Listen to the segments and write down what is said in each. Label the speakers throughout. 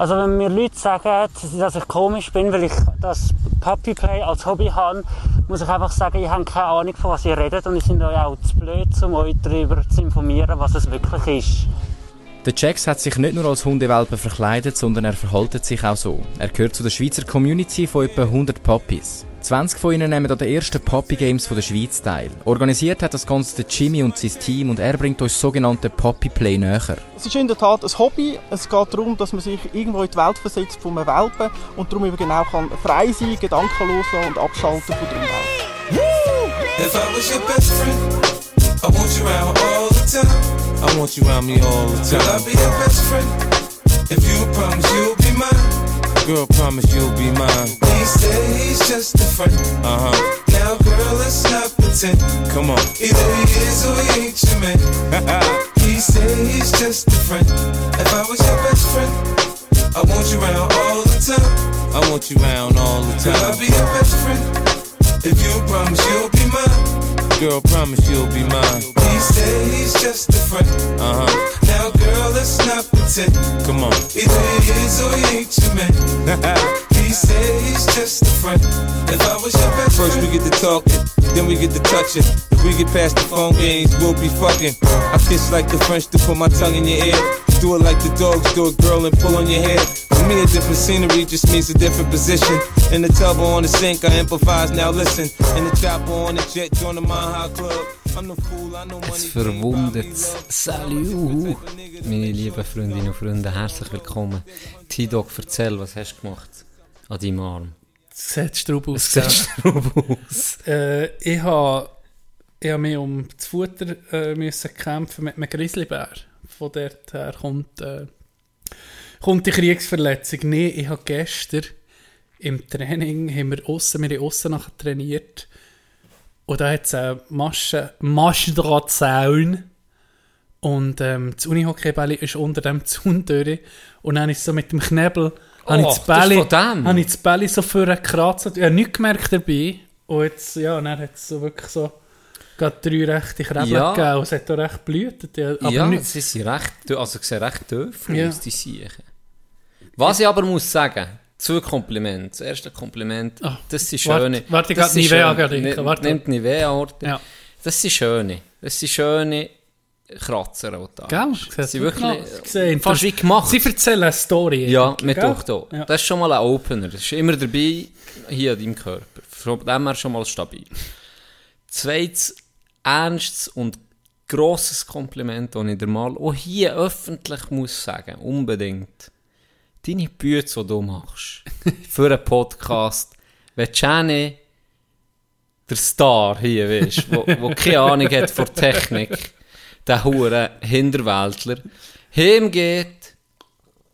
Speaker 1: Also wenn mir Leute sagen, dass ich komisch bin, weil ich das Puppyplay als Hobby habe, muss ich einfach sagen, ich habe keine Ahnung, von was ihr redet und ich sind euch auch zu blöd, um euch darüber zu informieren, was es wirklich ist.
Speaker 2: Der Jax hat sich nicht nur als Hundewelpe verkleidet, sondern er verhaltet sich auch so. Er gehört zu der Schweizer Community von etwa 100 Puppies. 20 von ihnen nehmen an den ersten Puppy Games von der Schweiz teil. Organisiert hat das Ganze der Jimmy und sein Team und er bringt uns sogenannte Puppy Play näher.
Speaker 3: Es ist in der Tat ein Hobby. Es geht darum, dass man sich irgendwo in die Welt versetzt von einem Welpen und darum eben genau kann frei sein, Gedanken loslassen und abschalten von der Umwelt. If I was your best friend, I want you around all the time. I want you around me all the time. Girl, I'll be your best friend. If you promise you'll be mine. Girl, promise you'll be mine. He said he's just a friend. Uh huh. Now, girl, let's not pretend. Come on. Either he is or he ain't your man. he said he's just a friend. If I was your best friend, I want you around all the time. I want you around all the time. Girl, I'll be your best friend. If you promise you'll be mine girl, promise you'll be mine. He said he's just a friend. Uh huh. Now, girl, let's not pretend. Come on. Either he is or he ain't your man. he said he's just a friend. If I was your best First friend. we get to talking, then we get to touching. If we get past the phone games, we'll be fucking. I kiss like the French to put my tongue in your ear. Do it like the dogs do it, girl, and pull on your hair. For me, a different scenery just means a different position. In the tub or on the sink, I improvise, now listen. In the chopper on the jet, join the High Club. Es verwundert Salut, meine lieben Freundinnen und Freunde, herzlich willkommen. T-Dog, erzähl, was hast du gemacht? an deinem Arm?
Speaker 4: Sieht straub aus.
Speaker 2: Es sieht straub aus.
Speaker 4: äh, ich habe ich hab mich um das Futter äh, müssen kämpfen mit einem Grizzlybär. Von dort her kommt, äh, kommt die Kriegsverletzung. Nein, ich habe gestern im Training, haben wir aussen, wir haben aussen nachher trainiert. Und da hat es eine Masche, Maschendrahtzaun. Und ähm, das Unihockeyball ist unter dem Zaun durch. Und dann ist so mit dem Knebel
Speaker 2: Oh, habe ich das Belly,
Speaker 4: habe ich das Belly so für gekratzt. Ich habe nichts gemerkt dabei. Und jetzt, ja, dann hat es so wirklich so gerade drei rechte Krebel ja. gegeben. Und es hat auch recht blühtet.
Speaker 2: Aber ja, nicht. sie sind recht, also sie sehen recht tief ja. aus, die Siechen. Was ich aber muss sagen, zwei Komplimente. Das erste Kompliment, oh, das sind schöne...
Speaker 4: Warte, warte ich Nivea
Speaker 2: denken. Warte. Nimmt Nivea-Orte. Ja. Das sind schöne. Das sind schöne Kratzer.
Speaker 4: Gell?
Speaker 2: Sie wirklich gesehen. fast wie gemacht.
Speaker 4: Sie erzählen eine Story.
Speaker 2: Ja, mit doch da. Ja. Das ist schon mal ein Opener. Das ist immer dabei hier an deinem Körper. Von dem her schon mal stabil. Zweites, ernstes und grosses Kompliment, das ich dir mal auch hier öffentlich muss sagen, unbedingt. Deine Bücher, die du machst, für einen Podcast, wenn Jenny, der Star hier, wo, wo keine Ahnung hat von Technik, der hure Hinterwäldler, heimgeht,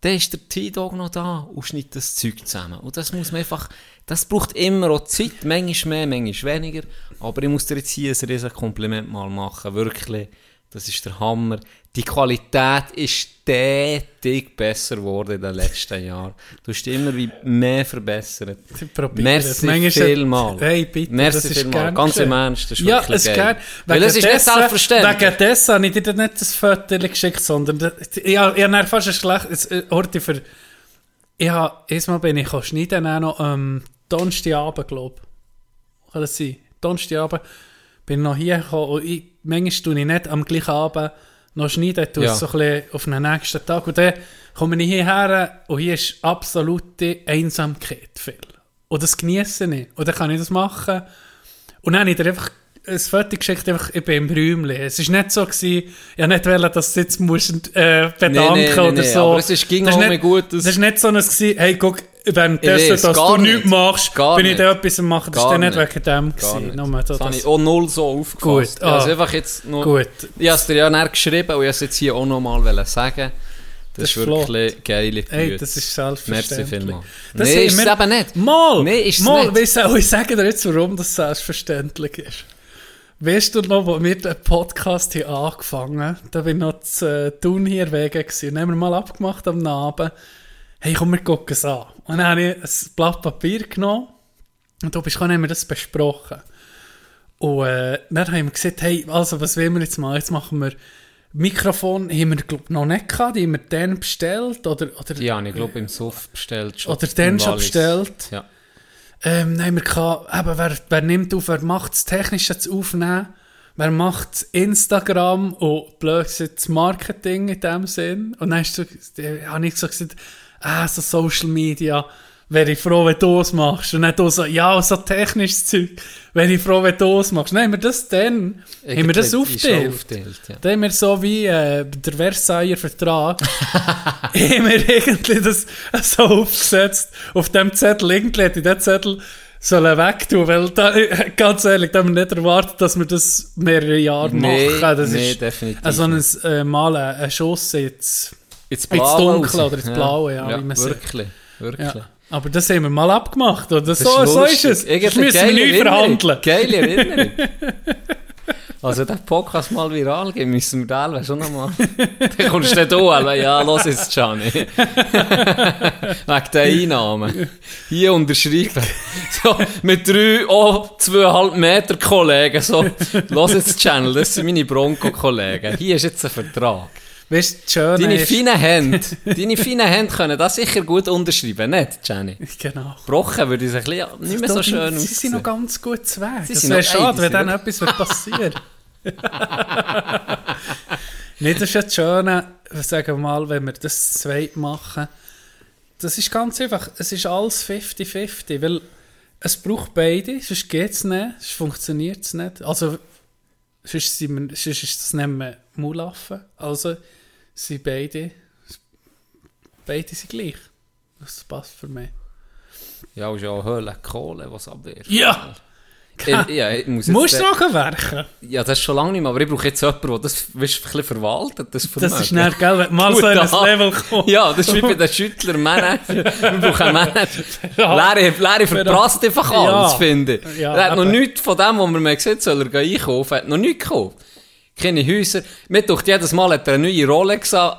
Speaker 2: dann ist der T-Dog noch da und schneidet das Zeug zusammen. Und das muss man einfach, das braucht immer auch Zeit, manchmal mehr, manchmal weniger. Aber ich muss dir jetzt hier ein riesen Kompliment mal machen, wirklich. Das ist der Hammer. Die Qualität ist stetig besser geworden in den letzten Jahren. Du hast immer wie mehr verbessert. Merci vielmal.
Speaker 4: Hey, bitte,
Speaker 2: Merci vielmal. Ganz im Ernst, das ist
Speaker 4: ja,
Speaker 2: wirklich
Speaker 4: es geil.
Speaker 2: Weil es ist nicht selbstverständlich.
Speaker 4: Wegen dessen habe ich dir nicht das Foto geschickt, sondern ich habe, ich habe fast ein schlechtes Ort für... Ich habe, erstmal bin ich schneiden, auch noch ähm, Donnerstagabend, glaube ich. Kann das sein? Donnerstagabend bin noch hier gekommen und ich, manchmal tue ich nicht am gleichen Abend noch schneiden, tue ja. so ein bisschen auf den nächsten Tag und dann komme ich hierher und hier ist absolute Einsamkeit viel. Und das genieße ich. Und dann kann ich das machen. Und dann habe ich dir einfach ein Foto geschickt, einfach, ich bin im Räumchen. Es war nicht so, gewesen, ich wollte nicht, wollen, dass du jetzt musst, äh, bedanken nee, nee, oder nee, so.
Speaker 2: Aber es ist, ging das auch nicht gut.
Speaker 4: Das war nicht so, dass hey, guck, währenddessen, dass du nichts machst, gar bin ich da etwas am machen. Das war nicht wegen dem. Gewesen. Nur
Speaker 2: das, das habe ich auch null so aufgefasst. Gut. Ah, also einfach jetzt nur, gut. Ich habe es dir ja näher geschrieben und ich es jetzt hier auch noch mal sagen. Das, das ist wirklich flott. geile Güte.
Speaker 4: Hey, das ist selbstverständlich.
Speaker 2: Merci vielmals. Das nee, ist es eben nicht.
Speaker 4: Mal!
Speaker 2: Nee, ist
Speaker 4: mal, nicht. Weißt ich sage dir jetzt, warum das selbstverständlich ist. Weißt du noch, wo wir den Podcast hier angefangen haben? Da war noch zu äh, Thun hier wegen. Dann haben wir mal abgemacht am Abend hey, komm, wir gucken es an. Und dann habe ich ein Blatt Papier genommen und da bist, haben wir das besprochen. Und äh, dann haben wir gesagt, hey, also was wollen wir jetzt machen? Jetzt machen wir Mikrofon haben wir glaub, noch nicht gehabt, die haben wir dann bestellt. Oder, oder,
Speaker 2: habe ich, glaube im Sof bestellt. Schon
Speaker 4: oder dann schon bestellt.
Speaker 2: Ja.
Speaker 4: Ähm, dann haben wir gehabt, eben, wer, wer nimmt auf, wer macht das Technische zu aufnehmen, wer macht Instagram und blöd gesagt, das Marketing in dem Sinn. Und dann hast du, habe ich so gesagt, ah, so Social Media, wäre ich froh, wenn du es machst. Und dann du so, ja, so technisches Zeug, wäre ich froh, wenn du es machst. Dann haben wir das dann, haben wir das
Speaker 2: Irgendwie
Speaker 4: aufgeteilt.
Speaker 2: aufgeteilt, ja.
Speaker 4: Da haben wir so wie äh, der Versailler Vertrag, haben wir irgendwie das so aufgesetzt. Auf dem Zettel, irgendwie hätte ich den Zettel sollen wegtun, weil da, ganz ehrlich, da haben wir nicht erwartet, dass wir das mehrere Jahre
Speaker 2: Nee,
Speaker 4: machen. Das
Speaker 2: nee,
Speaker 4: ist
Speaker 2: definitiv
Speaker 4: also ein,
Speaker 2: nicht.
Speaker 4: äh, mal ein, ein Schuss ins,
Speaker 2: Ins
Speaker 4: ins
Speaker 2: Blaue
Speaker 4: Dunkle oder ins Blaue, ja, wie man
Speaker 2: wirklich, wirklich.
Speaker 4: ja. Aber das haben wir mal abgemacht, oder?
Speaker 2: Das
Speaker 4: So, so ist es. Das müssen wir nicht
Speaker 2: Erinnerung.
Speaker 4: verhandeln.
Speaker 2: Geile Erinnerung. Also, der Podcast mal viral gehen, müssen wir da schon nochmal. Dann kommst du nicht an, ja, los jetzt, Gianni. Wegen der Einnahmen. Hier unterschreiben. So, mit drei, oh, zweieinhalb Meter Kollegen, so, los jetzt, Channel, das sind meine Bronco-Kollegen. Hier ist jetzt ein Vertrag.
Speaker 4: Weißt Schöne
Speaker 2: Deine
Speaker 4: ist...
Speaker 2: feinen Hände, deine feinen Hände können das sicher gut unterschreiben, nicht, Gianni?
Speaker 4: Genau.
Speaker 2: Gebrochen würde ich es ein bisschen nicht mehr so schön
Speaker 4: Sie sind noch
Speaker 2: aussehen.
Speaker 4: ganz gut zu Weg. Es wäre schade, wenn dann etwas passieren Nicht, das ist ja das Schöne, sagen wir mal, wenn wir das zweit machen. Das ist ganz einfach, es ist alles 50-50, weil es braucht beide, sonst geht es nicht, sonst funktioniert es nicht. Also, sonst, sind wir, sonst ist das nicht mehr Mulaffen. Also, sind beide, beide sind gleich. Das passt für mich.
Speaker 2: Ja, ist ja auch Höhle Kohle, was abwehrt.
Speaker 4: Ja!
Speaker 2: Ich, ja, ich muss
Speaker 4: Musst du noch werken?
Speaker 2: Ja, das ist schon lange nicht mehr, aber ich brauche jetzt jemanden, der das weißt, ein bisschen verwaltet. Das,
Speaker 4: Das ist nicht, gell, wenn mal so in ein
Speaker 2: an.
Speaker 4: Level kommt.
Speaker 2: Ja, das ist wie bei den Schüttler Manager. Wir brauchen einen Manager. Larry, Larry verprasst einfach
Speaker 4: Ja.
Speaker 2: alles, finde ich.
Speaker 4: Ja,
Speaker 2: er hat noch
Speaker 4: eben.
Speaker 2: nichts von dem, was man mir gesagt hat, soll er einkaufen. Er hat noch nichts gekauft. Keine Häuser. Mir durch jedes Mal hat er eine neue Rolex am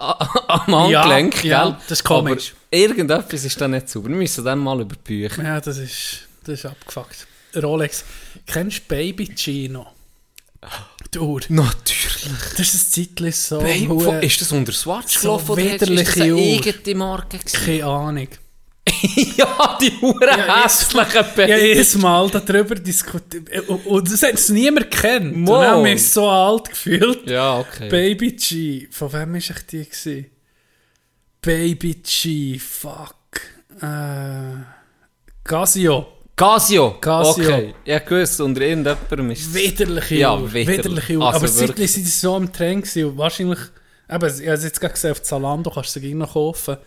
Speaker 4: Ja,
Speaker 2: Handgelenk,
Speaker 4: ja,
Speaker 2: gell?
Speaker 4: das ist komisch.
Speaker 2: Aber irgendetwas ist da nicht sauber. Wir müssen dann mal überbüchen.
Speaker 4: Ja, das ist, das ist abgefuckt. Rolex. Kennst du Baby? Die Uhr.
Speaker 2: Natürlich.
Speaker 4: Das ist ein Zeitchen so.
Speaker 2: Babe, ist das unter Swatch
Speaker 4: so
Speaker 2: gelaufen oder ist das eine eigene Marke gewesen?
Speaker 4: Keine Ahnung.
Speaker 2: ja, die hure
Speaker 4: Ja,
Speaker 2: hässlichen
Speaker 4: Ja,
Speaker 2: Baby.
Speaker 4: jedes Mal darüber diskutiert. Und, und das hat es niemand kennt. Und
Speaker 2: Wow.
Speaker 4: dann haben uns so alt gefühlt.
Speaker 2: Ja, okay.
Speaker 4: Baby G. Von wem war ich die? Gewesen? Baby G. Fuck. Äh, Casio.
Speaker 2: Casio.
Speaker 4: Casio.
Speaker 2: Okay. Ja, gewusst, unter irgendjemandem ist es-
Speaker 4: Widerliche
Speaker 2: Ja,
Speaker 4: Uhr.
Speaker 2: widerlich.
Speaker 4: Widerliche Uhr.
Speaker 2: Also
Speaker 4: Aber seitdem
Speaker 2: wirklich.
Speaker 4: sind sie so am Trend gewesen. Und wahrscheinlich, eben, ich habe es jetzt gerade gesehen, auf Zalando kannst du sie noch kaufen.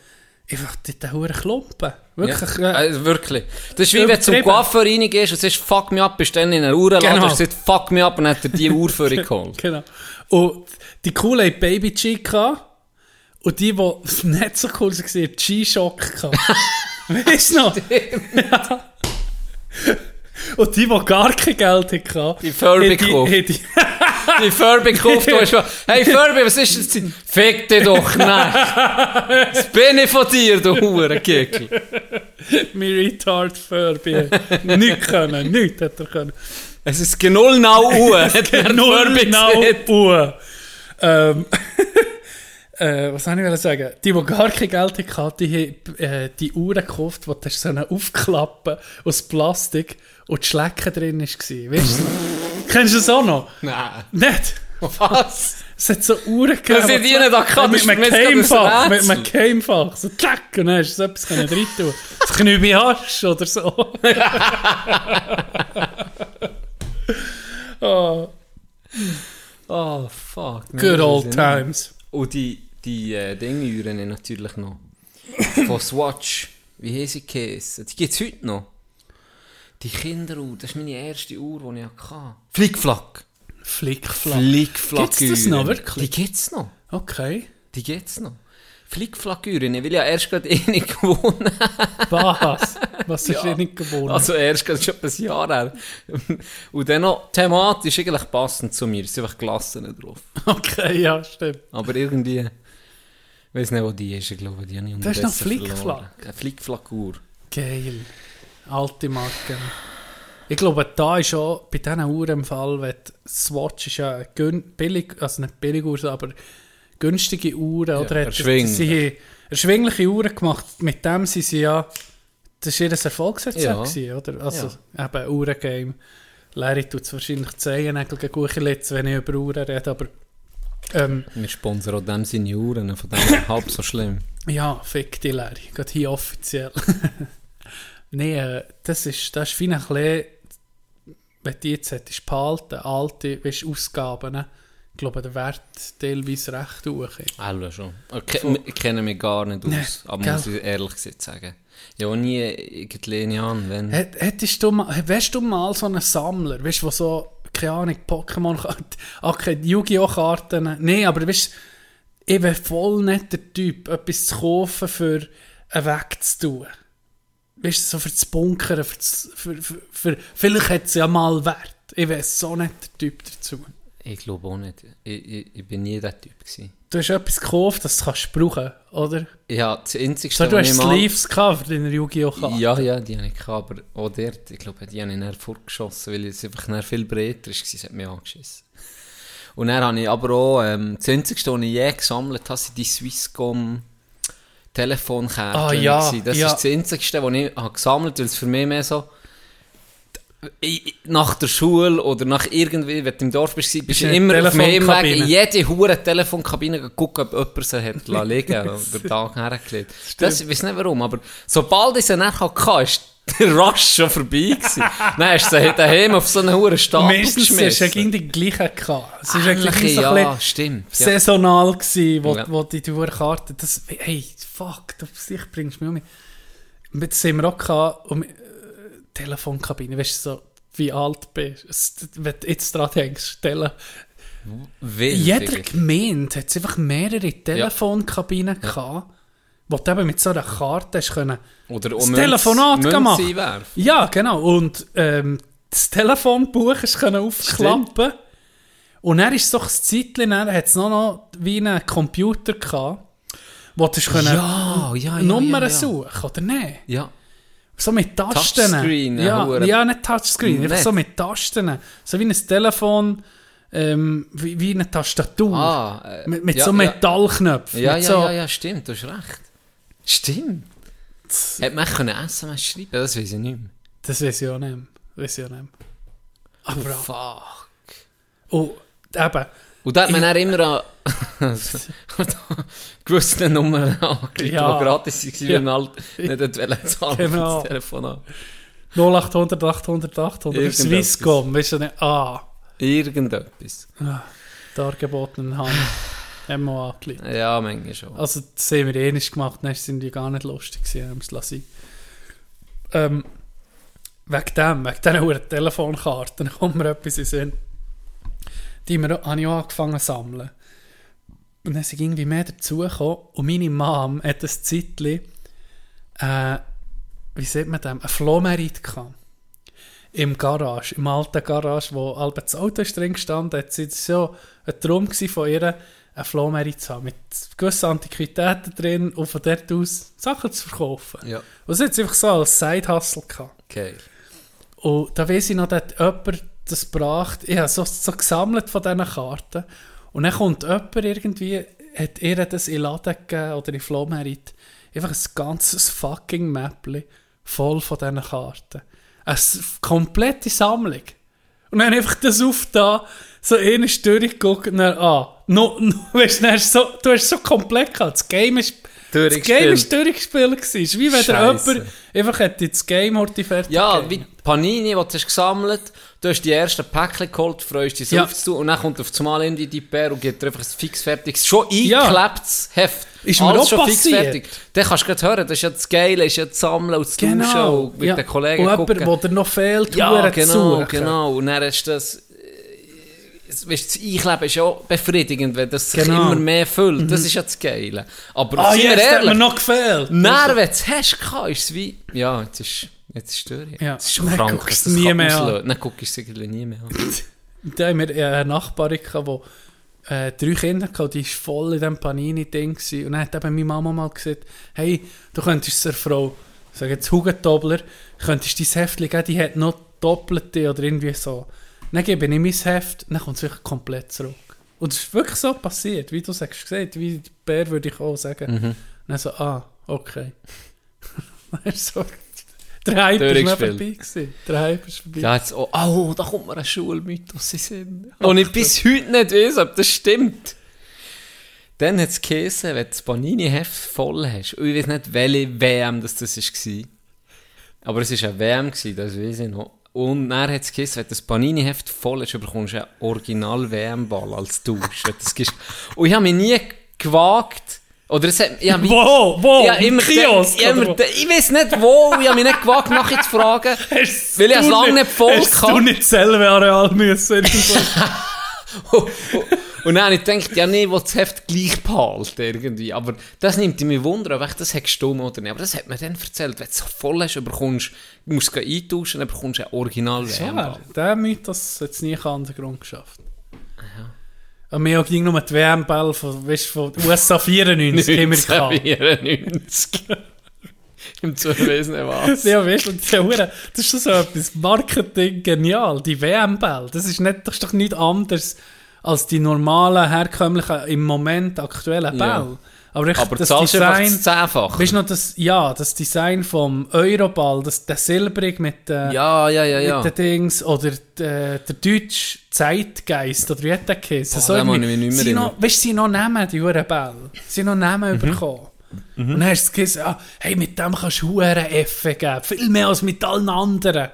Speaker 4: Einfach die Huren Klumpen. Wirklich.
Speaker 2: Ja, also wirklich. Das ist wie wenn du zum. Coiffeur reingehst und sagst, fuck me up, bist dann in einer Uhrenladen
Speaker 4: Genau.
Speaker 2: und sagst, fuck me up und hat er die Uhr für dich geholt.
Speaker 4: Genau. Und die coolen haben Baby G gehabt. Und die, die nicht so cool waren, G-Shock gehabt. weißt du noch? Ja. Und die, die gar kein Geld hatten,
Speaker 2: Die Furby
Speaker 4: die-
Speaker 2: gekauft.
Speaker 4: die-
Speaker 2: Die Furby gekauft, du hast hey Furby, was ist das? Zeit? Fick dich doch nicht. Das bin ich von dir, du Hurenkickl.
Speaker 4: mein Retard Furby. Nichts können, nichts hat er können.
Speaker 2: Es ist genau now Uhr,
Speaker 4: genau. Uhr. Ähm, äh, was soll ich sagen? Die, die gar kein Geld hatten, die haben äh, die Uhren gekauft, die du so eine aufklappen aus Plastik und die Schlecke drin war. Weißt du? Kennst du das auch noch?
Speaker 2: Nein.
Speaker 4: Nicht?
Speaker 2: Was?
Speaker 4: Es hat so Uhren gegeben.
Speaker 2: Das sind die nicht erkannt,
Speaker 4: Mit einem Keimfach. Mit einem. Keimfach. So tschak, und dann hast du so etwas können rein tun. Das Knübi Hasch oder so. oh,
Speaker 2: Oh, fuck.
Speaker 4: Good old times.
Speaker 2: Und die, die äh, Dinge natürlich noch. Von Swatch. Wie heisst sie geheissen? Die gibt es heute noch. Die Kinderuhr, das ist meine erste Uhr, die ich hatte. Flickflack.
Speaker 4: Flickflack.
Speaker 2: Flickflack.
Speaker 4: Gibt's das noch, wirklich?
Speaker 2: Die gibt's noch.
Speaker 4: Okay.
Speaker 2: Die gibt's noch. Flickflack-Uhren. Ich will ja erst gerade eh nicht gewohnt.
Speaker 4: Was? Was ist
Speaker 2: Ja.
Speaker 4: ja. nicht gewohnt?
Speaker 2: Also erst gerade schon ein Jahr her. Und dann noch thematisch eigentlich passend zu mir. Es sind einfach Glassen drauf.
Speaker 4: okay, ja, stimmt.
Speaker 2: Aber irgendwie... Ich weiß nicht, wo die ist. Ich glaube, die habe ich
Speaker 4: Das ist noch Flickflack?
Speaker 2: Eine Flickflack-Uhr.
Speaker 4: Geil. Alte Marke. Ich glaube, da ist auch bei diesen Uhren im Fall, wenn die Swatch ist ja billig, also nicht billig Uhr, aber günstige Uhren, oder? Hat-
Speaker 2: erschwinglich.
Speaker 4: Sie erschwingliche Uhren gemacht, mit dem sind sie ja, das war ihr Erfolgsrezept,
Speaker 2: Ja.
Speaker 4: gewesen, oder? Also eben Uhrengame. Larry tut es wahrscheinlich Zehennägel gegen Guchelitz, wenn ich über Uhren rede, aber ähm,
Speaker 2: Wir sponsern auch dem seine Uhren, von dem halb so schlimm.
Speaker 4: ja, fick die Larry, gerade hier offiziell. Nein, äh, das ist, das ist wie ein bisschen, wenn du jetzt hättest behalten, alte weißt, Ausgaben, ne? ich glaube, der Wert teilweise recht hoch.
Speaker 2: Alle schon. Ich, ke- ich kenne mich gar nicht aus,
Speaker 4: Nee,
Speaker 2: aber
Speaker 4: gell?
Speaker 2: muss ich ehrlich gesagt sagen. Ja, nie irgendwie an, wenn...
Speaker 4: Hät- Hättest du mal, wärst du mal so ein Sammler, weißt du, so, keine Ahnung, Pokémon-Karten, okay, Yu-Gi-Oh! Karten, nee, aber weißt du, ich wäre voll nicht der Typ, etwas zu kaufen, für einen wegzutun. Weißt du, so für das Bunkern, für, für, für, für vielleicht hat es ja mal Wert. Ich wäre so nicht der Typ dazu.
Speaker 2: Ich glaube auch nicht. Ich, ich, ich bin nie der Typ gewesen.
Speaker 4: Du hast etwas gekauft, das du kannst brauchen, oder?
Speaker 2: Ja, das Einzige,
Speaker 4: So, du hast Sleeves gehabt für deine Yu-Gi-Oh!
Speaker 2: Ja, ja, die habe ich gehabt, aber auch dort, ich glaube, die habe ich dann fortgeschossen, weil es einfach viel breiter war, es hat mich angeschissen. Und dann habe ich aber auch, ähm, das Einzige, was ich je gesammelt habe, sind die Swisscom Telefonkärtchen.
Speaker 4: Ah, ja.
Speaker 2: Das
Speaker 4: ja.
Speaker 2: ist das Einzige, was ich habe gesammelt habe, weil es für mich mehr so, nach der Schule oder nach irgendwie, wenn du im Dorf bist, bist du immer auf dem Weg in jede hure Telefonkabine gucken, ob jemand sie hat liegen oder den Tag hergelegt. Das, ich weiß nicht warum, aber sobald ich sie dann hatte, ist der Rush schon vorbei gewesen. dann hast du sie daheim auf so einen hohen Stapel
Speaker 4: Meistens hast du ja
Speaker 2: geschmissen.
Speaker 4: die gleichen gehabt. Es
Speaker 2: Ähnliche,
Speaker 4: gleich so ein
Speaker 2: ja,
Speaker 4: bisschen
Speaker 2: stimmt. Ja.
Speaker 4: saisonal gsi, wo,
Speaker 2: Ja.
Speaker 4: wo die Tourkarte, das, hey, fuck, du bringst mich um. Jetzt sind wir auch gehabt, äh, Telefonkabine, weißt du, so, wie alt bist. Wenn du jetzt dran denkst, Tele
Speaker 2: Wild,
Speaker 4: jeder. Gemeinde hat einfach mehrere Telefonkabinen gehabt, wo du eben mit so einer Karte hast können,
Speaker 2: Oder
Speaker 4: das Telefonat gemacht.
Speaker 2: einwerfen.
Speaker 4: Ja, genau. Und ähm, das Telefonbuch hast können aufklappen. Und dann ist doch das Zeitchen, dann hat es noch, noch wie einen Computer gehabt, wo du hast
Speaker 2: Ja, ja, ja,
Speaker 4: Nummern
Speaker 2: ja, ja.
Speaker 4: suchen, oder nicht?
Speaker 2: Ja.
Speaker 4: So mit Tasten.
Speaker 2: Touchscreen, ja,
Speaker 4: ja, nicht Touchscreen, einfach
Speaker 2: Nicht.
Speaker 4: so mit Tasten. So wie ein Telefon, ähm, wie, wie eine Tastatur.
Speaker 2: Ah, äh,
Speaker 4: mit mit
Speaker 2: ja,
Speaker 4: so. Metallknöpfen.
Speaker 2: Ja,
Speaker 4: mit
Speaker 2: ja,
Speaker 4: so,
Speaker 2: ja, ja, stimmt, du hast recht. Stimmt. Hätte man können SMS schreiben das weiß ich nicht mehr.
Speaker 4: Das weiß ich auch nicht. mehr. Weiss ich auch nicht. mehr. Aber
Speaker 2: Oh, fuck.
Speaker 4: oh, eben.
Speaker 2: Und da hat man dann immer an gewisse Nummern angelegt,
Speaker 4: Ja.
Speaker 2: die gratis waren,
Speaker 4: Ja.
Speaker 2: wenn man halt nicht wollen zahlen für
Speaker 4: Genau.
Speaker 2: das Telefon an.
Speaker 4: 0800 800 800
Speaker 2: Irgendetwas.
Speaker 4: Swisscom, weißt du nicht? Ah,
Speaker 2: Irgendetwas.
Speaker 4: die angebotenen Hand. haben wir angelegt.
Speaker 2: Ja, manchmal schon.
Speaker 4: Also, das haben wir eh nicht gemacht, dann sind die gar nicht lustig gewesen, haben es. Ähm, wegen dem, wegen dieser hohen Telefonkarten, kommt mir etwas in den Sinn. Die habe ich auch angefangen zu sammeln. Und dann sind irgendwie mehr dazugekommen. Und meine Mom hat ein Zeitchen, äh, wie sieht man das, ein Flohmerit gehabt. Im Garage, im alten Garage, wo Albert das Auto drin gestanden, hat sie so ein Traum von ihr, einen Flohmerit zu haben, mit gewissen Antiquitäten drin und von dort aus Sachen zu verkaufen.
Speaker 2: Ja,
Speaker 4: Und sie hat es einfach so als Side-Hustle gehabt.
Speaker 2: geil.
Speaker 4: Und da weiss ich noch, dass jemand das gebracht, ich habe so, so gesammelt von diesen Karten. Und dann kommt jemand irgendwie, hat ihr das in den Laden gegeben oder in Flohmerit, einfach ein ganzes fucking Mäppli voll von diesen Karten. Eine komplette Sammlung. Und dann einfach das auf da, so eine durchgeguckt und dann, ah, no, no, weißt, du, dann hast so, du hast so komplett gehabt. Das Game ist, das Game ist durchgespielt gewesen. Es ist wie wenn jemand einfach hätte das Game heute fertig
Speaker 2: Ja,
Speaker 4: gegeben.
Speaker 2: wie Panini, die du hast gesammelt du hast die ersten Päckchen geholt, freust dich
Speaker 4: Ja.
Speaker 2: aufzutun und dann kommt auf einmal in die Dipper und gibt dir einfach ein fixfertiges, schon
Speaker 4: Ja.
Speaker 2: eingeklebtes Heft.
Speaker 4: Ist mir
Speaker 2: Alles
Speaker 4: auch
Speaker 2: schon
Speaker 4: passiert.
Speaker 2: Dann kannst du gerade hören, das ist ja das Geile, ist ja das Sammeln und das Tauschen
Speaker 4: Genau.
Speaker 2: und mit
Speaker 4: ja.
Speaker 2: den Kollegen
Speaker 4: Und
Speaker 2: gucken.
Speaker 4: jemand, der noch fehlt,
Speaker 2: Ja, genau,
Speaker 4: suchen.
Speaker 2: genau. Und dann hast du das... Weißt, das Einkleben ist ja auch befriedigend, wenn das sich
Speaker 4: Genau.
Speaker 2: immer mehr füllt. Das ist ja das Geile. Aber
Speaker 4: Ah,
Speaker 2: sind
Speaker 4: jetzt hat mir
Speaker 2: ehrlich,
Speaker 4: noch gefehlt.
Speaker 2: Dann, wenn du es hast, ist es wie... Ja, jetzt ist... Jetzt ist es.
Speaker 4: Ja.
Speaker 2: Das ist schon krank,
Speaker 4: guckst
Speaker 2: dass das
Speaker 4: nie mehr an.
Speaker 2: Dann guckst du es nie mehr an.
Speaker 4: Da haben wir eine Nachbarin, die äh, drei Kinder hatte, die war voll in diesem Panini-Ding. Und dann hat eben meine Mama mal gesagt, hey, du könntest der Frau, sage jetzt Hugentobler, könntest dein Heftchen geben, die hat noch Doppelte oder irgendwie so. Dann gebe ich mein Heft, dann kommt es wirklich komplett zurück. Und es ist wirklich so passiert, wie du sagst, gesagt, wie der Bär würde ich auch sagen.
Speaker 2: Mhm.
Speaker 4: Und dann so, ah, okay. So, der Hype mir
Speaker 2: Durchgespielt.
Speaker 4: vorbei gewesen. Der Hype ist vorbei.
Speaker 2: Ja, jetzt, oh, oh, da kommt mir ein Schulmythos in Sinn. Und ich bis heute nicht weiß, ob das stimmt. Dann hat es geheißen, wenn du das Panini-Heft voll hast, und ich weiß nicht, welche WM das, das war, aber es war eine WM, das weiß ich noch. Und dann hat es geheißen, wenn du das Panini-Heft voll hast, bekommst du einen Original-WM-Ball als Tausch. Und ich habe mich nie gewagt, oder es hat, ich
Speaker 4: Wo? Wo?
Speaker 2: Ja,
Speaker 4: Im Kiosk?
Speaker 2: ich, ich weiß nicht wo, ich habe mich nicht gewagt, nachher zu fragen. Weil ich es lange nicht voll
Speaker 4: Hast du nicht selber Areal müssen?
Speaker 2: Und dann habe ich gedacht, ja, nee, ich will das Heft gleich behalten, irgendwie. Aber das nimmt mich Wunder, ob ich das gestummt oder nicht. Aber das hat mir dann erzählt, wenn du es so voll hast, bekommst, du musst es eintauschen, dann bekommst du ein original. WM.
Speaker 4: Der Mythos hat es nie an den Grund geschafft. Und wir ging nur die WM-Ball von, weißt, von USA 94 haben wir gehabt.
Speaker 2: 1994. Im Zuwesen was.
Speaker 4: Ja, weißt du, die Hure- das ist so etwas Marketing genial. Die WM-Ball, das ist, nicht, das ist doch nichts anderes als die normalen, herkömmlichen, im Moment aktuellen
Speaker 2: Ja.
Speaker 4: Bälle. Aber, ich,
Speaker 2: Aber
Speaker 4: das Design,
Speaker 2: das Zehnfache.
Speaker 4: weißt du noch, das, ja, das Design vom Euroball, das, der Silbrig mit, äh,
Speaker 2: Ja, ja, ja, ja.
Speaker 4: mit den Dings, oder der, der deutsche Zeitgeist, oder wie hat der geheißen?
Speaker 2: Den mehr
Speaker 4: sie noch, weißt du, sie noch Namen, die Huren Bälle. Sie noch Namen
Speaker 2: Mhm.
Speaker 4: bekommen. Und dann hast du gesagt, ah, hey, mit dem kannst du Huren Effe geben. Viel mehr als mit allen anderen.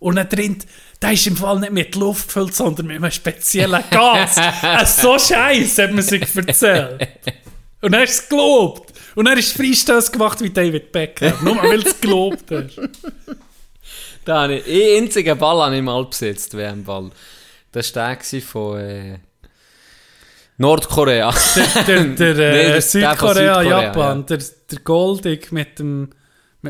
Speaker 4: Und dann drin, der ist im Fall nicht mit Luft gefüllt, sondern mit einem speziellen Gas. äh, so scheiße, hat man sich erzählt. Und hast du es gelobt. Und hast du Freistöße gemacht wie David Beckham. Nur weil du es gelobt hast.
Speaker 2: Da habe ich, einen einzigen Ball habe ich mal besetzt, WM-Ball. Das war der von äh, Nordkorea.
Speaker 4: der, der,
Speaker 2: Nee,
Speaker 4: äh,
Speaker 2: ist der
Speaker 4: Südkorea,
Speaker 2: Südkorea,
Speaker 4: Japan, der, der Goldig mit dem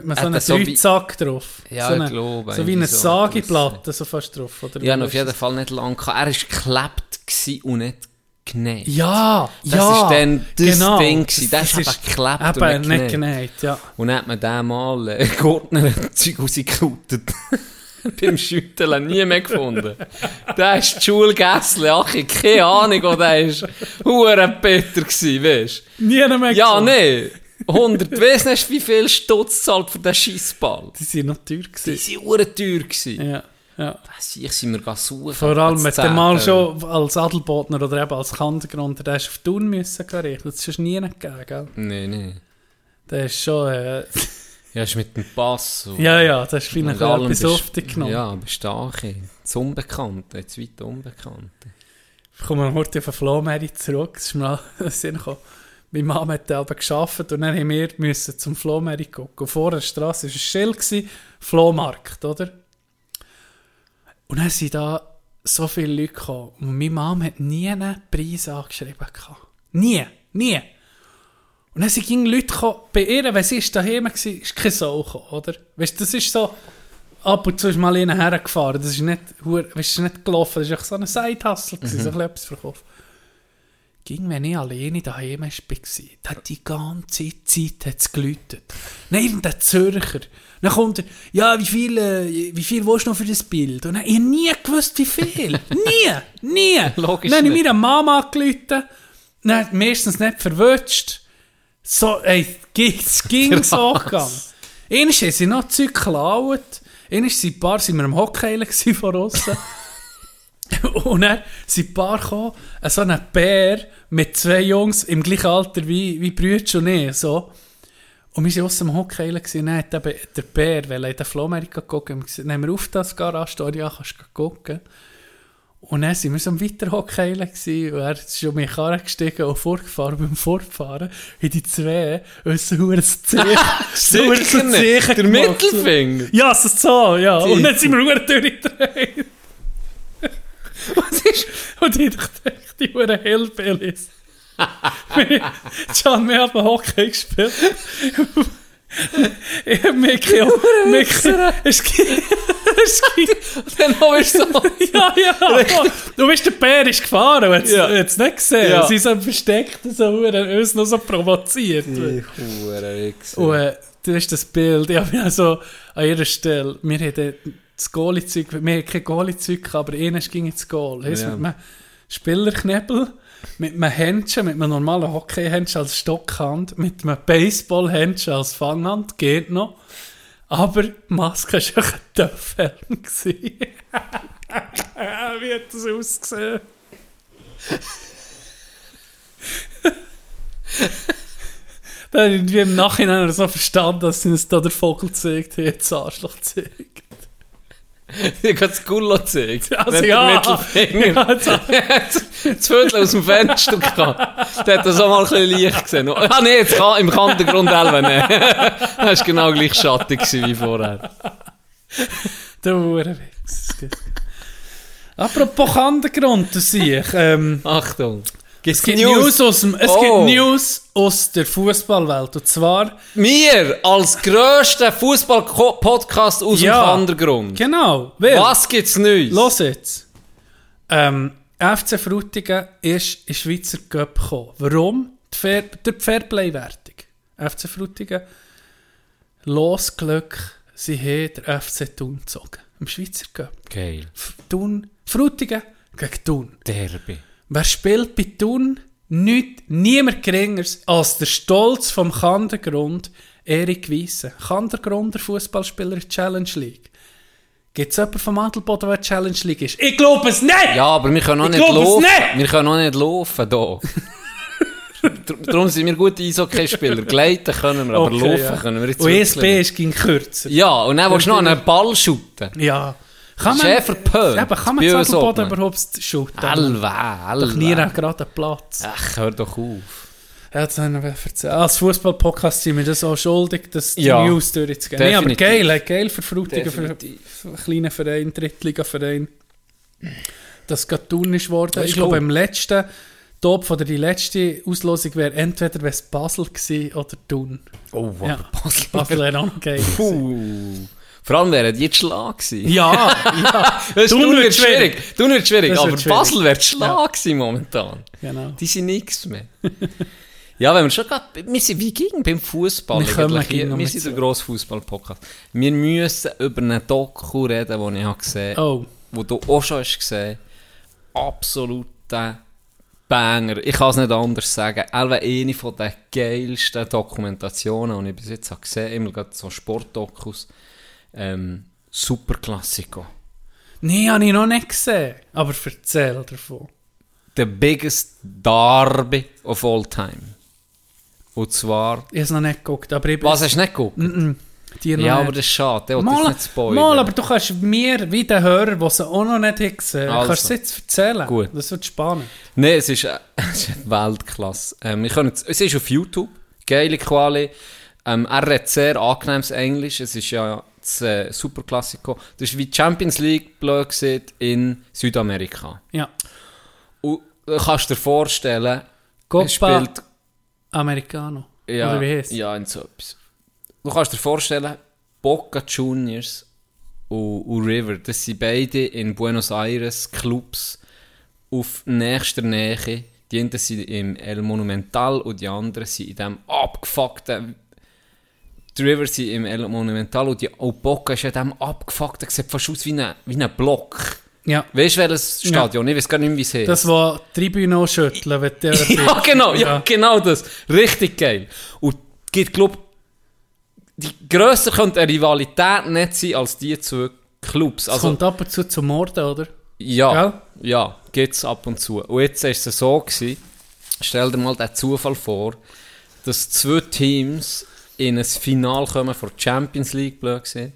Speaker 4: mit so einem
Speaker 2: so
Speaker 4: Dreizack drauf.
Speaker 2: Ja,
Speaker 4: so
Speaker 2: ich
Speaker 4: eine,
Speaker 2: glaube,
Speaker 4: So wie eine
Speaker 2: so.
Speaker 4: Sagiplatte, so fast drauf. Oder
Speaker 2: Ich ihn auf
Speaker 4: ist
Speaker 2: jeden
Speaker 4: das?
Speaker 2: Fall nicht gehabt. Er war geklebt gewesen und nicht genäht.
Speaker 4: Ja,
Speaker 2: Das
Speaker 4: ja.
Speaker 2: ist dann das
Speaker 4: genau.
Speaker 2: Ding gewesen. Der ist eben geklebt und
Speaker 4: eben
Speaker 2: nicht
Speaker 4: nicht
Speaker 2: genäht.
Speaker 4: Ja.
Speaker 2: Und dann hat man den mal äh, Gurtner Zeug rausgekautet. Beim Schütteln nie mehr gefunden. Der ist die Schulgässle, ach, ich keine Ahnung, wo der ist. Hure Peter gsi, weißt
Speaker 4: Nie mehr
Speaker 2: Ja,
Speaker 4: gefunden.
Speaker 2: nee. 100, weiss nicht, wie viel Stutz zahlt für den Scheissball.
Speaker 4: Die sind noch teuer
Speaker 2: Die
Speaker 4: gewesen.
Speaker 2: waren hure teuer. Gewesen.
Speaker 4: Ja, ja.
Speaker 2: Was ich sind wir suchen.
Speaker 4: Vor allem,
Speaker 2: Das
Speaker 4: wenn du mal schon als Adelbodner oder eben als Kandergrund, der ist auf Thun müssen gerichtet. Das ist nie gegeben, gell?
Speaker 2: Nee, nee.
Speaker 4: Der ist schon, äh,
Speaker 2: Ja, ist mit dem Pass.
Speaker 4: ja, ja, das ist vielleicht etwas dich genommen.
Speaker 2: Ja, bist du Das Unbekannte, das weit Unbekannte.
Speaker 4: Ich komme heute auf den Flohmarkt zurück. Das ist mir den Sinn gekommen. Meine Mama hat da gearbeitet und dann haben wir müssen zum Flohmarkt gucken. Und vor der Straße war ein Schild, gewesen, Flohmarkt, oder? Und dann sind da so viele Leute gekommen. Und meine Mama hat nie einen Preis angeschrieben. gehabt. Nie, nie. Und dann sind Leute gekommen, bei ihr, wenn sie daheim war, ist kein Sau gekommen, oder? Weißt du, das ist so, ab und zu ist mal einer hergefahren, das ist nicht, weißt, ist nicht gelaufen, das echt so ein Side-Hustle, gewesen, so etwas verkauft. Ging, wenn ich alleine daheim war, da hat die ganze Zeit hat's geläutet. Dann irgendein Zürcher. Dann kommt er, ja, wie viel, äh, wie viel willst du noch für das Bild? Und dann, ich hab nie gewusst, wie viel. nie, nie.
Speaker 2: Logisch
Speaker 4: dann habe ich meiner Mama angerufen, dann hat meistens nicht verwünscht. So, ey, es ging so gegangen. Einmal haben sie noch Zeug geklaut. Einmal sind ein paar sind wir am gewesen von außen. Und dann sind ein paar gekommen, äh, so ein Bär mit zwei Jungs im gleichen Alter wie, wie Brütsch und ich, so. Und wir waren aus dem und dann hat eben der Bär, weil er in den Flohmarkt gucken, und gesagt, nehmen wir auf das Garage, da, ja, kannst du gucken. Und dann sind wir so am Weiterhockeilen und er ist schon mit Karre gestiegen und vorgefahren. Beim Vorfahren haben die zwei ein Zeichen, ein
Speaker 2: Sicher nicht.
Speaker 4: Zeichen
Speaker 2: Der. Mittelfinger.
Speaker 4: Ja, so, ja. Und dann sind wir durchgedreht.
Speaker 2: Was ist?
Speaker 4: Und ich dachte, die waren Hellbillies. John, wir haben Hockey gespielt. Ich habe. Mickey. Es gibt.
Speaker 2: Dann bist du so.
Speaker 4: Ja, ja. Du bist der Bär ist gefahren,
Speaker 2: ja.
Speaker 4: es nicht gesehen.
Speaker 2: Ja.
Speaker 4: Sie sind versteckt und so, uns noch so provoziert.
Speaker 2: Hure
Speaker 4: Und äh, du hast das Bild, ich habe ja so an ihrer Stelle, wir haben das Goalie-Zeug, wir hatten kein Goalie-Zeug, aber einer ging ins Goal.
Speaker 2: Ja.
Speaker 4: mit einem Spielerknebel, mit einem Händchen, mit einem normalen Hockey-Händchen als Stockhand, mit einem Baseball-Händchen als Fanghand, geht noch. Aber die Maske war einfach ein gewesen. Wie hat das ausgesehen? Da habe ich im Nachhinein so verstanden, dass sie uns da der Vogel zeigt, das Arschloch zeigt.
Speaker 2: Ich habe das Gullo gezeigt.
Speaker 4: Also
Speaker 2: Mit dem
Speaker 4: ja.
Speaker 2: Mittelfinger.
Speaker 4: Ja,
Speaker 2: das- Viertel aus dem Fenster gehabt. Der hat das auch mal ein bisschen leicht gesehen. Ah nee, jetzt kann, im Kantengrund nicht. Das war genau gleich schattig wie vorher.
Speaker 4: Der Uhrenwitz. Apropos Kantengrund, das sehe ich. Ähm,
Speaker 2: Achtung.
Speaker 4: Es gibt News, aus dem, es
Speaker 2: Oh.
Speaker 4: gibt News aus der Fußballwelt. Und zwar,
Speaker 2: Wir als grösster Fußball-Podcast aus
Speaker 4: Ja.
Speaker 2: dem Kantengrund.
Speaker 4: genau, weil,
Speaker 2: Was gibt's Neues?
Speaker 4: los jetzt. Ähm, FC Frutigen ist in den Schweizer Cup gekommen. Warum? Die Fair, die Fairplay-Wertung. FC Frutigen, los Glück, sie haben der FC Thun gezogen. Im Schweizer Cup.
Speaker 2: Geil.
Speaker 4: F- Thun, Frutigen gegen Thun.
Speaker 2: Derby.
Speaker 4: Wer spielt bei Thun? Nicht, niemand geringeres als der Stolz vom Kandergrund, Erik Wiese. Kandergrund, der Fußballspieler Challenge League. Gibt es jemanden vom Adelboden, der Challenge League ist? Ich glaube es nicht!
Speaker 2: Ja, aber wir können noch
Speaker 4: Ich
Speaker 2: nicht laufen.
Speaker 4: nicht.
Speaker 2: Wir können noch nicht laufen hier. Darum sind wir gute Eishockey-Spieler. Gleiten können wir, aber
Speaker 4: Okay,
Speaker 2: laufen
Speaker 4: ja.
Speaker 2: können wir jetzt
Speaker 4: Und ESB ist ging kürzer.
Speaker 2: Ja, und dann willst du noch einen Ball shooten.
Speaker 4: Ja. Kann man,
Speaker 2: Schäfer
Speaker 4: eben, kann man
Speaker 2: oben.
Speaker 4: überhaupt shooten?
Speaker 2: Alva,
Speaker 4: Doch nie gerade einen Platz.
Speaker 2: Ach, hör doch auf.
Speaker 4: Ja, das haben wir erzählt. Als Fußball-Podcast sind wir das auch schuldig, das die
Speaker 2: Ja.
Speaker 4: News durchzugehen. Nee, aber geil, geil für Frutigen, für, einen kleinen Verein, Drittliga-Verein. Das gerade tun ist worden. Ich glaube,
Speaker 2: cool.
Speaker 4: im letzten Top oder die letzte Auslosung wäre entweder wär's Basel gewesen oder Thun.
Speaker 2: Oh, wow.
Speaker 4: Ja. Basel wäre auch geil.
Speaker 2: Vor allem wären die Schlag gewesen.
Speaker 4: Ja, ja,
Speaker 2: Das
Speaker 4: Thun wird
Speaker 2: schwierig. Thun wird schwierig,
Speaker 4: Das
Speaker 2: aber
Speaker 4: schwierig.
Speaker 2: Basel wird Schlag gewesen momentan.
Speaker 4: genau.
Speaker 2: Die sind nichts mehr. ja, wenn wir schon gerade, wir sind wie gegen beim Fußball.
Speaker 4: Wir
Speaker 2: Wir sind
Speaker 4: zu.
Speaker 2: der grosse Fußball-Podcast. Wir müssen über einen Doku reden, den ich habe gesehen habe,
Speaker 4: Oh,
Speaker 2: wo du auch schon hast gesehen Absoluter Banger. Ich kann es nicht anders sagen. Elbe eine von den geilsten Dokumentationen, die ich bis jetzt habe gesehen habe. Immer gerade so Sportdokus. Ähm, super Klassiko.
Speaker 4: nee, habe ich noch nicht gesehen. Aber erzähl davon.
Speaker 2: The biggest Derby of all time. Und zwar...
Speaker 4: Ich habe es noch nicht geguckt, aber ich
Speaker 2: Was, hast du nicht geguckt?
Speaker 4: dir noch
Speaker 2: Ja,
Speaker 4: nicht.
Speaker 2: aber das ist schade. Wollte
Speaker 4: Mal,
Speaker 2: nicht spoilern.
Speaker 4: mal, aber du kannst mir, wie der Hörer, der es auch noch nicht hat gesehen
Speaker 2: Also.
Speaker 4: kannst es jetzt erzählen.
Speaker 2: Gut.
Speaker 4: Das wird spannend.
Speaker 2: Nein, es ist, äh, es ist Weltklasse. Ähm, ich kann jetzt, es ist auf YouTube. Geile Quali. Ähm, er redet sehr angenehmes Englisch. Es ist ja das äh, Superklassiko. Das ist wie die Champions League, blöd in Südamerika.
Speaker 4: Ja.
Speaker 2: Und du kannst dir vorstellen,
Speaker 4: Copa
Speaker 2: spielt...
Speaker 4: Americano.
Speaker 2: Ja,
Speaker 4: Oder wie heißt
Speaker 2: ja, in so etwas. Du kannst dir vorstellen, Boca Juniors und, und River, das sind beide in Buenos Aires Clubs auf nächster Nähe. Die einen sind im El Monumental und die anderen sind in dem abgefuckten. Die River sind im El Monumental und die Boca ist in dem abgefuckten, sieht fast aus wie ein, wie ein Block.
Speaker 4: Ja.
Speaker 2: Weißt du welches Stadion? Ich weiß gar nicht, mehr, wie es heißt.
Speaker 4: Das, Tribüne auch schütteln, wenn der
Speaker 2: Ja, genau, ja, genau das. Richtig geil. Und gibt, glaub, die grösser könnte eine Rivalität nicht sein als die zwei Clubs.
Speaker 4: Es
Speaker 2: Also,
Speaker 4: kommt ab und zu zum Morden, oder?
Speaker 2: ja,
Speaker 4: Gell?
Speaker 2: ja, gibt's ab und zu. Und jetzt ist es so gewesen, stell dir mal den Zufall vor, dass zwei Teams in ein Final kommen vor der Champions League, blöd gesagt.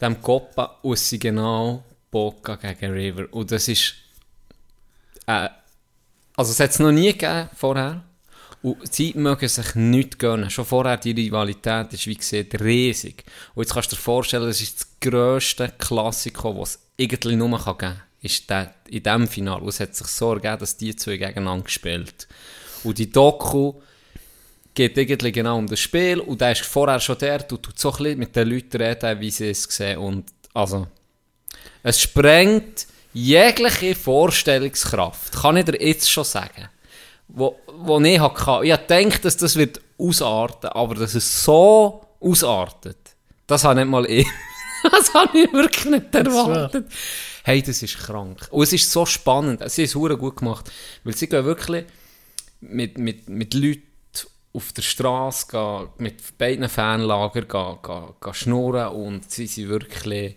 Speaker 2: Dem Copa, und es sind genau Boca gegen River. Und das ist, äh, also es hat es noch nie gegeben vorher. Und sie mögen sich nicht gönnen. Schon vorher, die Rivalität ist, wie gesagt, riesig. Und jetzt kannst du dir vorstellen, das ist das grösste Klassiko, das es irgendwie nur geben kann. Ist der, in diesem Finale. Und es hat sich so ergeben, dass die zwei gegeneinander gespielt Und die Doku geht irgendwie genau um das Spiel. Und der ist vorher schon der, du tut so ein bisschen mit den Leuten reden, wie sie es sehen. Und also, es sprengt jegliche Vorstellungskraft. Kann ich dir jetzt schon sagen. Wo, wo ich hatte. Ich gedacht, dass das wird ausarten, aber dass es so ausartet, das habe nicht mal ich, das habe ich wirklich nicht erwartet. Hey, das ist krank. Und es ist so spannend. Sie haben es gut gemacht. Weil sie gehen wirklich mit, mit, mit Leuten auf der Straße, gehen, mit beiden Fanlagern gehen, gehen, gehen schnurren und sie sind wirklich...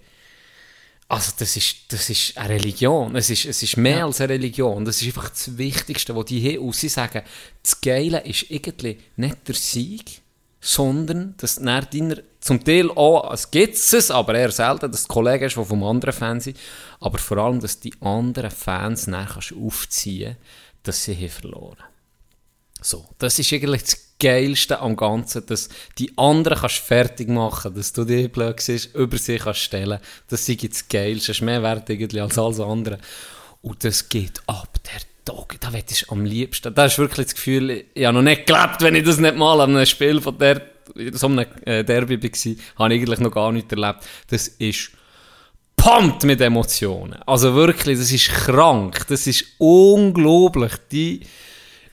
Speaker 2: Also das ist, das ist eine Religion. Es ist, es ist mehr ja. als eine Religion. Das ist einfach das Wichtigste, was die hier aus sie sagen. Das Geile ist irgendwie nicht der Sieg, sondern dass nach deiner, zum Teil auch, es gibt es, aber eher selten, dass die Kollegen ist, die vom anderen Fan sind, aber vor allem, dass die anderen Fans nachher aufziehen dass sie hier verloren. So, das ist eigentlich das Geilste am Ganzen, dass die anderen kannst fertig machen, dass du die blöd siehst, über sie kannst stellen, das ist das Geilste, das ist mehr wert irgendwie als alles andere. Und das geht ab, der Tag, da wird ich am liebsten, da ist wirklich das Gefühl, ich habe noch nicht gelebt, wenn ich das nicht mal an einem Spiel von der, so einem äh, Derby war, habe ich eigentlich noch gar nicht erlebt. Das ist pumped mit Emotionen. Also wirklich, das ist krank, das ist unglaublich, die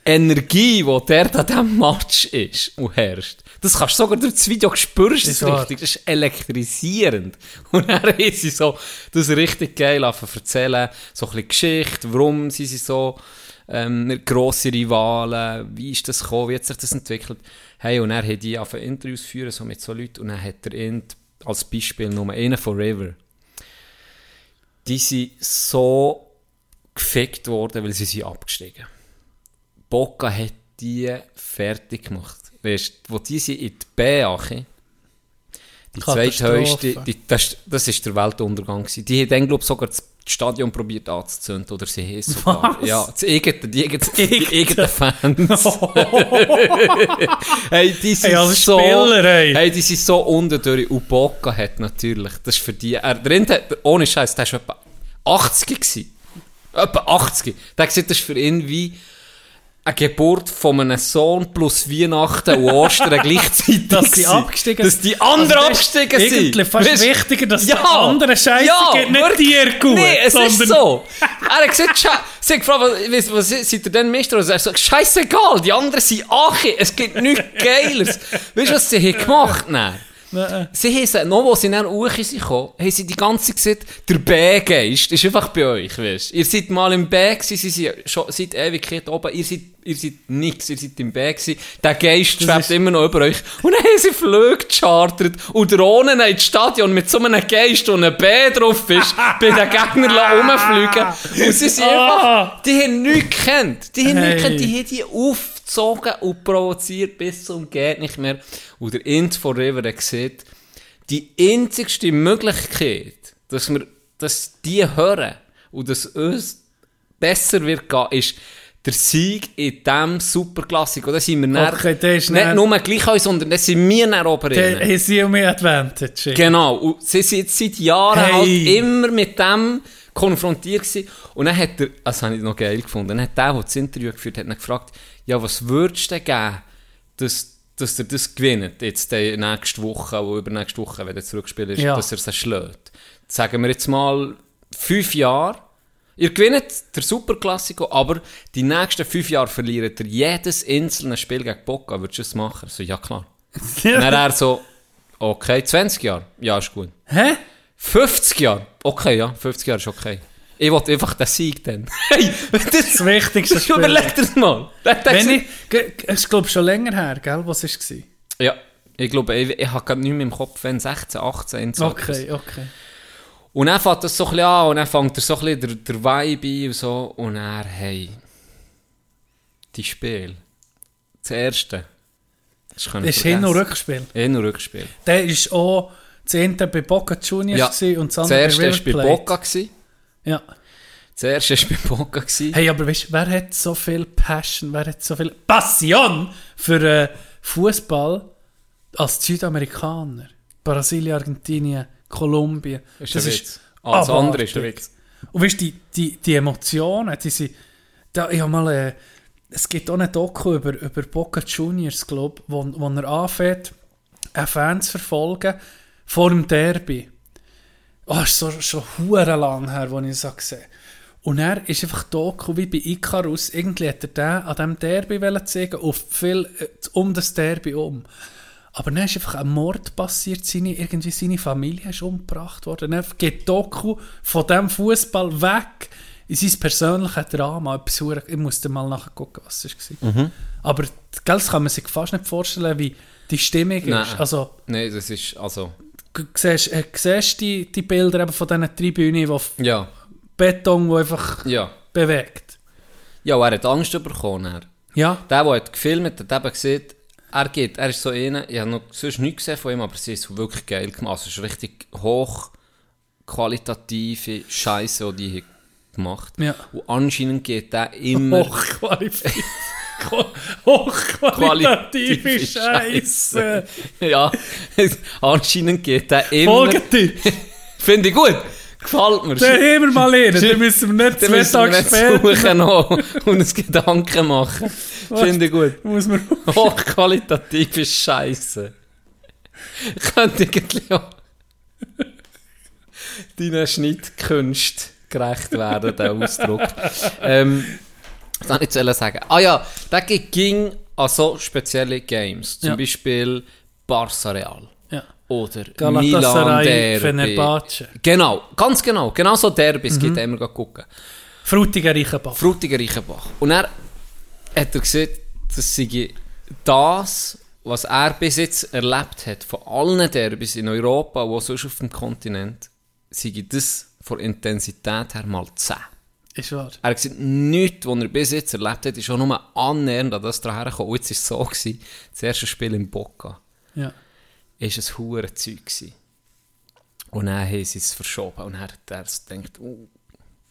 Speaker 2: Energie, die der an diesem Match ist und herrscht. Das kannst du sogar durch das Video spürst es richtig. Das ist elektrisierend. Und dann ist sie so, das richtig geil erzählen, so ein bisschen Geschichte, warum sind sie so ähm, grosse Rivalen, wie ist das gekommen, wie hat sich das entwickelt. Hey, und er hat die auf Interviews führen, so mit so Leuten, und dann hat er als Beispiel nur einen von River. Die sind so gefickt worden, weil sie sind abgestiegen Boca hat die fertig gemacht. Weißt, wo die sind in die B achi, die zweithöchste, das, das ist der Weltuntergang gewesen. Die haben dann, glaube ich, sogar das Stadion probiert anzuzünden, oder sie haben sogar. Was? Ja, das eigene, die eigenen Fans. hey, die sind
Speaker 4: hey,
Speaker 2: so,
Speaker 4: Spieler, hey.
Speaker 2: hey. die sind so unterdurch. Und Boca hat natürlich, das ist für die, er, drin hat, ohne Scheiß, der war etwa 80 gewesen. Etwa 80. Der hat gesagt, das ist für ihn wie, eine Geburt von einem Sohn plus Weihnachten und Ostern gleichzeitig
Speaker 4: Dass die abgestiegen
Speaker 2: Dass die anderen also abgestiegen sind.
Speaker 4: Eigentlich fast weißt, wichtiger, dass
Speaker 2: ja,
Speaker 4: die anderen Scheiße
Speaker 2: ja,
Speaker 4: geht, nicht dir gut.
Speaker 2: Nee, es ist so. er hat gesagt, sie hat gefragt, was, was, seid ihr denn Meister? Und er sagt, scheißegal, die anderen sind Ache, es gibt nichts Geiles. weißt du, was sie hier gemacht haben? Sie haben, noch wo sie dann hoch sind haben sie die ganze Zeit gesagt, der B-Geist ist einfach bei euch, weißt Ihr seid mal im B gewesen, sie sind schon seit Ewigkeit oben, ihr seid, ihr seid nix, ihr seid im B gewesen, der Geist schwebt immer noch über euch. Und dann haben sie Flüge gechartert und Drohnen ins Stadion mit so einem Geist, wo ein B drauf ist, bei den Gegnern rumfliegen. Und sie sind einfach, ah. die haben nichts gekannt. Die haben hey. nichts gekannt, die haben die auf aufgezogen und provoziert bis zum geht nicht mehr. Und der Int Forever sieht, die einzigste Möglichkeit, dass wir dass die hören und dass uns besser wird gehen, ist der Sieg in diesem Superklassik. Da sind wir okay, dann, nicht dann, nur gleich euch, sondern dann sind wir dann oben.
Speaker 4: Dann sie mehr Advantage.
Speaker 2: Genau. Und sie sind seit Jahren hey. halt immer mit dem konfrontiert gewesen. Und dann hat er, das habe ich noch geil gefunden, dann hat der, der das Interview geführt hat, gefragt, ja, was würdest du denn geben, dass, dass er das gewinnt, jetzt die nächste Woche oder übernächste Woche, wenn er zurückgespielt ist, ja. dass er es schlägt. Sagen wir jetzt mal fünf Jahre, Ihr gewinnt der Superklassiko, aber die nächsten fünf Jahre verliert ihr jedes einzelne Spiel gegen Boca. Würdest du das machen? So, ja klar. Dann er so, okay, 20 Jahre? Ja, ist gut.
Speaker 4: Hä?
Speaker 2: 50 Jahre? Okay, ja, 50 Jahre ist okay. Ich wollte einfach den Sieg dann.
Speaker 4: Hey, das, das Wichtigste
Speaker 2: Spiel. Überleg dir das mal.
Speaker 4: Wenn ich, glaube schon länger her, gell, was war?
Speaker 2: Ja, ich glaube, ich, ich habe gerade nicht mehr im Kopf, wenn 16, 18,
Speaker 4: so Okay, okay.
Speaker 2: Und dann fängt das so ein bisschen an und dann fängt er so ein bisschen der, der Vibe ein und so. Und er, hey, die Spiel. Das erste.
Speaker 4: Das ist Hin- und Rückspiel.
Speaker 2: Hin- und Rückspiel.
Speaker 4: Der ist auch das eine bei Boca Juniors
Speaker 2: ja.
Speaker 4: und das
Speaker 2: andere bei River Plate. bei Boca. Gewesen.
Speaker 4: Ja.
Speaker 2: Zuerst war bei Boca. Gewesen.
Speaker 4: Hey, aber weißt, wer hat so viel Passion, wer hat so viel Passion für äh, Fußball als Südamerikaner? Brasilien, Argentinien, Kolumbien.
Speaker 2: Ist das ist Alles andere ist der Witz.
Speaker 4: Und weißt die, die, die Emotionen, die sind, da, ich habe mal, äh, es gibt auch eine Doku über, über Boca Juniors, glaube wo, wo er anfängt, Fans verfolgen vor dem Derby. Oh, ist so, schon hure lang her, als ich das gesehen habe. Und er ist einfach Doku wie bei Icarus. Irgendwie hat er den an diesem Derby zeigen, auf viel, äh, um das Derby um. Aber dann ist einfach ein Mord passiert, seine, irgendwie seine Familie ist umgebracht worden. Dann geht Doku von diesem Fußball weg in sein persönliches Drama. Ich muss dir mal nachgucken, was es war.
Speaker 2: Mhm.
Speaker 4: Aber gell, das kann man sich fast nicht vorstellen, wie die Stimmung
Speaker 2: Nein.
Speaker 4: ist. Also,
Speaker 2: Nein, das ist, also,
Speaker 4: siehst, äh, siehst die, die Bilder eben von diesen Tribünen, wo
Speaker 2: ja,
Speaker 4: Beton, wo einfach
Speaker 2: ja.
Speaker 4: bewegt.
Speaker 2: Ja, und er hat Angst bekommen. Er.
Speaker 4: Ja,
Speaker 2: Der, der hat gefilmt hat, hat eben gesehen, er geht, er ist so einer, ich habe noch sonst nichts gesehen von ihm, aber sie ist wirklich geil gemacht. Also, es ist richtig hoch qualitative Scheiße, die die gemacht
Speaker 4: Ja.
Speaker 2: Und anscheinend geht der immer...
Speaker 4: hochqualifiziert. Hochqualitative
Speaker 2: Qualitative
Speaker 4: Scheiße.
Speaker 2: ja, anscheinend geht der immer...
Speaker 4: Folgetipp.
Speaker 2: Finde ich gut. Gefällt mir.
Speaker 4: Den haben wir mal lernen. Den müssen wir nicht zwei Tage später.
Speaker 2: und uns Gedanken machen. Finde ich gut.
Speaker 4: Muss man
Speaker 2: Hochqualitative Scheiße. Könnte irgendwie auch deinen Schnittkünsten gerecht werden, der Ausdruck. ähm, was soll ich jetzt sagen? Ah ja, der ging an so spezielle Games. Zum
Speaker 4: Ja.
Speaker 2: Beispiel Barça Real.
Speaker 4: Ja.
Speaker 2: Oder Milan Derby.
Speaker 4: Fenerbahce.
Speaker 2: Genau, ganz genau. Genau so Derbys
Speaker 4: Mhm.
Speaker 2: gibt immer gucken.
Speaker 4: Frutiger Reichenbach.
Speaker 2: Frutiger Reichenbach. Und er hat er gesehen, das sei das, was er bis jetzt erlebt hat, von allen Derbys in Europa und auch sonst auf dem Kontinent, sei das von Intensität her mal 10.
Speaker 4: Ist wahr.
Speaker 2: Er hat gesagt, nichts, was er bis jetzt erlebt hat, ist auch nur annähernd an das daher gekommen. Und jetzt war es so, gewesen, das erste Spiel in Boca
Speaker 4: Ja.
Speaker 2: ist ein hure Zeug. Und dann haben sie es verschoben. Und dann hat er gedacht, oh,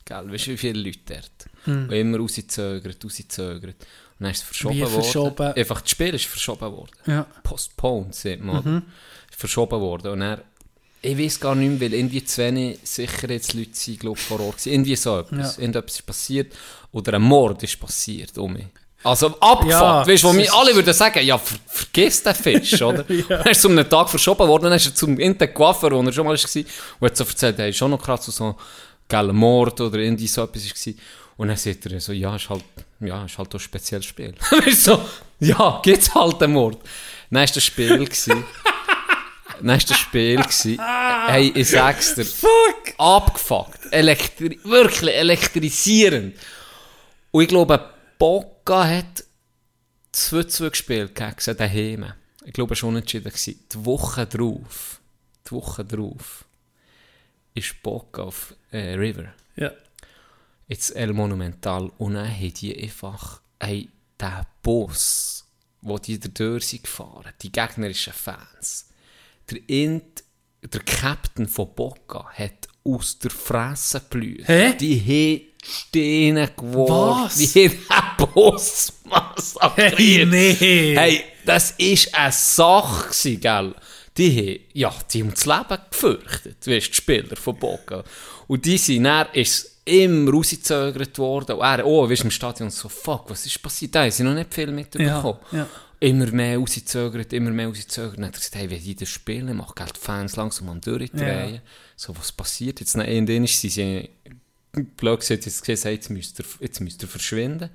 Speaker 2: gell, weißt du, wie viele Leute dort? Und immer rausgezögert, rausgezögert. Und dann ist es verschoben
Speaker 4: Wie
Speaker 2: worden.
Speaker 4: verschoben?
Speaker 2: Einfach, das Spiel ist verschoben worden.
Speaker 4: Ja.
Speaker 2: Postponed, sieht man. Ist verschoben worden. Und er ich weiß gar nicht mehr, weil irgendwie zu wenig Sicherheitsleute sind, glaub, vor Ort gewesen. Irgendwie so etwas.
Speaker 4: Ja.
Speaker 2: Irgendetwas ist passiert. Oder ein Mord ist passiert um mich. Also abgefuckt,
Speaker 4: Ja,
Speaker 2: weißt du, wo
Speaker 4: ist-
Speaker 2: alle würden sagen, ja, ver vergiss den Fisch, oder?
Speaker 4: Ja.
Speaker 2: Dann ist um einen Tag verschoben worden, dann ist er zum in den Coiffeur, wo er schon mal war, und hat so erzählt, hey, schon noch gerade so, gell, Mord oder irgendwie so etwas war. Und dann sagt er so, ja, ist halt, ja, ist halt auch ein spezielles Spiel. Weißt du, so, ja, gibt's halt einen Mord. Dann war das Spiel. Dann war das Spiel. gewesen. Hey, ich sag's dir.
Speaker 4: Fuck!
Speaker 2: Abgefuckt. Elektri wirklich elektrisierend. Und ich glaube, Boca hat 2-2 gespielt gegen sie daheim. Ich glaube, schon unentschieden gewesen. Die Woche drauf, die Woche drauf, ist Boca auf äh, River.
Speaker 4: Ja.
Speaker 2: Jetzt El Monumental. Und dann haben die einfach, hey, der Bus, wo die da durch sind gefahren, die gegnerischen Fans, der Int, der Captain von Boca hat aus der Fresse geblüht.
Speaker 4: Hä?
Speaker 2: Die haben Steine geworfen.
Speaker 4: Was?
Speaker 2: Die haben den Bus massakriert.
Speaker 4: Hey, nee.
Speaker 2: Hey, das war eine Sache, gell? Die haben, ja, die haben das Leben gefürchtet, weißt, die Spieler von Boca. Und die sind dann, ist immer rausgezögert worden. Und er, oh, weißt, im Stadion so, fuck, was ist passiert? Da haben sie noch nicht viel mitbekommen.
Speaker 4: Ja, ja.
Speaker 2: Immer mehr rausgezögert, immer mehr rausgezögert. Dann hat er gesagt, hey, wenn die das spielen, macht gell, die Fans langsam am durchdrehen.
Speaker 4: Ja.
Speaker 2: So, was passiert jetzt? Nein, in denen sind sie, blöd gesagt, jetzt gesagt, hey, jetzt müsst ihr, jetzt müsst ihr verschwinden.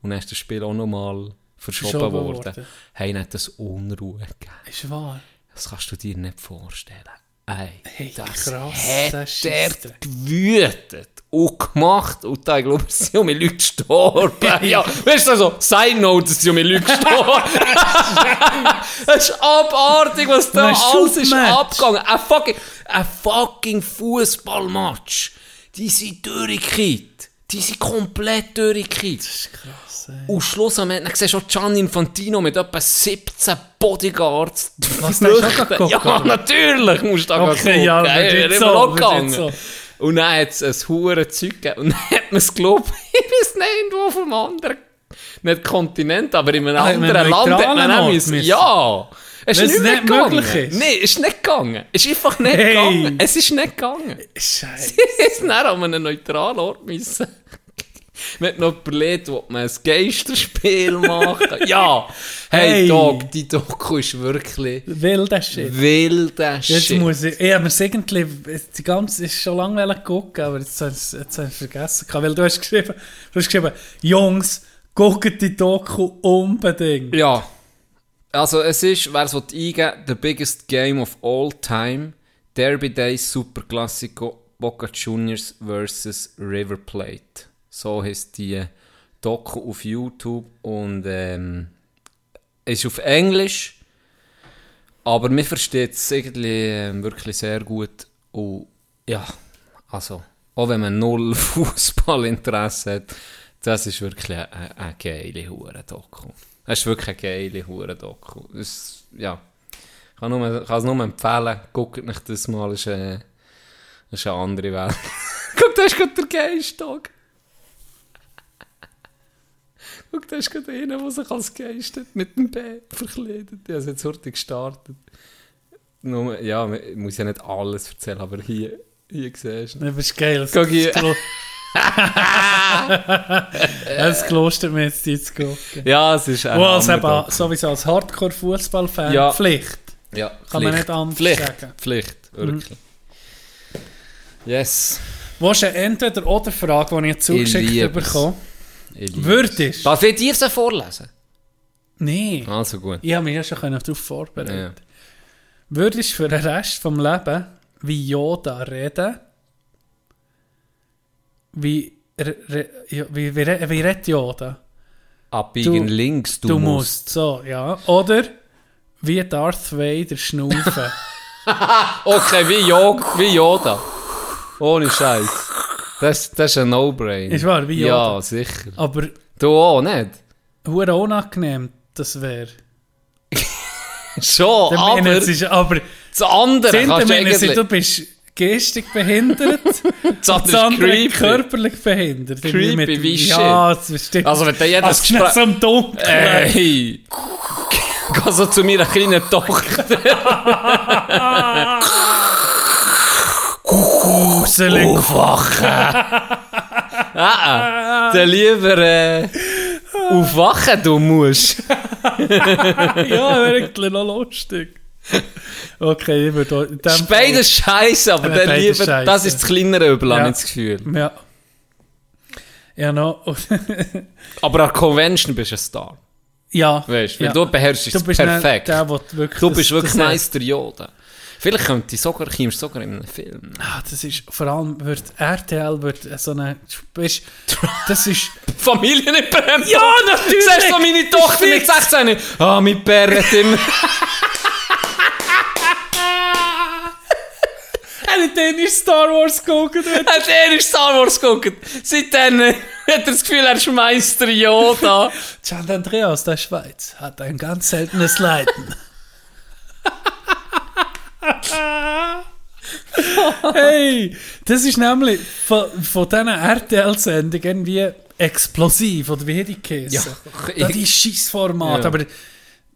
Speaker 2: Und dann ist das Spiel auch nochmal verschoben,
Speaker 4: Verschoben
Speaker 2: worden.
Speaker 4: worden.
Speaker 2: Hey, dann hat das Unruhe gegeben.
Speaker 4: Ist wahr.
Speaker 2: Das kannst du dir nicht vorstellen. Ey,
Speaker 4: Hey,
Speaker 2: das
Speaker 4: krass,
Speaker 2: hat
Speaker 4: das
Speaker 2: der
Speaker 4: Scheissdreck.
Speaker 2: gewütet und gemacht. Und da, ich glaube, es sind um die Leute gestorben. ja, weißt du, so, Side Note, es sind um die Leute gestorben. das ist abartig, was da alles ist abgegangen. Ein fucking, ein fucking Fußballmatch. Die sind durchgekippt. Die sind komplett durchgekippt.
Speaker 4: Das ist krass, ey.
Speaker 2: Und schlussendlich, dann siehst du auch Gian Infantino mit etwa 17 Bodyguards.
Speaker 4: Was, der ist auch
Speaker 2: flüchten.
Speaker 4: geguckt,
Speaker 2: Ja,
Speaker 4: oder?
Speaker 2: natürlich musst du da
Speaker 4: Okay, ja,
Speaker 2: wir
Speaker 4: nicht
Speaker 2: sind
Speaker 4: so,
Speaker 2: gegangen. Und dann hat es ein hure Zeug gegeben. Und dann hat man es geglaubt, ich weiß nicht, irgendwo auf einem anderen, nicht Kontinent, aber in einem
Speaker 4: Ah,
Speaker 2: anderen Land hat man müssen. Ja! Es ist nicht,
Speaker 4: nicht
Speaker 2: gegangen.
Speaker 4: möglich ist.
Speaker 2: Nein, es ist nicht gegangen. Es ist einfach nicht
Speaker 4: Hey.
Speaker 2: gegangen. Es ist nicht gegangen.
Speaker 4: Scheiße.
Speaker 2: Es ist dann an einem neutralen Ort müssen. Man hat noch überlegt, ob man ein Geisterspiel machen Ja! Hey,
Speaker 4: Hey.
Speaker 2: Dog, die Doku ist wirklich
Speaker 4: Wilder Shit.
Speaker 2: wilder
Speaker 4: Jetzt
Speaker 2: Shit.
Speaker 4: muss ich, ich habe mir irgendwie, die ganze, ist schon lange gucken, aber jetzt habe ich es jetzt habe ich es vergessen. Weil du hast geschrieben, du hast geschrieben, Jungs, guckt die Doku unbedingt.
Speaker 2: Ja. Also es ist, wer es eingeben The Biggest Game of All Time, Derby Day Super Classico Boca Juniors vs. River Plate. So heißt die Doku auf YouTube und ähm, ist auf Englisch, aber man versteht es äh, wirklich sehr gut und ja, also auch wenn man null Fußballinteresse hat, das ist wirklich eine, eine geile Hure-Doku. Das ist wirklich eine geile Hure-Doku. Ja, ich kann, es nur empfehlen, guckt euch das mal, das ist, äh, das ist eine andere Welt. Guck, da ist gerade der Geist-Tag. Guck, da ist gerade einer, der sich als Geist mit dem B verkleidet. Ich habe jetzt heute gestartet. Nur, ja, ich muss ja nicht alles erzählen, aber hier, hier siehst du.
Speaker 4: Das ist geil.
Speaker 2: Guck hier.
Speaker 4: Das Kloster mir jetzt zu gucken.
Speaker 2: Ja, es ist
Speaker 4: ein als eben, sowieso als Hardcore-Fußballfan
Speaker 2: ja.
Speaker 4: Pflicht.
Speaker 2: Ja,
Speaker 4: Kann
Speaker 2: Pflicht.
Speaker 4: man nicht anders
Speaker 2: Pflicht.
Speaker 4: sagen.
Speaker 2: Pflicht, wirklich. Mhm. Yes.
Speaker 4: Wo ist eine entweder oder Frage, die ich zugeschickt bekomme? Würdest
Speaker 2: Darf ich dir sie vorlesen?
Speaker 4: Nein.
Speaker 2: Also gut.
Speaker 4: Ich habe mich ja schon darauf vorbereitet. Ja. Würdest du für den Rest des Lebens wie Yoda reden? Wie, wie, wie, redet Yoda?
Speaker 2: Abbiegen
Speaker 4: Du-
Speaker 2: links, du,
Speaker 4: Du
Speaker 2: musst.
Speaker 4: musst, so, ja. Oder wie Darth Vader schnaufen.
Speaker 2: Okay, wie, Jo- wie Yoda. Ohne Scheiß. Das, das ist ein No-Brain.
Speaker 4: Ist wahr, wie Yoda.
Speaker 2: Ja, sicher.
Speaker 4: Aber
Speaker 2: Du auch nicht?
Speaker 4: hure unangenehm, das wäre.
Speaker 2: Schon, aber
Speaker 4: aber
Speaker 2: das andere
Speaker 4: Sind
Speaker 2: kannst du eigentlich...
Speaker 4: du bist geistig behindert,
Speaker 2: Das andere
Speaker 4: das
Speaker 2: ist
Speaker 4: andere
Speaker 2: creepy.
Speaker 4: körperlich behindert.
Speaker 2: Creepy
Speaker 4: Mit-
Speaker 2: wie
Speaker 4: Ja, das stimmt.
Speaker 2: Also wenn der jedes
Speaker 4: schnell so im Dunkeln.
Speaker 2: Ey! Geh so zu meiner kleinen Tochter.
Speaker 4: Gruselig.
Speaker 2: Aufwachen! ah, ah. Dann lieber äh, aufwachen, du musst.
Speaker 4: ja, eigentlich noch lustig. Okay, ich würde...
Speaker 2: Ist beides scheiße, aber dann lieber,
Speaker 4: scheisse.
Speaker 2: das ist das kleinere Übel,
Speaker 4: Ja.
Speaker 2: habe ich das Gefühl.
Speaker 4: Ja. Ja, noch...
Speaker 2: Aber an Convention bist du ein Star.
Speaker 4: ja.
Speaker 2: Weißt du, weil
Speaker 4: ja.
Speaker 2: du beherrschst
Speaker 4: Du bist
Speaker 2: perfekt.
Speaker 4: der, der wirklich...
Speaker 2: du
Speaker 4: das-
Speaker 2: bist wirklich
Speaker 4: das.
Speaker 2: Meister Yoda. Vielleicht könnte ich sogar, kommst du sogar in einem Film.
Speaker 4: Ah, das ist... Vor allem wird RTL wird so eine... Weißt, das ist...
Speaker 2: Familien in Brembo.
Speaker 4: Ja, natürlich.
Speaker 2: Siehst du meine Tochter mit 16? Ah, mein Bär hat immer...
Speaker 4: Den in Star Wars geguckt?
Speaker 2: Hat er ist Star Wars geguckt. Seitdem äh, hat er das Gefühl, er ist Meister Yoda.
Speaker 4: Gian Andrea aus der Schweiz hat ein ganz seltenes Leiden. hey, das ist nämlich von, von diesen RTL-Sendungen irgendwie explosiv, oder wie die Käse. Ja, die Schissformat,
Speaker 2: Ja.
Speaker 4: aber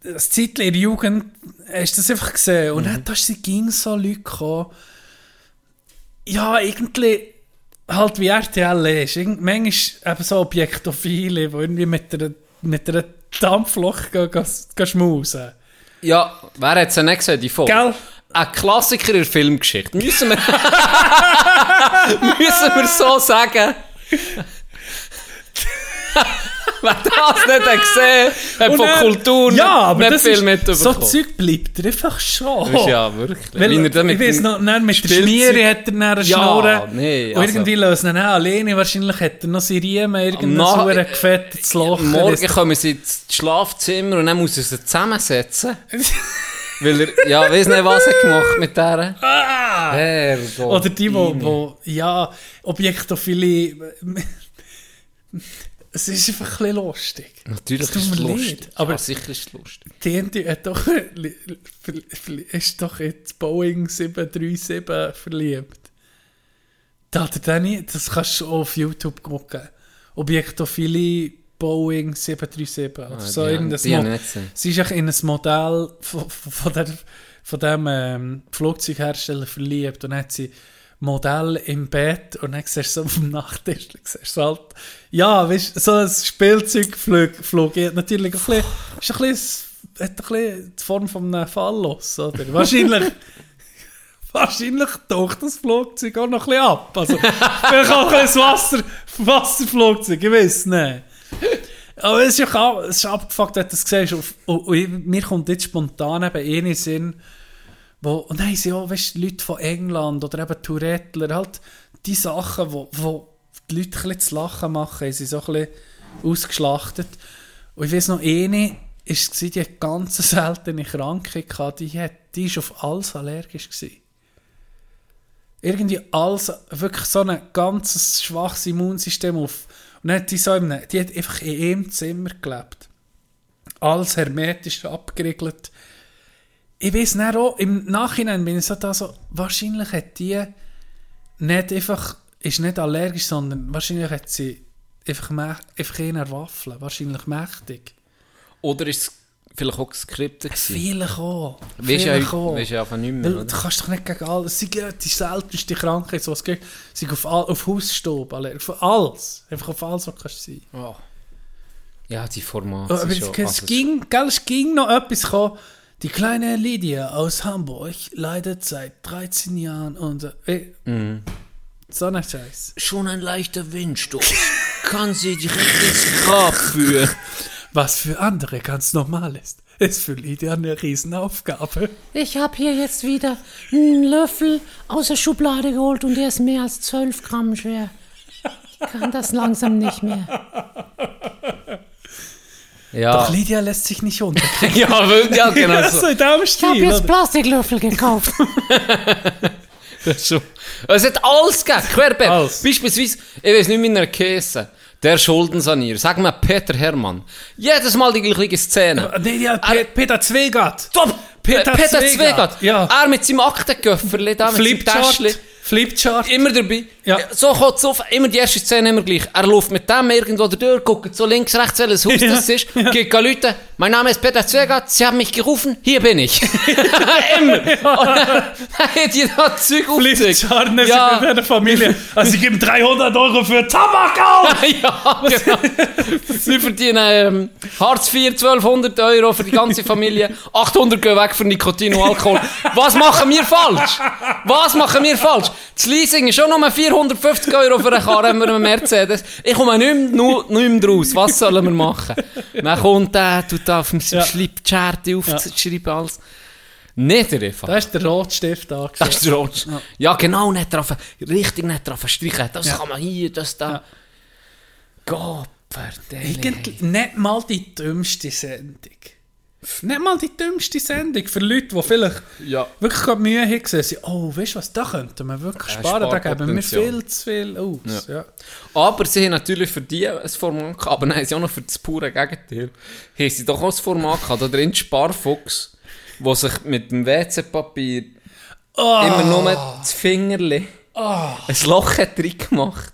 Speaker 4: das Zeitchen in der Jugend hast du das einfach gesehen. Und dann da sind ging so Leute gekommen, ja, irgendwie halt wie RTL ist. Irgend- Manchmal eben so Objektophile, die irgendwie mit einer, mit einer Dampfloch gehen, gehen, gehen schmusen.
Speaker 2: Ja, wer hat es denn nicht gesehen, die Folge?
Speaker 4: Gell?
Speaker 2: Ein Klassiker in der Filmgeschichte. Müssen wir... Müssen wir so sagen. Wer das nicht hat gesehen hat, von
Speaker 4: dann-
Speaker 2: Kultur
Speaker 4: ja, aber
Speaker 2: nicht viel mitbekommen.
Speaker 4: so Zeug bleibt er einfach schon.
Speaker 2: Ja wirklich.
Speaker 4: Weil,
Speaker 2: er
Speaker 4: ich weiss noch, dann mit der Schmiere hat er dann eine
Speaker 2: Ja, nee,
Speaker 4: Und
Speaker 2: also-
Speaker 4: irgendwie lösen ihn auch alleine. Wahrscheinlich hat er noch seine Riemen, irgendein so ein gefettetes Loch.
Speaker 2: Morgen kommen sie ins Schlafzimmer und dann muss er sie zusammensetzen. Weil er, ja, weiss nicht, was er gemacht mit der. Herrgott.
Speaker 4: Oder die, wo ja, Objektophilie. Es ist einfach ein bisschen lustig.
Speaker 2: Natürlich ist es lustig.
Speaker 4: aber-
Speaker 2: ja, sicher ist es lustig.
Speaker 4: Die Ente hat doch, ist doch jetzt Boeing 737 verliebt. Da hat er nicht, das kannst du auf YouTube gucken. Objektophilie Boeing 737. Oder
Speaker 2: Ah,
Speaker 4: so
Speaker 2: die
Speaker 4: irgendein
Speaker 2: die.
Speaker 4: Sie ist in ein Modell von, von, der, von dem ähm, Flugzeughersteller verliebt und hat sie Modell im Bett und dann siehst du so auf dem Nachttisch, siehst du halt, ja, weißt du, so ein Spielzeugflug, Flug, ja, natürlich ein bisschen, ist ein bisschen, hat ein bisschen die Form von einem Phallus, oder? Wahrscheinlich, wahrscheinlich taucht das Flugzeug auch noch ein bisschen ab, also vielleicht auch ein bisschen Wasser, Wasserflugzeug, ich weiß nicht. Aber es ist ja auch, es ist abgefuckt, wenn du das siehst. Auf, und, und mir kommt jetzt spontan eben in den Sinn, wo, und dann haben sie auch, weißt, Leute von England oder eben Tourettler, halt die Sachen, wo, wo die Leute ein zu lachen machen, haben sie so ein ausgeschlachtet. Und ich weiß noch, eine es, die hat ganz seltene Krankheit gehabt, die, hat, die auf alles allergisch gewesen. Irgendwie alles, wirklich so ein ganzes schwaches Immunsystem auf. Und dann hat die so in einem, die hat einfach in einem Zimmer gelebt. Alles hermetisch abgeriegelt. Ich weiß nicht auch, im Nachhinein bin ich so da so, wahrscheinlich hat die nicht einfach, ist nicht allergisch, sondern wahrscheinlich hat sie einfach, einfach eine Waffel, wahrscheinlich mächtig.
Speaker 2: Oder ist es vielleicht auch geskriptet gewesen?
Speaker 4: Vielleicht auch.
Speaker 2: Weisst
Speaker 4: Vielleicht
Speaker 2: ja,
Speaker 4: auch.
Speaker 2: weisst ja einfach nicht mehr,
Speaker 4: Weil du kannst doch nicht gegen alles. Sie die seltenste Krankheit, so es gibt. Sie auf, all, auf Hausstaub, auf alles. Einfach auf alles, was du kannst sein.
Speaker 2: Oh. Ja, die Formate. Sind
Speaker 4: es,
Speaker 2: schon-
Speaker 4: es,
Speaker 2: also,
Speaker 4: ging, gell, es ging noch etwas kommen. Die kleine Lydia aus Hamburg leidet seit 13 Jahren unter. Äh,
Speaker 2: Mhm.
Speaker 4: So ein Scheiß.
Speaker 2: Schon ein leichter Windstoß kann sie direkt ins Grab führen.
Speaker 4: Was für andere ganz normal ist, ist für Lydia eine Riesenaufgabe.
Speaker 5: Ich habe hier jetzt wieder einen Löffel aus der Schublade geholt und der ist mehr als 12 Gramm schwer. Ich kann das langsam nicht mehr.
Speaker 2: Ja,
Speaker 4: Doch Lydia lässt sich nicht unterkriegen.
Speaker 2: ja, wirklich, ja, genau so.
Speaker 5: Ich habe jetzt? Plastiklöffel gekauft.
Speaker 2: Das ist so. Es hat alles gegeben, querbeet.
Speaker 4: Alles.
Speaker 2: Beispielsweise, ich weiß nicht, meiner Käse, der Schuldensanierer, sag mal Peter Hermann. Jedes Mal die gleiche Szene.
Speaker 4: Nee, ja, Pe Peter Zwegert.
Speaker 2: Top!
Speaker 4: Peter
Speaker 2: Peter,
Speaker 4: Zwegert,
Speaker 2: Zwegert.
Speaker 4: ja.
Speaker 2: Er mit seinem Aktenköfferli da, mit seinem.
Speaker 4: Flipchart.
Speaker 2: Immer dabei.
Speaker 4: Ja.
Speaker 2: So kommt es auf. Immer die erste Szene immer gleich. Er läuft mit dem irgendwo durch, guckt so links, rechts, welches Haus
Speaker 4: Ja.
Speaker 2: das ist, geht Leute. Mein Name ist Peter Zwegert, Sie haben mich gerufen, hier bin ich. immer. Und dann hat die da Zeug aufgezeigt. Ja.
Speaker 4: mit der Familie. Also, sie geben 300 Euro für Tabak aus!
Speaker 2: ja, genau. Sie verdienen ähm, Hartz IV 1200 Euro für die ganze Familie. 800 gehen weg für Nikotin und Alkohol. Was machen wir falsch? Was machen wir falsch? Das Leasing ist schon nur 450 Euro für eine Karre, haben wir einen Mercedes. Ich komme nicht mehr, nu- nicht mehr draus. Was sollen wir machen? Dann kommt der, tut da auf dem
Speaker 4: Ja.
Speaker 2: Schleipchart aufschreiben alles. Nicht einfach.
Speaker 4: Da ist der Rotstift angesagt.
Speaker 2: Das ist der Rotsch. Ja. genau, nicht drauf, richtig nicht drauf streichen. Das
Speaker 4: Ja.
Speaker 2: kann man hier, das da.
Speaker 4: Ja.
Speaker 2: Gott, verdammt.
Speaker 4: Eigentlich nicht mal die dümmste Sendung. Nicht mal die dümmste Sendung für Leute, die vielleicht
Speaker 2: Ja.
Speaker 4: wirklich gerade Mühe haben gesehen. Oh, weißt du was, da könnten wir wirklich
Speaker 2: Ja,
Speaker 4: sparen. Da geben wir viel zu viel aus. Ja.
Speaker 2: Aber sie haben natürlich für die ein Format gehabt, aber nein, sie auch noch für das pure Gegenteil. Haben sie doch auch ein Format gehabt, da drin Sparfuchs, wo sich mit dem WC-Papier immer nur das Fingerli ein Loch hat drin gemacht.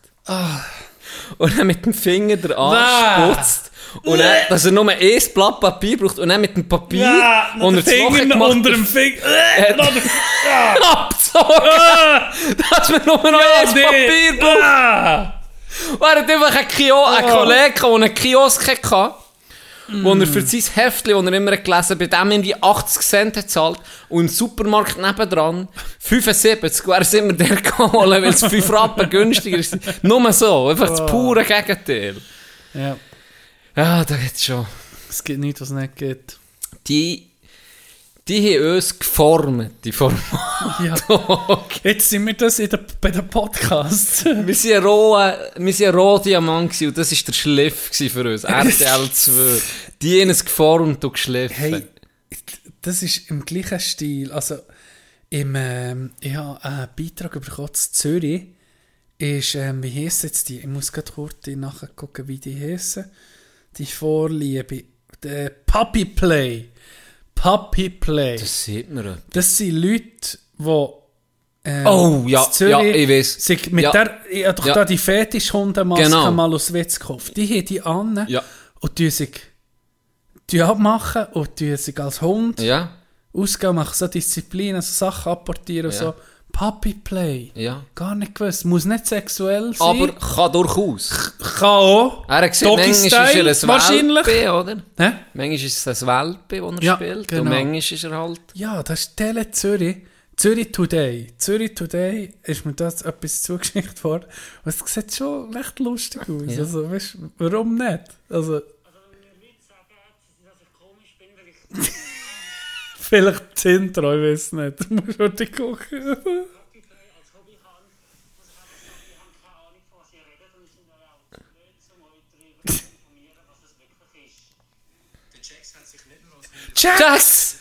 Speaker 2: Und dann mit dem Finger der Arsch putzt. Und dann, dass er nur ein Blatt Papier braucht und dann mit dem Papier,
Speaker 4: Ja,
Speaker 2: wo er hat
Speaker 4: Finger
Speaker 2: gemacht
Speaker 4: unter dem Finger. Äh, der-
Speaker 2: abgezogen, dass wir nur noch ein
Speaker 4: nee.
Speaker 2: Papier braucht.
Speaker 4: Ah!
Speaker 2: Und er hat einfach einen, Kio einen Kollegen, der einen Kiosk hatte, wo er für sein Heftchen, das er immer hat gelesen bei dem irgendwie 80 Cent hat gezahlt und im Supermarkt nebendran 75, wäre es immer der geholt, weil es 5 Rappen günstiger ist. Nur so, einfach das pure Gegenteil.
Speaker 4: Ja,
Speaker 2: Ja, da geht's schon.
Speaker 4: es gibt nichts, was es nicht gibt.
Speaker 2: Die, die haben uns geformt, die Formate.
Speaker 4: Ja. Jetzt sind wir das in der, bei den Podcasts.
Speaker 2: Wir waren ein roher, wir sind ein roher Diamant und das war der Schliff für uns. RTL 2. Die haben es geformt und geschliffen.
Speaker 4: Hey, das ist im gleichen Stil. Also, im, ähm, ich habe einen Beitrag bekommen zu Zürich. Ist, ähm, wie heisst jetzt die? Ich muss gerade kurz nachgucken, wie die heissen. Die Vorliebe. Der Puppy Play. Puppy Play. Das,
Speaker 2: Das sieht man.
Speaker 4: sind Leute, die. Ähm,
Speaker 2: Oh, ja,
Speaker 4: Zürich
Speaker 2: ja, ich weiss.
Speaker 4: Sich mit
Speaker 2: Ja.
Speaker 4: der, ich habe doch
Speaker 2: Ja.
Speaker 4: da die Fetischhundemaske
Speaker 2: Genau.
Speaker 4: mal aus Witz gekauft. Die haben die an
Speaker 2: Ja.
Speaker 4: und die sich die abmachen und die sich als Hund
Speaker 2: Ja,
Speaker 4: ausgehen, machen so Disziplinen, so Sachen apportieren und
Speaker 2: Ja.
Speaker 4: so. Puppy Play.
Speaker 2: Ja.
Speaker 4: Gar nicht gewusst. Muss nicht sexuell sein.
Speaker 2: Aber kann durchaus.
Speaker 4: Kann auch.
Speaker 2: Er hat
Speaker 4: gesehen,
Speaker 2: manchmal ist ein
Speaker 4: wahrscheinlich.
Speaker 2: Welpe, oder?
Speaker 4: Hä?
Speaker 2: Manchmal ist es ein Welpe, den er
Speaker 4: ja,
Speaker 2: spielt.
Speaker 4: Genau.
Speaker 2: Und manchmal ist er halt...
Speaker 4: Ja, das ist Tele Zürich. Zürich Today. Zürich Today ist mir das etwas zugeschickt worden. Und es sieht schon recht lustig aus. Ja. Also, weißt, warum nicht? Also... also
Speaker 1: wenn ihr Witz habt, dass ich komisch bin, weil ich...
Speaker 4: Vielleicht das Intro, ich weiß nicht. Du musst heute gucken. Jax!
Speaker 2: Jax!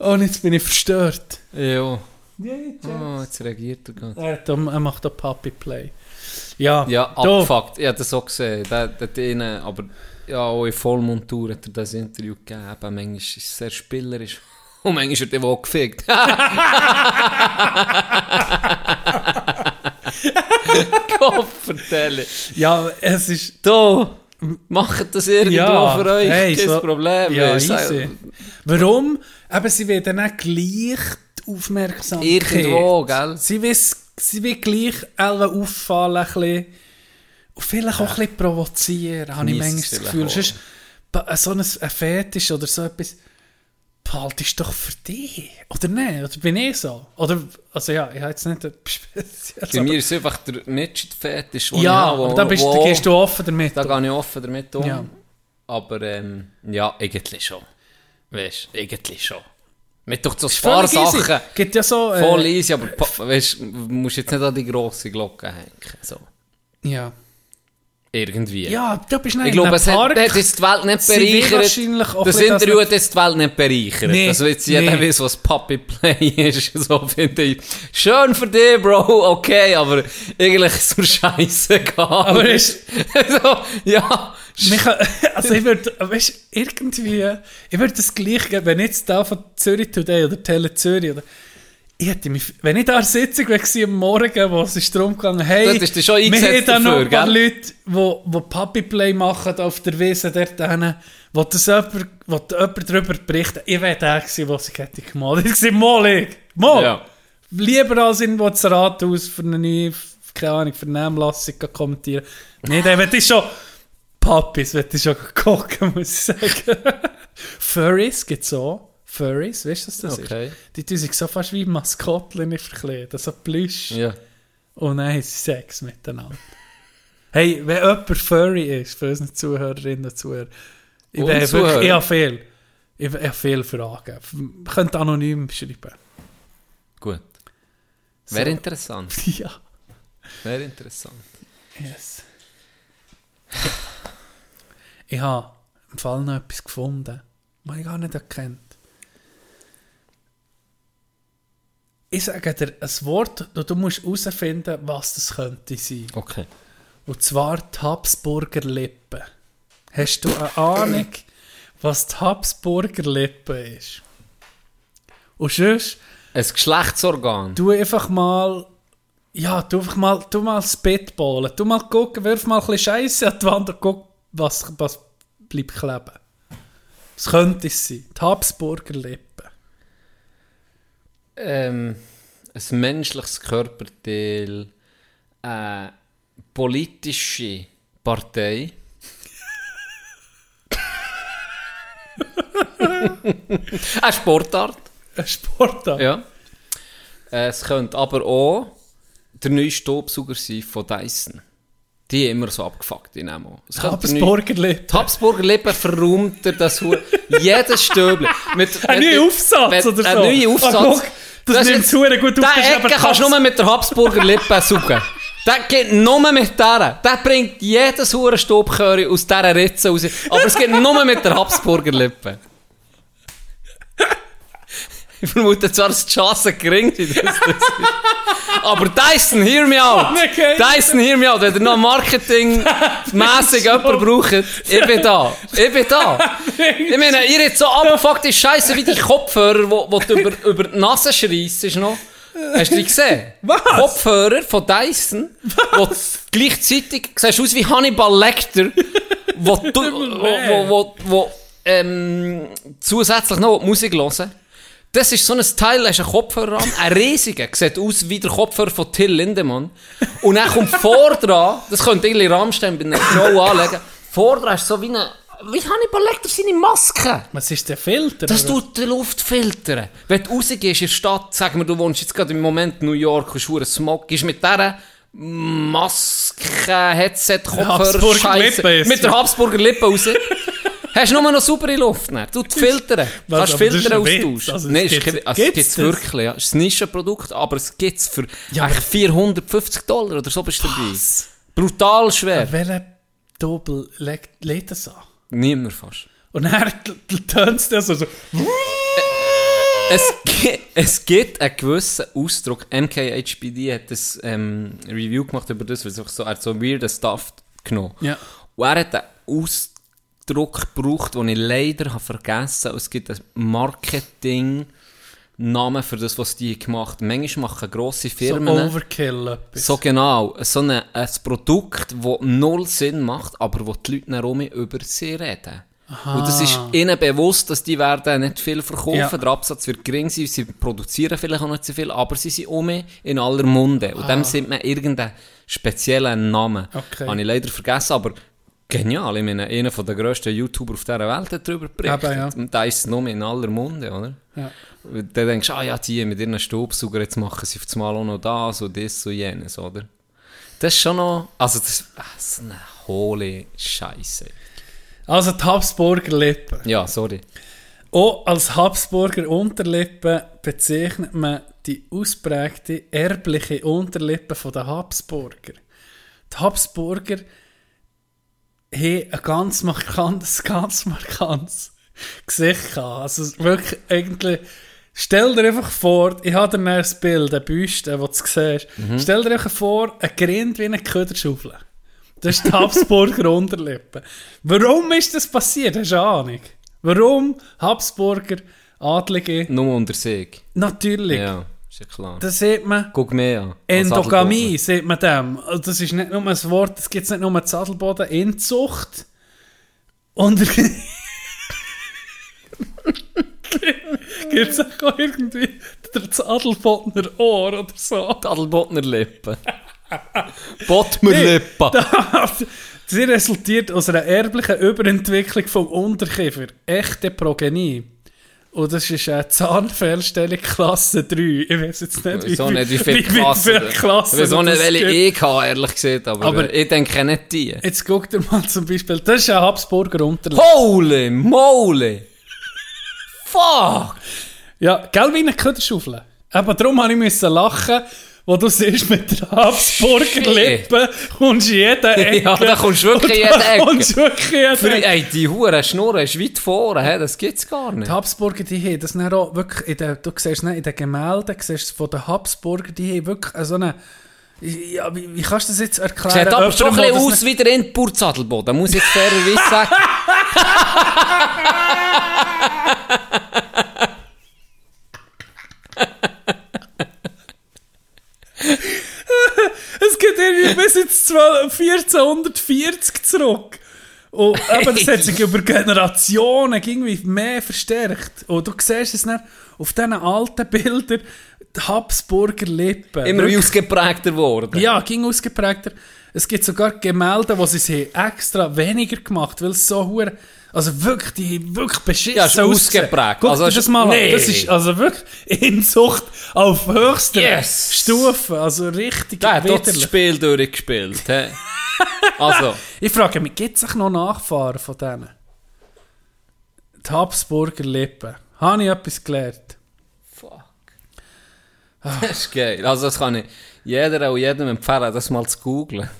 Speaker 4: Oh, und jetzt bin ich verstört.
Speaker 2: Ja.
Speaker 4: Ja,
Speaker 2: Oh, jetzt reagiert er gerade.
Speaker 4: Er, er macht da Puppy Play. Ja,
Speaker 2: Ja, abgefuckt. Ich habe das auch gesehen. Der, der aber ja, auch in Vollmontur hat er das Interview gegeben. Manchmal ist es sehr spielerisch. Und manchmal hat er auch gefickt. Kopfvertellen.
Speaker 4: Ja, es ist.
Speaker 2: Da, macht das irgendwo
Speaker 4: Ja,
Speaker 2: für euch.
Speaker 4: hey,
Speaker 2: Kein
Speaker 4: so-
Speaker 2: Problem.
Speaker 4: Ja, easy. Warum? Aber sie werden dann gleich die Aufmerksamkeit.
Speaker 2: Irgendwo, gell?
Speaker 4: Sie will, sie will gleich alle auffallen, ein bisschen. Vielleicht auch ein bisschen provozieren, habe ich manchmal das Gefühl. Sonst, ba- so ein, Fetisch oder so etwas, behaltest doch für dich. Oder nicht? Oder bin ich so? Oder, also ja, ich habe jetzt nicht etwas Spezielles.
Speaker 2: Bei mir ist es einfach der Midget-Fetisch,
Speaker 4: ja,
Speaker 2: habe,
Speaker 4: aber da, bist,
Speaker 2: wo-
Speaker 4: da gehst du offen damit.
Speaker 2: Da gehe ich offen damit um.
Speaker 4: Ja.
Speaker 2: Aber ähm, ja, eigentlich schon. Weißt du, eigentlich schon. Mit doch so ein paar
Speaker 4: easy.
Speaker 2: Sachen.
Speaker 4: Gibt ja so... äh,
Speaker 2: Voll easy, aber weißt du, musst jetzt nicht an die grosse Glocke hängen. So.
Speaker 4: Ja.
Speaker 2: Irgendwie.
Speaker 4: Ja, du bist nicht
Speaker 2: Ich glaube, es hat, hat jetzt die Welt nicht bereichert. Das Interview hat jetzt die Welt nicht bereichert.
Speaker 4: Nee,
Speaker 2: also jetzt jeder
Speaker 4: nee.
Speaker 2: weiß, was Puppy Play ist. So finde ich. Schön für dich, Bro, okay, aber eigentlich ist es mir scheißegal.
Speaker 4: Aber ist-
Speaker 2: so, ja.
Speaker 4: Mich, also ich würde, weißt irgendwie, ich würde das gleich geben, wenn jetzt da von Zürich Today oder Tele Zürich oder, ich hätte mich, wenn ich da in der Sitzung war am Morgen, wo es ist darum gegangen, hey,
Speaker 2: Dort ist schon
Speaker 4: wir haben da noch ein paar? Leute, die, die Puppy Play machen auf der Wiese dort hinten, wo das jemand, wo jemand darüber berichtet, ich wäre der gewesen, der sich hätte gemalt. Ich gesagt, mal ich, mal.
Speaker 2: Ja.
Speaker 4: Lieber als irgendwo das Rathaus für eine neue, keine Ahnung, Vernehmlassung kommentieren. Nee, der wird ich schon Puppies, wird ich schon gucken, muss ich sagen. Furries gibt es auch. Furries, weißt du, was das
Speaker 2: Okay.
Speaker 4: ist? Die tun sich so fast wie Maskottchen verkleiden, so Plüsch.
Speaker 2: Ja.
Speaker 4: Und dann haben sie Sex miteinander. Hey, wenn jemand Furry ist, für unsere Zuhörerinnen und Zuhörer, ich,
Speaker 2: Und
Speaker 4: bin
Speaker 2: Zuhörer.
Speaker 4: wirklich, ich habe viel. Ich, habe viele Fragen. Ihr könnt anonym schreiben.
Speaker 2: Gut. Wäre
Speaker 4: So.
Speaker 2: interessant.
Speaker 4: Ja.
Speaker 2: Wäre interessant.
Speaker 4: Yes. Ich habe im Fall noch etwas gefunden, was ich gar nicht erkennt. Ich sage dir ein Wort, und du musst herausfinden, was das könnte sein.
Speaker 2: Okay.
Speaker 4: Und zwar die Habsburger Lippe. Hast du eine Ahnung, was die Habsburger Lippe ist? Und sonst,
Speaker 2: Ein Geschlechtsorgan.
Speaker 4: du einfach mal, ja, du einfach mal, du mal spitballen. Du mal gucken, wirf mal ein bisschen Scheiße an die Wand und guck, was, was bleibt kleben. Was könnte es sein? Die Habsburger Lippe.
Speaker 2: Ähm, ein menschliches Körperteil, eine politische Partei. eine Sportart,
Speaker 4: Ein Sportart.
Speaker 2: ja. Äh, Es könnte aber auch der neue Staubsauger sein von Dyson. Die haben immer so abgefuckt in neue-
Speaker 4: Habsburger Lippe.
Speaker 2: Die Habsburger Lippe verräumt er das Hu jedes Stöbel. Mit,
Speaker 4: Ein neuer Aufsatz
Speaker 2: mit-
Speaker 4: oder so.
Speaker 2: Ein neuer
Speaker 4: Ah,
Speaker 2: Aufsatz.
Speaker 4: Das
Speaker 2: ist
Speaker 4: nimmt zu gut auf.
Speaker 2: Den
Speaker 4: das ist aber
Speaker 2: Ecke kannst du nur mit der Habsburger Lippe suchen. Der geht nur mit der. Der bringt jedes hure Staubchöre aus dieser Ritze raus. Aber es geht nur mit der Habsburger Lippe. Ich vermute zwar, dass die Chance gering ist, dass das ist. Aber Dyson, hear me out!
Speaker 4: Okay.
Speaker 2: Dyson, hear me out! Wenn ihr noch marketingmässig jemanden braucht, ich bin da. Ich bin da. Ich meine, ihr jetzt so abgefuckt ist Scheiße wie die Kopfhörer, wo, wo du über, über die Nase schreissst, ist noch. Hast du die gesehen?
Speaker 4: Was?
Speaker 2: Kopfhörer von Dyson, wo du gleichzeitig siehst aus wie Hannibal Lecter, wo, du, wo, wo, wo, wo ähm, zusätzlich noch Musik hören. Das ist so ein Teil, da hast du einen Kopfhörer an, ein riesiger, sieht aus wie der Kopfhörer von Till Lindemann. Und dann kommt vor dran, das könnte irgendwie Rammstein bei einer Show anlegen, vor dran ist so wie eine, wie Hannibal Lecter seine Maske.
Speaker 4: Was ist der Filter?
Speaker 2: Das
Speaker 4: oder?
Speaker 2: tut die Luft filtern. Wenn du rausgehst in der Stadt, sag mir, du wohnst jetzt gerade im Moment in New York, hast einen Smog, gehst mit dieser Maske, Headset, Kopfhörer, Scheiße,
Speaker 4: ist
Speaker 2: mit der. Habsburger Lippe raus. Hast du nur noch saubere Luft? Nicht? Du die Filter.
Speaker 4: Was,
Speaker 2: Kannst
Speaker 4: das
Speaker 2: Filter austauschen.
Speaker 4: Also,
Speaker 2: Nein,
Speaker 4: es
Speaker 2: es
Speaker 4: gibt's-
Speaker 2: gibt also, es
Speaker 4: gibt's
Speaker 2: gibt's
Speaker 4: das?
Speaker 2: wirklich. Ja. Es ist ein Nischenprodukt, aber es gibt es für
Speaker 4: Ja,
Speaker 2: eigentlich 450 Dollar oder so bist du dabei. Brutal schwer.
Speaker 4: Welcher Doppel legt, lädt das an?
Speaker 2: Niemand fast.
Speaker 4: Und dann tönt es so, so
Speaker 2: Es, es gibt einen gewissen Ausdruck. MKHBD hat ein ähm, Review gemacht über das, weil es einfach so, er hat so weirden Stuff genommen.
Speaker 4: Ja.
Speaker 2: Und er hat einen Ausdruck gebraucht, den ich leider habe vergessen habe. Es gibt einen Marketing-Namen für das, was die gemacht haben. Manchmal machen grosse
Speaker 4: so
Speaker 2: Firmen...
Speaker 4: Overkill etwas.
Speaker 2: So genau, so eine, ein Produkt, das null Sinn macht, aber wo die Leute dann rum über sie reden. Und das ist ihnen bewusst, dass die werden nicht viel verkaufen,
Speaker 4: Ja.
Speaker 2: der Absatz wird gering sein, sie produzieren vielleicht auch nicht so viel, aber sie sind um in aller Munde. Und dem sind wir irgendeinen speziellen Namen.
Speaker 4: Okay.
Speaker 2: Habe ich leider vergessen, aber genial. Ich meine, einer der grössten YouTuber auf dieser Welt hat darüber berichtet.
Speaker 4: Eben, ja.
Speaker 2: Und da ist es nur in aller Munde, oder?
Speaker 4: Ja.
Speaker 2: Und Dann denkst du, ah ja, die mit ihren Staubsauger, jetzt machen sie auf das Mal auch noch das und das und jenes, oder? Das ist schon noch, also das, ah, so eine hohle Scheiße.
Speaker 4: Also die Habsburger Lippe.
Speaker 2: Ja, sorry.
Speaker 4: Auch als Habsburger Unterlippe bezeichnet man die ausprägte erbliche Unterlippe von der Habsburger. Die Habsburger haben ein ganz markantes, ganz markantes Gesicht gehabt. Also wirklich eigentlich, stell dir einfach vor, ich habe dir ein Bild, ein Büste, wo du siehst. Stell dir einfach vor, ein Grind wie eine Köderschaufel. Das ist die Habsburger Unterlippe. Warum ist das passiert? Hast du eine Ahnung? Warum Habsburger Adlige?
Speaker 2: Nur unter sich.
Speaker 4: Natürlich.
Speaker 2: Ja, ist ja klar.
Speaker 4: Das sieht man.
Speaker 2: Guck mehr an.
Speaker 4: Endogamie, sieht man dem. Also Das ist nicht nur ein Wort, das gibt es nicht nur im Zadelboden. Inzucht. Und gibt es auch irgendwie der Zadelbodner Ohr oder so.
Speaker 2: Adelbottner Lippen. Bottmer Lippen.
Speaker 4: Sie resultiert aus einer erblichen Überentwicklung vom Unterkiefer. Echte Progenie. Und das ist eine Zahnfehlstellung Klasse 3. Ich weiß jetzt nicht,
Speaker 2: Ich weiß nicht, wie viele Klassen.
Speaker 4: viele Klassen
Speaker 2: Ich weiß auch nicht, welche ich habe, ehrlich gesagt. Aber,
Speaker 4: Aber-
Speaker 2: äh, ich denke nicht die.
Speaker 4: Jetzt guck dir mal zum Beispiel, das ist ein Habsburger Unterlippe.
Speaker 2: Holy moly! Fuck!
Speaker 4: Ja, gell wie eine Köderschaufel. Aber darum musste ich müssen lachen, wo du siehst, mit der Habsburger Lippe kommst du in jede Ecke.
Speaker 2: Ja, da kommst du wirklich jede Ecke.
Speaker 4: kommst du wirklich jede
Speaker 2: Für,
Speaker 4: Ecke.
Speaker 2: ey, die Hure Schnurre ist weit vorne, hä? das gibt's gar nicht.
Speaker 4: Die Habsburger, die haben das dann auch wirklich, in den, du siehst nicht in den Gemälden, siehst du von den Habsburger, die haben wirklich so eine, ja, wie, wie kannst du das jetzt erklären?
Speaker 2: Sieht aber schon ein bisschen aus wie der Endburt Sadelboden, muss ich jetzt fairerweise sagen.
Speaker 4: Es geht irgendwie bis ins 12 1440 zurück. Und eben, das hat sich über Generationen irgendwie mehr verstärkt. Und du siehst es nicht auf diesen alten Bildern, die Habsburger Lippen.
Speaker 2: Immer wie
Speaker 4: Wirklich-
Speaker 2: ausgeprägter geworden.
Speaker 4: Ja, ging ausgeprägter. Es gibt sogar Gemälde, wo sie es haben extra weniger gemacht weil es so hure also wirklich, die wirklich beschissen
Speaker 2: Ja, ist
Speaker 4: ausgesehen.
Speaker 2: ausgeprägt.
Speaker 4: Guck
Speaker 2: Also
Speaker 4: das mal
Speaker 2: nee.
Speaker 4: Das ist also wirklich Inzucht auf höchster
Speaker 2: Yes.
Speaker 4: Stufe. Also richtig
Speaker 2: Der hat das. Spiel durchgespielt. hä? Also,
Speaker 4: Ich frage mich, gibt es noch Nachfahren von denen? Die Habsburger Lippen. Habe ich etwas gelernt?
Speaker 2: fuck. Das ist geil. Also, das kann ich jeder und jedem empfehlen, das mal zu googlen.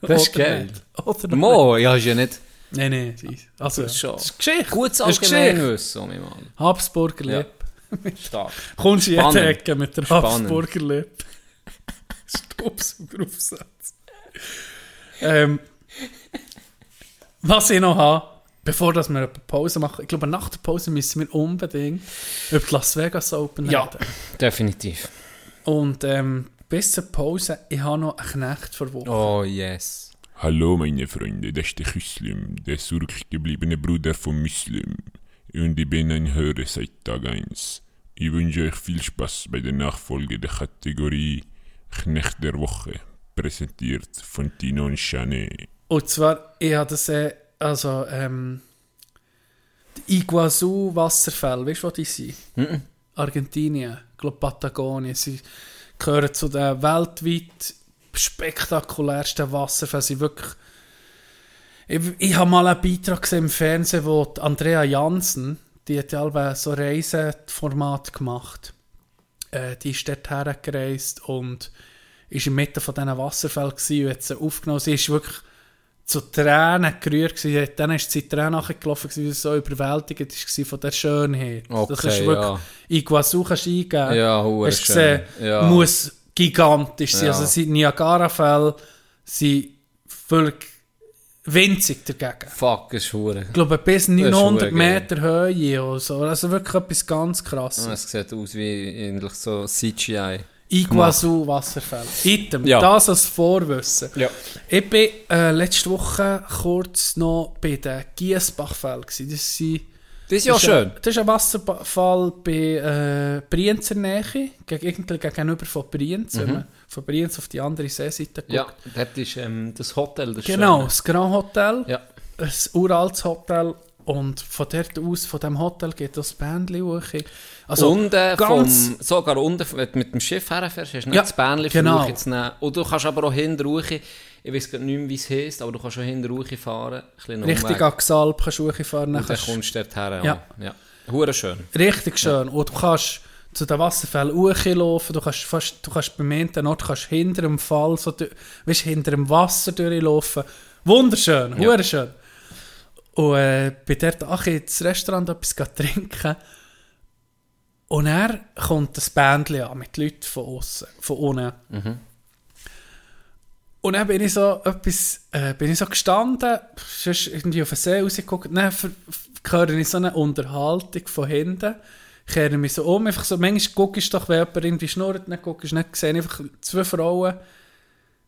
Speaker 2: Das ist geil.
Speaker 4: Oder?
Speaker 2: Mo, ja, ist ja nicht
Speaker 4: Nein, nein. sie- Also,
Speaker 2: Das ist schon.
Speaker 4: das ist Geschichte.
Speaker 2: gutes. Allgemeinwissen, mein Mann.
Speaker 4: Habsburger
Speaker 2: Ja.
Speaker 4: Lippe.
Speaker 2: Stark.
Speaker 4: Kommst du in jede
Speaker 2: Spannend.
Speaker 4: Ecke mit der. Habsburger Lippe. Staubsaugeraufsatz. ähm, was ich noch habe, bevor dass wir eine Pause machen, ich glaube, nach der Pause müssen wir unbedingt über die Las Vegas Open
Speaker 2: Ja.
Speaker 4: reden.
Speaker 2: Definitiv.
Speaker 4: Und ähm, bis zur Pause, ich habe noch einen Knecht vor Woche.
Speaker 2: Oh, yes.
Speaker 6: Hallo meine Freunde, das ist der Küslim, der zurückgebliebene Bruder von Muslim. Und ich bin ein Hörer seit Tag 1. Ich wünsche euch viel Spaß bei der Nachfolge der Kategorie Knecht der Woche, präsentiert von Tino und Chanet.
Speaker 4: Und zwar, ich habe das, äh, also, ähm, die Iguazu-Wasserfälle, weißt du, wo die sind? Argentinien, ich glaube Patagonien, sie gehören zu den weltweit spektakulärsten Wasserfällen, sie wirklich, Ich, ich habe mal einen Beitrag gesehen im Fernsehen, wo die Andrea Jansen, die hat ja so Reiseformat gemacht. Äh, die ist dort hergereist und ist in der Mitte von diesen Wasserfällen gewesen und hat sie aufgenommen. Sie ist wirklich zu Tränen gerührt gewesen. Dann ist sie Tränen nachgelaufen, gewesen, weil sie so überwältigend war von der Schönheit. das
Speaker 2: Okay,
Speaker 4: ist wirklich,
Speaker 2: ja.
Speaker 4: Iguazu kannst du eingeben.
Speaker 2: Ja,
Speaker 4: Hast gesehen,
Speaker 2: Ja.
Speaker 4: muss gigantisch sein.
Speaker 2: Ja.
Speaker 4: Also sie Niagara-Fälle sind völlig winzig dagegen.
Speaker 2: Fuck, ist hure.
Speaker 4: Ich glaube, bis
Speaker 2: ist
Speaker 4: 900
Speaker 2: verdammt
Speaker 4: Meter Höhe oder so. Also wirklich etwas ganz krasses.
Speaker 2: Es sieht aus wie eigentlich so CGI.
Speaker 4: Iguazu-Wasserfälle. Item,
Speaker 2: Ja.
Speaker 4: das als Vorwissen.
Speaker 2: Ja.
Speaker 4: Ich bin äh, letzte Woche kurz noch bei den Giesbachfällen. Das, sind,
Speaker 2: Das ist ja
Speaker 4: das
Speaker 2: schön.
Speaker 4: Ein, das ist ein Wasserfall bei äh, Brienzer Nähe, irgendwie gegenüber von Brienz. Wenn man von Brienz auf die andere Seeseite guckt.
Speaker 2: Mhm. Ja, dort ist ähm, das Hotel, das
Speaker 4: Genau,
Speaker 2: Schöne.
Speaker 4: das Grand Hotel.
Speaker 2: Ja.
Speaker 4: Ein uraltes Hotel. Und von dort aus, von dem Hotel, geht das Bändchen hoch. Also,
Speaker 2: unten
Speaker 4: ganz-
Speaker 2: vom, sogar unten, wenn du mit dem Schiff herfährst, hast du nicht
Speaker 4: Ja,
Speaker 2: das Bähnchen
Speaker 4: genau.
Speaker 2: zu nehmen. Und du kannst aber auch hinten ich weiß gar nicht mehr, wie es heisst, aber du kannst auch hinten fahren.
Speaker 4: Richtig
Speaker 2: Umweg.
Speaker 4: an Xalp kannst du dann
Speaker 2: Und dann kommst du dort her.
Speaker 4: Ja.
Speaker 2: Ja. ja. Hure schön.
Speaker 4: Richtig schön. Und du kannst zu den Wasserfällen hochlaufen, du kannst fast, du kannst beim einen Ort kannst hinter dem Fall, so, weißt, hinter dem Wasser durchlaufen. Wunderschön,
Speaker 2: Ja.
Speaker 4: ja. schön. Und äh, bei dort ach, ins Restaurant etwas trinken. Und er kommt das Bändchen an mit Leuten von außen, von unten. Und dann bin ich so etwas, äh, bin ich so gestanden, sonst irgendwie auf den See rausgeguckt, dann höre ich so eine Unterhaltung von hinten, kehre mich so um, einfach so, manchmal guckst du doch, wenn jemand irgendwie schnurrt, dann guckst du nicht, sehe ich einfach zwei Frauen,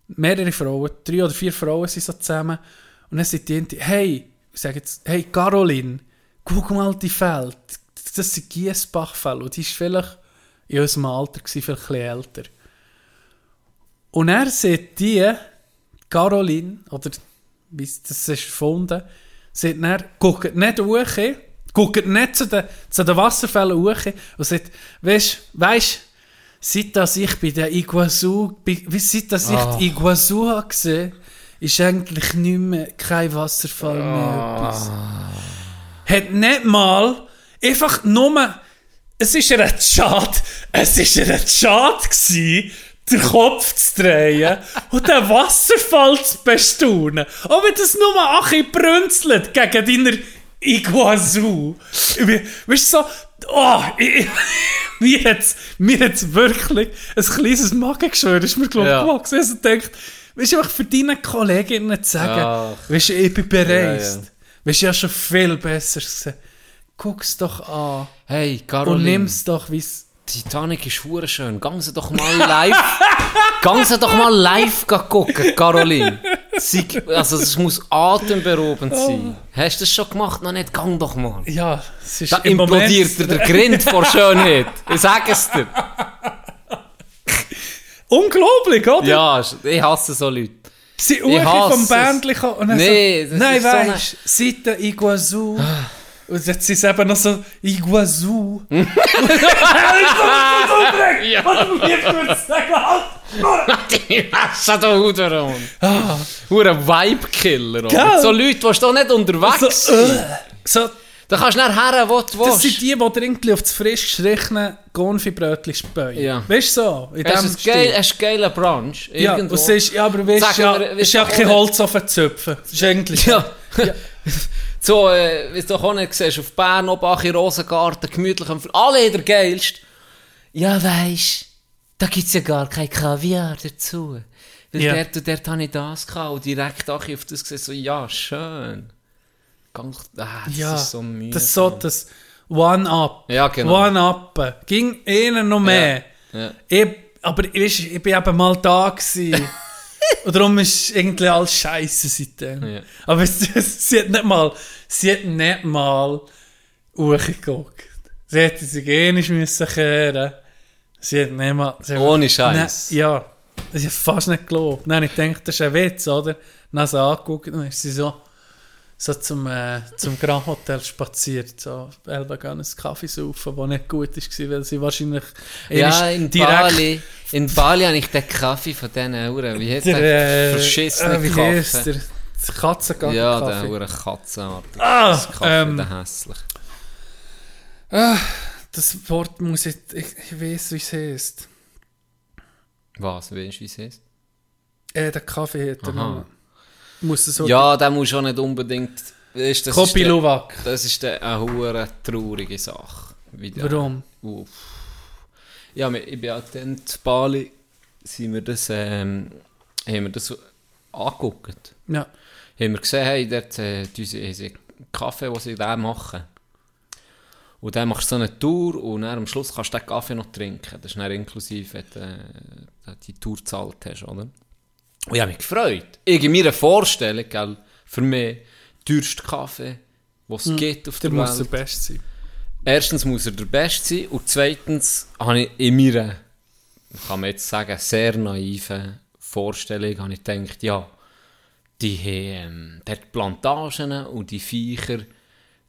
Speaker 4: mehrere Frauen, drei oder vier Frauen sind so zusammen, und dann sind die, hey, ich sage jetzt, hey Caroline, guck mal die Feld, das sind Giesbachfälle, und die ist vielleicht in unserem Alter gewesen, vielleicht ein bisschen älter. Und er sieht die, Caroline, oder wie das ist erfunden, sieht dann, guckt nicht hoch, guckt nicht zu den, zu den Wasserfällen hoch und sagt, weisst, weisst, seit dass ich bei der Iguazu, wie seit dass ich die Iguazu habe gesehen, ist eigentlich nicht mehr kein Wasserfall mehr etwas. Hat nicht mal, einfach nur, es ist ihr schade, es ist ihr schade gewesen, den Kopf zu drehen und den Wasserfall zu bestaunen. Auch wenn das nur Achi brünzelt gegen deiner Iguazu. Weißt du, so, oh, ich, mir mir hat's wirklich ein kleines Magengeschwür, ist mir glaub ich
Speaker 2: Ja.
Speaker 4: gewachsen. Also ich denke, weißt du, einfach für deine Kolleginnen zu sagen,
Speaker 2: Ach.
Speaker 4: weißt du, ich bin bereist.
Speaker 2: Ja, ja.
Speaker 4: Weißt du, habe schon viel besser gesehen. Guck's doch an
Speaker 2: Hey,
Speaker 4: und
Speaker 2: Caroline.
Speaker 4: nimm's doch, wie's.
Speaker 2: Titanic ist hure schön. Gang sie doch mal live. Gang sie doch mal live gucken, Caroline. Also es muss atemberaubend sein. Hast du das schon gemacht? Noch nicht? Gang doch mal.
Speaker 4: Ja, es ist
Speaker 2: Da
Speaker 4: im
Speaker 2: implodiert dir der Grind vor Schönheit. Ich sag es dir.
Speaker 4: Unglaublich, oder?
Speaker 2: Ja, ich hasse so Leute.
Speaker 4: Sie Uchi vom. Bändchen und dann so, nein,
Speaker 2: so eine-
Speaker 4: weisst, seit der Iguazu. Und jetzt es eben noch so Iguazu.
Speaker 2: Ja. Ich hasse da Huder und. Hure Vibe-Killer. oder?
Speaker 4: Gell?
Speaker 2: So Leute, die doch nicht unterwegs
Speaker 4: so,
Speaker 2: sind.
Speaker 4: äh, so,
Speaker 2: Da kannst du nachher her, wo du
Speaker 4: das sind die, die irgendwie auf das frisch gestrichene Gonfi-Brötchen späuen.
Speaker 2: Ja.
Speaker 4: Weißt du so? In
Speaker 2: du ein geil- du einen geilen Brunch?
Speaker 4: Ja,
Speaker 2: Irgendwo.
Speaker 4: und siehst, ja, aber weißt du, ja,
Speaker 2: mir,
Speaker 4: ist ja kein Holz auf den Zöpfen. Das ist eigentlich...
Speaker 2: Ja. so, äh, wie du auch nicht siehst, auf Bern, Obach, in Rosengarten, gemütlich Alle der geilst. Ja, weisst, da gibt's ja gar kein Kaviar dazu. Weil
Speaker 4: Ja.
Speaker 2: dort und dort habe ich das gehabt und direkt auch auf das gesehen, so, ja, schön. Ganz, ah, das
Speaker 4: Ja,
Speaker 2: ist so müde.
Speaker 4: das ist so das One-Up.
Speaker 2: Ja, genau.
Speaker 4: One-Up. Ging ihnen noch mehr.
Speaker 2: Ja.
Speaker 4: Ich, aber weisst, ich bin eben mal da gewesen. Und darum ist irgendwie alles scheiße seitdem.
Speaker 2: Ja.
Speaker 4: Aber es, sie hat nicht mal, sie hat nicht mal hochgeguckt. Sie hätte sich nicht müssen kehren. Sie hat nicht mal... Sie
Speaker 2: Ohne Scheiß.
Speaker 4: Nein, ja. Ich habe fast nicht geglaubt. Dann habe ich gedacht, das ist ein Witz, oder? Dann hat sie angeguckt und dann ist sie so, so zum, äh, zum Grand Hotel spaziert. So, Elba gehen einen Kaffee saufen, der nicht gut war, weil sie wahrscheinlich...
Speaker 2: Ja, in Bali. In Bali habe ich den Kaffee von diesen Uhren. Wie heißt der?
Speaker 4: Äh,
Speaker 2: Verschissene
Speaker 4: äh, wie heisst
Speaker 2: Kaffee.
Speaker 4: der? Die Katze geht
Speaker 2: Ja, der
Speaker 4: Kaffee.
Speaker 2: hure Katzenartig.
Speaker 4: Ah,
Speaker 2: das Kaffee,
Speaker 4: ähm,
Speaker 2: der hässlich.
Speaker 4: Ah, das Wort muss ich... Ich, ich weiß, wie es heisst.
Speaker 2: Was, weißt du, wie es heißt?
Speaker 4: Äh, der Kaffee hat er. Muss es so...
Speaker 2: Ja, der muss schon nicht unbedingt... Weißt, das, ist
Speaker 4: Kopi
Speaker 2: der,
Speaker 4: Luwak.
Speaker 2: das ist der- eine hure traurige Sache. Der-
Speaker 4: Warum?
Speaker 2: Uff. Ja, ich bin halt dann in Bali, sind wir das, ähm, haben wir das angeguckt.
Speaker 4: Ja.
Speaker 2: Haben wir gesehen, hey, dort äh, diese, Kaffee, den sie da machen. Und dann machst du so eine Tour und dann am Schluss kannst du den Kaffee noch trinken. Das ist dann inklusive, wenn du äh, die Tour gezahlt hast, oder? Und ich habe mich gefreut. Ich in meiner Vorstellung, gell, für mich, teuerste Kaffee, den es gibt auf
Speaker 4: Der
Speaker 2: der
Speaker 4: muss der
Speaker 2: Welt.
Speaker 4: Beste sein.
Speaker 2: Erstens muss er der Beste sein und zweitens habe ich in meiner, kann man jetzt sagen, sehr naiven Vorstellung habe ich gedacht, ja, die haben ähm, dort Plantagen und die Viecher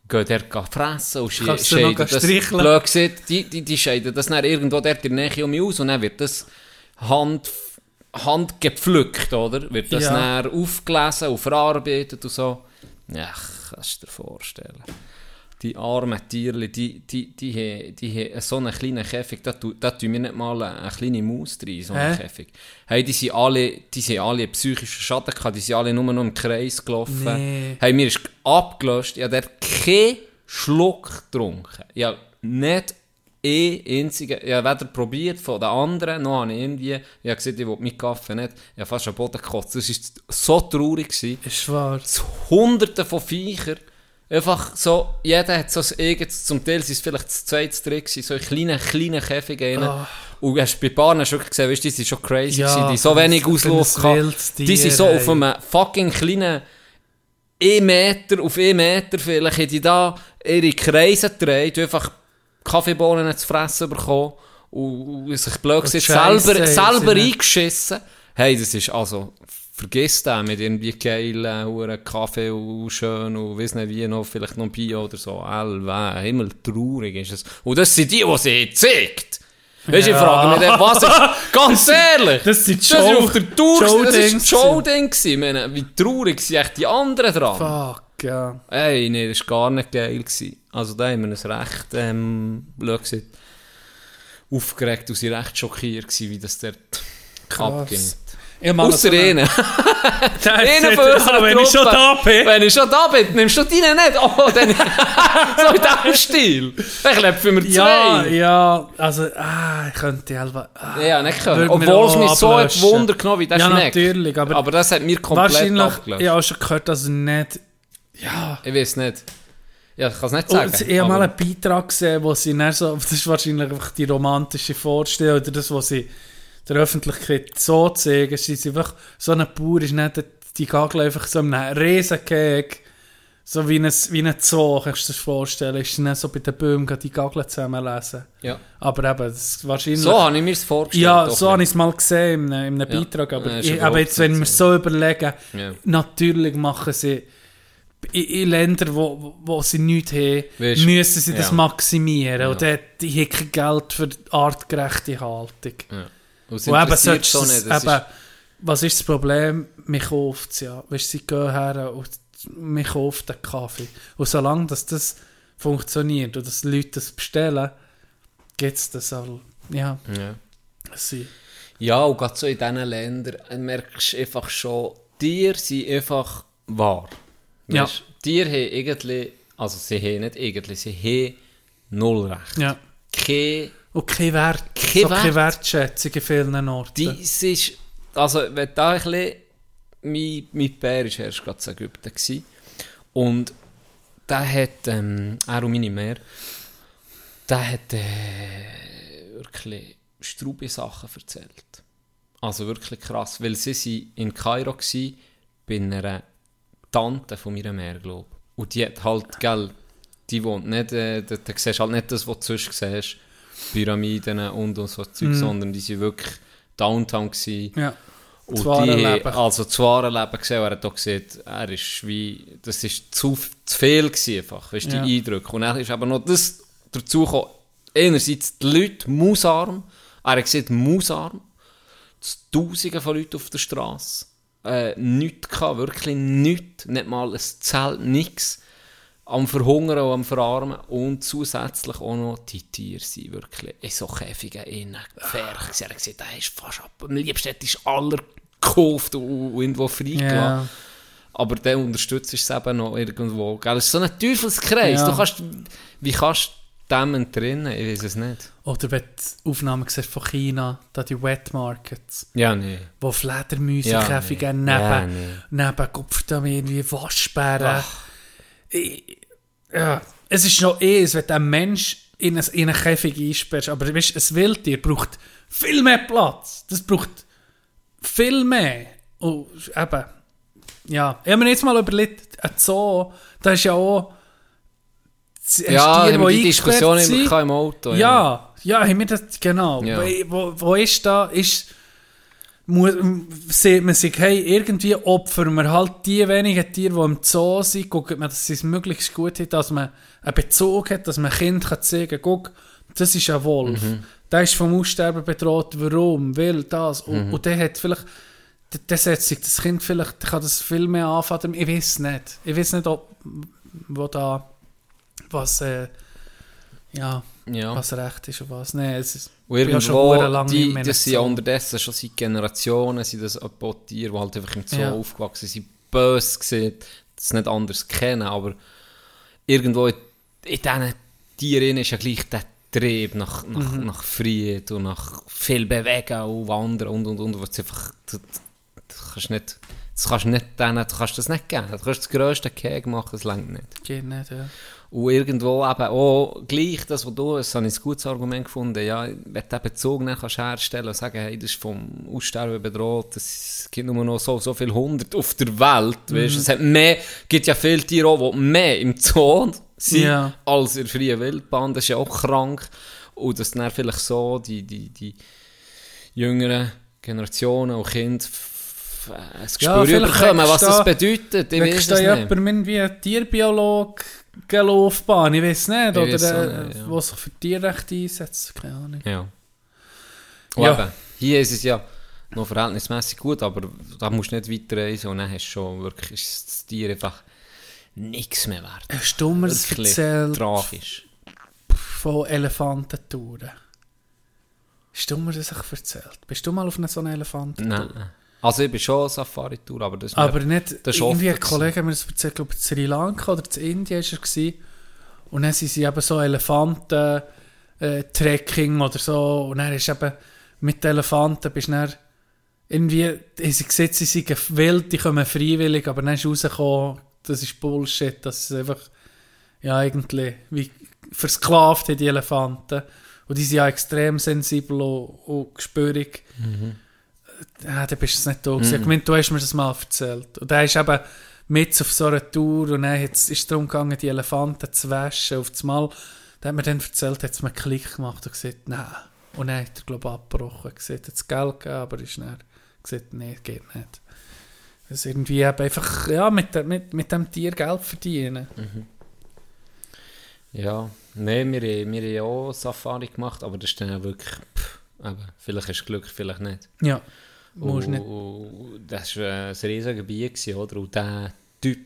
Speaker 2: gehen dort fressen und sche- scheiden das, blöd gesagt, die, die, die scheiden das dann irgendwo dort in der Nähe um mich aus und dann wird das Hand, handgepflückt, oder? Wird das
Speaker 4: Ja.
Speaker 2: dann aufgelesen und verarbeitet und so. Ach, kannst du dir vorstellen. Die armen Tierli, die, die, die, die, die haben so einen kleinen Käfig, da, tu- da tun wir nicht mal eine kleine Maus drin, so einen
Speaker 4: Hä?
Speaker 2: Käfig. Hey, die sind alle, die sind alle psychischen Schaden gehabt, die sind alle nur noch im Kreis gelaufen.
Speaker 4: Nee.
Speaker 2: Hey, mir ist abgelöscht, ich habe dort keinen Schluck getrunken. Ich habe nicht einzigen, ich habe weder probiert von den anderen, noch habe ich irgendwie, ich habe gesagt, ich will meinen Kaffee nicht, ich habe fast am Boden gekotzt. Das war so traurig. Gewesen
Speaker 4: Ist wahr.
Speaker 2: hunderte von Viechern. Einfach so, jeder hat so ein eigenes, zum Teil sind es vielleicht das zweite Trick, so in kleinen, kleinen Käfig rein.
Speaker 4: Ah.
Speaker 2: Und hast bei Bahnen wirklich gesehen, weißt, du, die sind schon crazy
Speaker 4: Ja,
Speaker 2: gewesen, die so wenig Auslauf hatten. Die sind so auf
Speaker 4: ey.
Speaker 2: einem fucking kleinen 1 Meter auf 1 Meter vielleicht, haben die da ihre Kreise gedreht, einfach Kaffeebohnen zu fressen bekommen und, und sich blöd
Speaker 4: Scheisse
Speaker 2: selber, selber eingeschissen. Hey, das ist also, vergiss den mit irgendwie geilen Huren Kaffee und schön und weiss nicht wie noch, vielleicht noch Bio oder so. Alwe, himmel traurig ist es. Und das sind die, die sie zeigt. Weißt du, ich
Speaker 4: Ja.
Speaker 2: frage mich, was ist, ganz ehrlich,
Speaker 4: Das sind
Speaker 2: das ist
Speaker 4: Show-
Speaker 2: auf der Tour, das ist Show-Ding. Ich Wie traurig sind echt die anderen dran.
Speaker 4: Fuck, ja.
Speaker 2: Ey, nee, das war gar nicht geil. Gewesen. Also da haben wir uns recht, ähm, gesagt, aufgeregt und sind recht schockiert gewesen, wie das dort abgeht. Einer
Speaker 4: gesagt,
Speaker 2: von unserer
Speaker 4: ah, wenn ich schon da bin.
Speaker 2: Wenn ich schon da bin, nimmst du deinen nicht. Oh, dann... so in diesem Stil. Ich glaube, für mir
Speaker 4: Ja,
Speaker 2: zwei.
Speaker 4: ja, also, ah, ich könnte halber... Ah,
Speaker 2: Ja, nicht können. Obwohl es mich so
Speaker 4: ablöschen.
Speaker 2: Wunder genommen, wie das
Speaker 4: ja,
Speaker 2: schmeckt.
Speaker 4: natürlich, aber,
Speaker 2: Aber das hat mir komplett
Speaker 4: wahrscheinlich,
Speaker 2: abgelöst.
Speaker 4: ich habe schon gehört, dass es nicht... Ja...
Speaker 2: Ich weiß nicht. Ja, ich kann es nicht
Speaker 4: Und
Speaker 2: sagen.
Speaker 4: ich habe mal einen Beitrag gesehen, wo sie dann so, das ist wahrscheinlich einfach die romantische Vorstellung, oder das, was sie der Öffentlichkeit so zeigen, sind einfach, so ein Bauer ist nicht die Gagel einfach so in einem Riesenkeg, so wie ein, wie ein Zoo, kannst du dir das vorstellen, ist dann so bei den Bäumen die Gageln zusammenlesen.
Speaker 2: Ja.
Speaker 4: Aber eben, das ist wahrscheinlich...
Speaker 2: So habe ich mir es vorgestellt.
Speaker 4: ja, so
Speaker 2: nicht.
Speaker 4: habe ich es mal gesehen in einem, in einem
Speaker 2: Ja.
Speaker 4: Beitrag, aber,
Speaker 2: Ja, ist
Speaker 4: ich, aber jetzt, wenn wir
Speaker 2: nicht
Speaker 4: so überlegen,
Speaker 2: Ja.
Speaker 4: natürlich machen sie in, Ländern, wo, wo sie nichts haben,
Speaker 2: Weisst-
Speaker 4: müssen sie das
Speaker 2: ja.
Speaker 4: maximieren.
Speaker 2: Ja.
Speaker 4: Und dort, die haben kein Geld für artgerechte Haltung.
Speaker 2: Ja. Und
Speaker 4: Und eben,
Speaker 2: nicht. Das
Speaker 4: eben, was ist das Problem? Man kauft es ja. Weißt, sie gehen her und man kauft den Kaffee. Und solange dass das funktioniert und dass Leute das bestellen, gibt es das all. Ja,
Speaker 2: ist, ja.
Speaker 4: sie.
Speaker 2: ja, und gerade so in diesen Ländern äh, merkst du einfach schon, Tiere sind einfach wahr.
Speaker 4: Ja.
Speaker 2: Tiere haben irgendwie, also sie haben nicht irgendwie, sie haben null Recht.
Speaker 4: Ja.
Speaker 2: Kein,
Speaker 4: Und kein Wert.
Speaker 2: Kein
Speaker 4: so
Speaker 2: Wert.
Speaker 4: keine Wertschätzung in vielen Orten.
Speaker 2: dies ist, also wenn da ein bisschen, mein, mein Bär war erst gerade in Ägypten gewesen, und der hat, ähm, er und meine Mehr, der hat äh, wirklich straube Sachen erzählt. Also wirklich krass, weil sie waren in Kairo gsi bei einer Tante von meiner Mehr, glaube. Und die hat halt, gell, die wohnt nicht, äh, da, da siehst halt nicht das, was du sonst siehst, Pyramiden und, und so Zeug,
Speaker 4: Mhm.
Speaker 2: sondern die sind wirklich Downtown gsi.
Speaker 4: ja.
Speaker 2: Und die,
Speaker 4: Leben.
Speaker 2: also das wahre Leben gesehen, er hat auch gesagt, er ist wie, das ist zu, zu viel gewesen einfach, weißt, die
Speaker 4: Ja.
Speaker 2: Eindrücke. Und er ist aber noch das dazu gekommen, einerseits die Leute mausarm, er hat gesagt mausarm, Tausende von Leuten auf der Straße. Äh, nichts gehabt, wirklich nichts, nicht mal ein Zelt, nichts. Am Verhungern und am Verarmen und zusätzlich auch noch die Tiere sind wirklich in so Käfigen innen gefährlich. gewesen. Er hat gesagt, der ist fast ab. Am liebsten hättest du alle gekauft und irgendwo freigelassen.
Speaker 4: Ja.
Speaker 2: Aber dann unterstützt du es eben noch irgendwo. Gell? Es ist so ein Teufelskreis.
Speaker 4: Ja.
Speaker 2: Du kannst, wie kannst dem entrinnen? Ich weiß es nicht.
Speaker 4: Oder wenn du Aufnahmen siehst von China, da die Wet Markets,
Speaker 2: Ja, nee.
Speaker 4: wo Fledermäuse
Speaker 2: Ja, nee.
Speaker 4: neben,
Speaker 2: Ja, nee.
Speaker 4: neben Kopfstamm irgendwie Waschbären. Ich- Ja, es ist noch eh, wenn du einen Mensch in, ein, in einen Käfig einsperrst, aber weißt, ein Wildtier braucht viel mehr Platz. Das braucht viel mehr. Und eben, ja, ich habe mir jetzt mal überlegt, ein Zoo, da ist ja auch hast
Speaker 2: Ja, haben wir
Speaker 4: die
Speaker 2: die Diskussion gehabt im Auto.
Speaker 4: Ja, ja, haben wir das, genau.
Speaker 2: Ja.
Speaker 4: Wo, wo ist da, ist, muss, sieht man sich, hey, irgendwie opfern wir halt die wenigen Tiere, die im Zoo sind, guckt man, dass es möglichst gut hat, dass man einen Bezug hat, dass man Kind kann zeigen, guck, das ist ein Wolf.
Speaker 2: Mhm.
Speaker 4: Der ist vom Aussterben bedroht, warum, will, das. Und,
Speaker 2: Mhm.
Speaker 4: und der hat vielleicht, der, setzt sich das Kind vielleicht, kann das viel mehr anfangen, ich weiß nicht. Ich weiß nicht, ob, wo da, was, äh, ja,
Speaker 2: ja.
Speaker 4: was recht ist und was. Nein, es ist,
Speaker 2: Und
Speaker 4: bin ja schon
Speaker 2: irgendwo, die, das sind ja unterdessen schon seit Generationen, sind das ein paar Tiere, die halt einfach im Zoo
Speaker 4: Ja.
Speaker 2: aufgewachsen sind, böse gesehen, das nicht anders kennen, aber irgendwo in, in diesen Tieren ist ja gleich der Trieb nach, nach,
Speaker 4: Mhm.
Speaker 2: nach Frieden und nach viel Bewegen und Wandern und und und, was einfach, du, du kannst nicht, das kannst du nicht denen, du kannst das nicht geben, du kannst das grösste Keg machen, das längt nicht.
Speaker 4: geht nicht, ja.
Speaker 2: Und irgendwo eben auch gleich das, was du, das habe ich ein gutes Argument gefunden, ja, wenn du den Bezug nicht kannst herstellen und sagen, hey, das ist vom Aussterben bedroht, es gibt nur noch so, so viele hundert auf der Welt, weißt, es hat mehr, gibt ja viele Tiere auch, die mehr im Zoo sind,
Speaker 4: Ja.
Speaker 2: als in der freien Wildbahn, das ist ja auch krank. Und dass dann vielleicht so die, die, die jüngeren Generationen und Kinder ein Gespür
Speaker 4: vielleicht
Speaker 2: bekommen, was das
Speaker 4: da-
Speaker 2: bedeutet, ich weiß
Speaker 4: da
Speaker 2: es nicht.
Speaker 4: jemand wie ein Tierbiolog Laufbahn, ich weiß nicht,
Speaker 2: Ich
Speaker 4: oder äh,
Speaker 2: nicht, ja.
Speaker 4: was sich für Tierrechte einsetzt, keine Ahnung.
Speaker 2: Ja. Und
Speaker 4: Ja.
Speaker 2: eben, hier ist es ja noch verhältnismäßig gut, aber da musst du nicht weiterreisen und dann hast du schon wirklich ist das Tier einfach nichts mehr wert.
Speaker 4: Hast du mir das erzählt
Speaker 2: tragisch.
Speaker 4: von Elefantentouren? Hast du mir das erzählt? Bist du mal auf einer so einer Elefantentour?
Speaker 2: Nein. Also ich bin schon Safari-Tour, aber das
Speaker 4: Aber nicht,
Speaker 2: das ist
Speaker 4: irgendwie ein Kollege hat mir das erzählt, glaube ich, Sri Lanka oder in Indien war er. Gewesen. Und dann sind sie eben so Elefanten-Trekking oder so. Und dann ist eben mit den Elefanten bist du dann irgendwie, sie gesehen, sie sind wild, die kommen freiwillig, aber dann ist rausgekommen, das ist Bullshit, dass es einfach, ja, eigentlich, wie versklavt haben die Elefanten. Und die sind ja extrem sensibel und, und gespürig. Ja, dann bist du es nicht da gewesen. Ich meine, du hast mir das mal erzählt. Und er ist eben mit auf so einer Tour und dann ist es darum gegangen, die Elefanten zu waschen. Auf das Mal, da hat mir dann erzählt, hat es mir einen Klick gemacht und gesagt, nein. Und dann hat er, glaube ich, abgebrochen. Gesagt, hat es Geld gegeben, aber ist dann gesagt, nein, geht nicht. Das irgendwie einfach, ja, mit, der- mit, mit dem Tier Geld verdienen.
Speaker 2: Ja, nein, wir, haben- wir haben ja auch Safari gemacht, aber das ist dann ja wirklich, pff, eben, vielleicht hast du Glück, vielleicht nicht.
Speaker 4: Ja, musst
Speaker 2: und,
Speaker 4: nicht.
Speaker 2: und das war ein riesiges Gebiet, gewesen, oder? Und der Typ,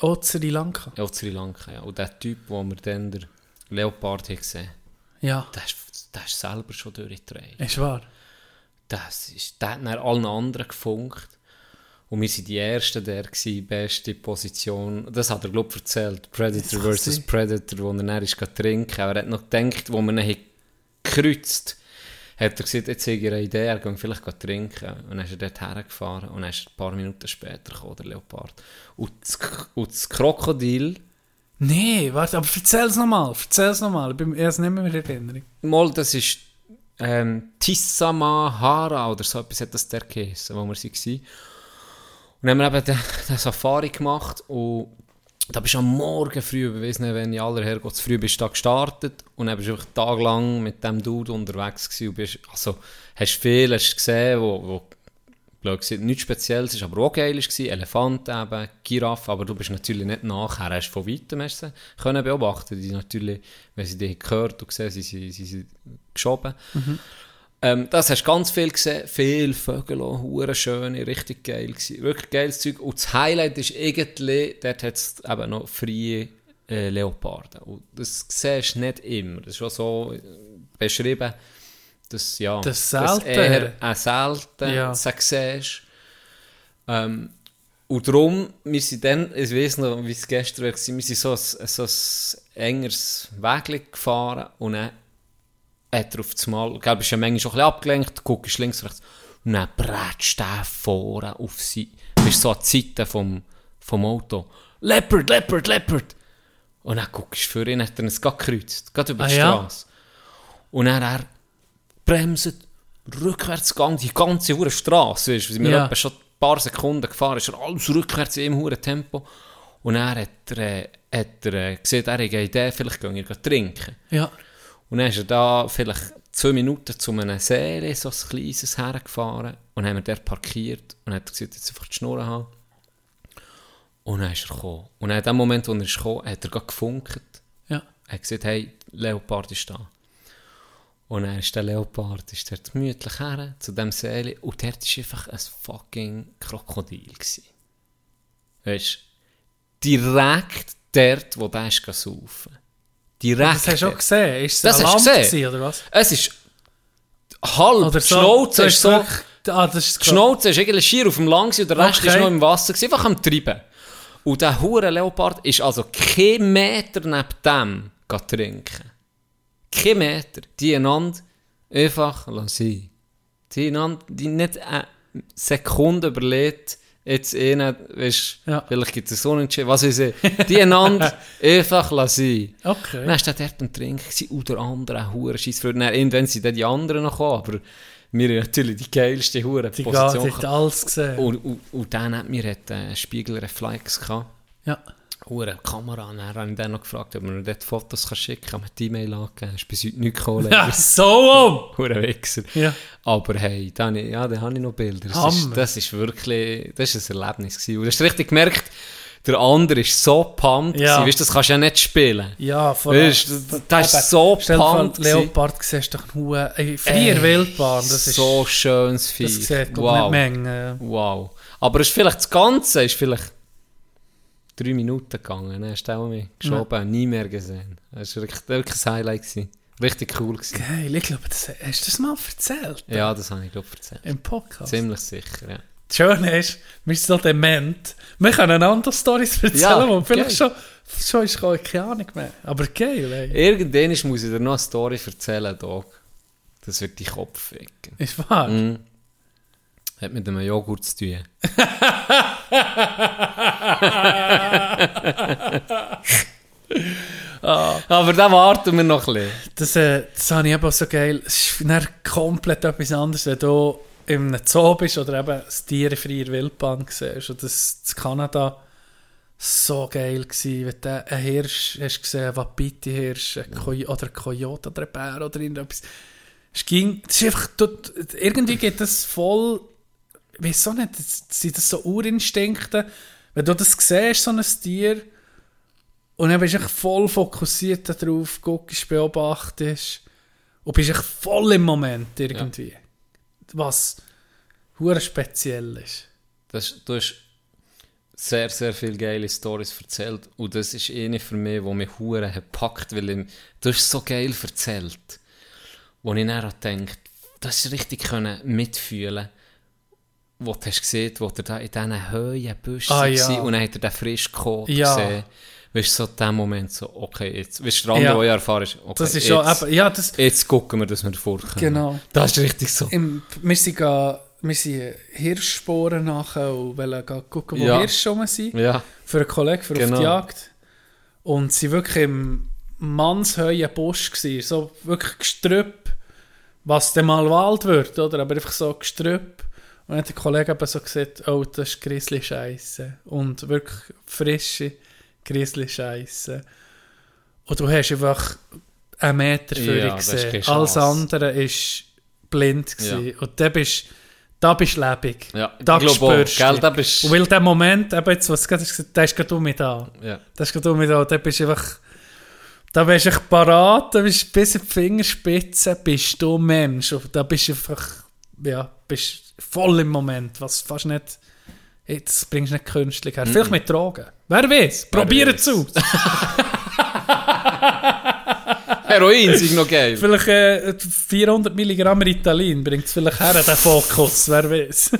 Speaker 4: Auch in Sri Lanka.
Speaker 2: ja, Sri Lanka, ja. Und der Typ, wo wir dann der Leopard haben gesehen
Speaker 4: Ja,
Speaker 2: der ist, der ist selber schon durchgetragen.
Speaker 4: ist wahr.
Speaker 2: Das ist, der hat dann allen anderen gefunkt. Und wir waren die Ersten, der war, beste Position. Das hat er, glaube ich, erzählt. Predator vs. Predator, wo er dann ist trinken. Er hat noch gedacht, wo man ihn gekreuzt hat er gesagt, jetzt habe ich eine Idee, er geht vielleicht trinken. Und dann ist er dort hergefahren und dann ist ein paar Minuten später gekommen, der Leopard. Und das, und das Krokodil,
Speaker 4: Nee, warte, aber erzähl's nochmal, erzähl's nochmal. Ich bin erst nicht mehr in Erinnerung.
Speaker 2: mal, das ist ähm, Tissamahara oder so etwas hat das der geheißen, wo wir waren. Und dann haben wir eben den, den Safari gemacht und da bist du am Morgen früh, ich weiss nicht, wenn ich aller Herrgott früh bist da gestartet. Und dann bist du tagelang mit dem Dude unterwegs gewesen und bist, also, hast viel, hast gesehen, wo, wo blöd gesagt, nichts Spezielles ist, aber auch geil war, Elefanten eben, Giraffe, aber du bist natürlich nicht nachher, hast von weitem hast sie können beobachten, die natürlich, wenn sie dich gehört und gesehen, sie, sie, sie sind geschoben. Ähm, das hast du ganz viel gesehen. Viel Vögel, hure schöne, richtig geil gewesen. Wirklich geiles Zeug. Und das Highlight ist irgendwie, dort hat es eben noch freie äh, Leoparden. Und das siehst du nicht immer. Das ist schon so äh, beschrieben, dass, ja,
Speaker 4: Das
Speaker 2: dass eher äh, selten
Speaker 4: Ja.
Speaker 2: sie siehst. Ähm, und darum, wir sind dann, ich weiß noch, wie es gestern war, wir sind so ein, so ein engeres Weg gefahren und dann hat er auf das Mal, ich glaube, ist ja manchmal schon ein bisschen abgelenkt, guckst links, rechts und dann brätscht der vorne auf sie, bist so an die Seite vom, vom Auto. Leopard, Leopard, Leopard! Und dann guckst du für ihn, hat er es gerade gekreuzt, gerade über die
Speaker 4: Ah, ja?
Speaker 2: Straße. Und dann er bremset, Rückwärtsgang, die ganze hure Straße, weißt du, wir
Speaker 4: Ja.
Speaker 2: schon ein paar Sekunden gefahren, ist er alles rückwärts in hure Tempo. Und dann hat er, äh, hat er äh, gesehen, er hat eine Idee, vielleicht gehen wir trinken.
Speaker 4: Ja.
Speaker 2: Und dann ist er da vielleicht zwei Minuten zu einem See, so ein kleines, hergefahren. Und dann haben wir dort parkiert und hat gesagt, jetzt einfach die Schnur haben. Und dann ist er gekommen. Und in dem Moment, wo er ist gekommen, hat er gerade gefunkt.
Speaker 4: Ja.
Speaker 2: Er hat gesagt, hey, Leopard ist da. Und dann ist der Leopard ist dort gemütlich her, zu dem See. Und dort war einfach ein fucking Krokodil. Gewesen. Weißt du, direkt dort, wo der ist saufen. Direkt
Speaker 4: Das hast du auch gesehen. Ist es
Speaker 2: Das hast gesehen?
Speaker 4: gewesen, oder was?
Speaker 2: Es ist halb.
Speaker 4: Oder
Speaker 2: die Schnauze ist so...
Speaker 4: Ah, das ist
Speaker 2: Die Schnauze ist eigentlich schier auf dem Lang und der Rest
Speaker 4: Okay.
Speaker 2: ist noch im Wasser, gewesen, einfach am Treiben. Und der hure Leopard ist also kein Meter neben dem trinken. Kein Meter. Die einander einfach lassen. Die einander, die nicht eine Sekunde überlegt, jetzt ihnen, weißt,
Speaker 4: Ja.
Speaker 2: vielleicht gibt es so einen was weiß ich, die einander einfach lassen.
Speaker 4: Okay.
Speaker 2: Dann war der dort am Trinken gewesen, und der andere hure Scheissfreude. Dann Irgendwann sind dann die anderen noch gekommen, aber wir haben natürlich die geilste hure
Speaker 4: Die
Speaker 2: Position.
Speaker 4: Hat alles gesehen.
Speaker 2: Und, und, und dann hat mir hat, äh, Spiegelreflex gehabt.
Speaker 4: Ja.
Speaker 2: Hure Kamera. Und dann habe ich dann noch gefragt, ob man dort Fotos kann schicken kann. Ich habe E-Mail angegeben. Ist bis heute nicht gekommen.
Speaker 4: Ja, so um!
Speaker 2: Hure Wichser.
Speaker 4: Ja.
Speaker 2: Aber hey, da habe ich, ja, da habe ich noch Bilder. Das ist, das ist wirklich, das ist ein Erlebnis gewesen. Und du hast richtig gemerkt, der andere ist so pumped
Speaker 4: Ja.
Speaker 2: gewesen. Weißt du, das kannst du ja nicht spielen.
Speaker 4: Ja, vor
Speaker 2: Weißt du, der ist so
Speaker 4: Stell vor,
Speaker 2: pumped gewesen.
Speaker 4: Leopard siehst du doch nur ey, Freier Wildbahn. Das ist
Speaker 2: so schönes Vieh.
Speaker 4: Das sieht
Speaker 2: wow.
Speaker 4: nicht Menge.
Speaker 2: Wow. Aber es ist vielleicht das Ganze ist vielleicht drei Minuten gegangen. Dann hast du auch mich geschoben, nie mehr gesehen. Das war wirklich, wirklich ein Highlight. Gewesen. Richtig cool. Gewesen.
Speaker 4: Geil, ich glaube, das, hast du das mal erzählt?
Speaker 2: Ja, das habe ich glaube erzählt.
Speaker 4: Im Podcast?
Speaker 2: Ziemlich sicher, ja.
Speaker 4: Das Schöne ist, wir sind so dement. Wir können andere Storys erzählen,
Speaker 2: Ja,
Speaker 4: wo vielleicht
Speaker 2: geil.
Speaker 4: schon, schon ist gar keine Ahnung mehr. Aber geil, ey.
Speaker 2: Irgendwann muss ich dir noch eine Story erzählen, Dog. Das wird deinen Kopf ficken.
Speaker 4: Ist wahr?
Speaker 2: Mhm. Hat mit einem Joghurt zu tun. Aber da warten wir noch ein bisschen.
Speaker 4: Das, äh, das habe ich eben auch so geil. Es ist dann komplett etwas anderes, wenn du in einem Zoo bist oder eben das Tier in freier Wildbahn siehst. Und das in Kanada so geil gewesen, wenn du einen Hirsch hast gesehen, einen Wapiti-Hirsch, einen Koy- oder einen Coyote oder einen Bär oder irgendetwas. Es ging, das ist einfach, du, irgendwie geht das voll, weiß auch nicht, sind das so Urinstinkte, wenn du das siehst, so ein Tier, und dann bist du voll fokussiert darauf, guckst, beobachtest und bist echt voll im Moment irgendwie. Was hure speziell ist.
Speaker 2: Das, du hast sehr, sehr viele geile Stories erzählt. Und das ist eine für mich, die mich hure hat gepackt, weil ich, du hast so geil erzählt. Wo ich dann denke, das ist richtig können mitfühlen wo du hast gesehen, wo er da in diesen Höhen Büschen
Speaker 4: Ah,
Speaker 2: war
Speaker 4: ja.
Speaker 2: und dann hat er den Frischkot
Speaker 4: Ja.
Speaker 2: gesehen. Weißt du, so in dem Moment so, okay, jetzt, weißt du, der andere,
Speaker 4: Ja.
Speaker 2: erfahren ist, okay,
Speaker 4: Das ist
Speaker 2: jetzt,
Speaker 4: schon, ja, das,
Speaker 2: jetzt gucken wir, dass wir vorkommen.
Speaker 4: Genau.
Speaker 2: Das ist richtig so.
Speaker 4: im, wir sind, ga, wir sind Hirschsporen nachher und wollen gucken, wo
Speaker 2: Ja.
Speaker 4: Hirsche rum sind.
Speaker 2: Ja,
Speaker 4: Für einen Kollegen, für auf
Speaker 2: Genau.
Speaker 4: die Jagd. Und sie wirklich im mannshöhen Busch gewesen, so wirklich Gestrüpp, was dann mal Wald wird, oder? Aber einfach so Gestrüpp. Und dann hat der Kollege eben so gesagt, oh, das ist Grizzly-Scheisse. Und wirklich frische Grizzly-Scheisse. Und du hast einfach einen Meter für
Speaker 2: Ja,
Speaker 4: gesehen. Alles andere ist blind gewesen. Und da bist da bist du lebendig.
Speaker 2: ja.
Speaker 4: Da spürst du
Speaker 2: da bist
Speaker 4: Und weil der Moment, eben jetzt, was du gesagt hast, da ist gerade du mit da.
Speaker 2: ja.
Speaker 4: Das ist gerade du mit da. Da bist du einfach, Da bist du parat, da bist du bis in die Fingerspitze, bist du Mensch. Und Da bist du einfach, ja, bist voll im Moment, was fast nicht, jetzt bringst du nicht künstlich her. Vielleicht mit Drogen. Wer weiß, probier es aus.
Speaker 2: Heroin sind noch geil.
Speaker 4: Vielleicht äh, 400 Milligramm Ritalin bringt es vielleicht her, den Fokus, wer weiß.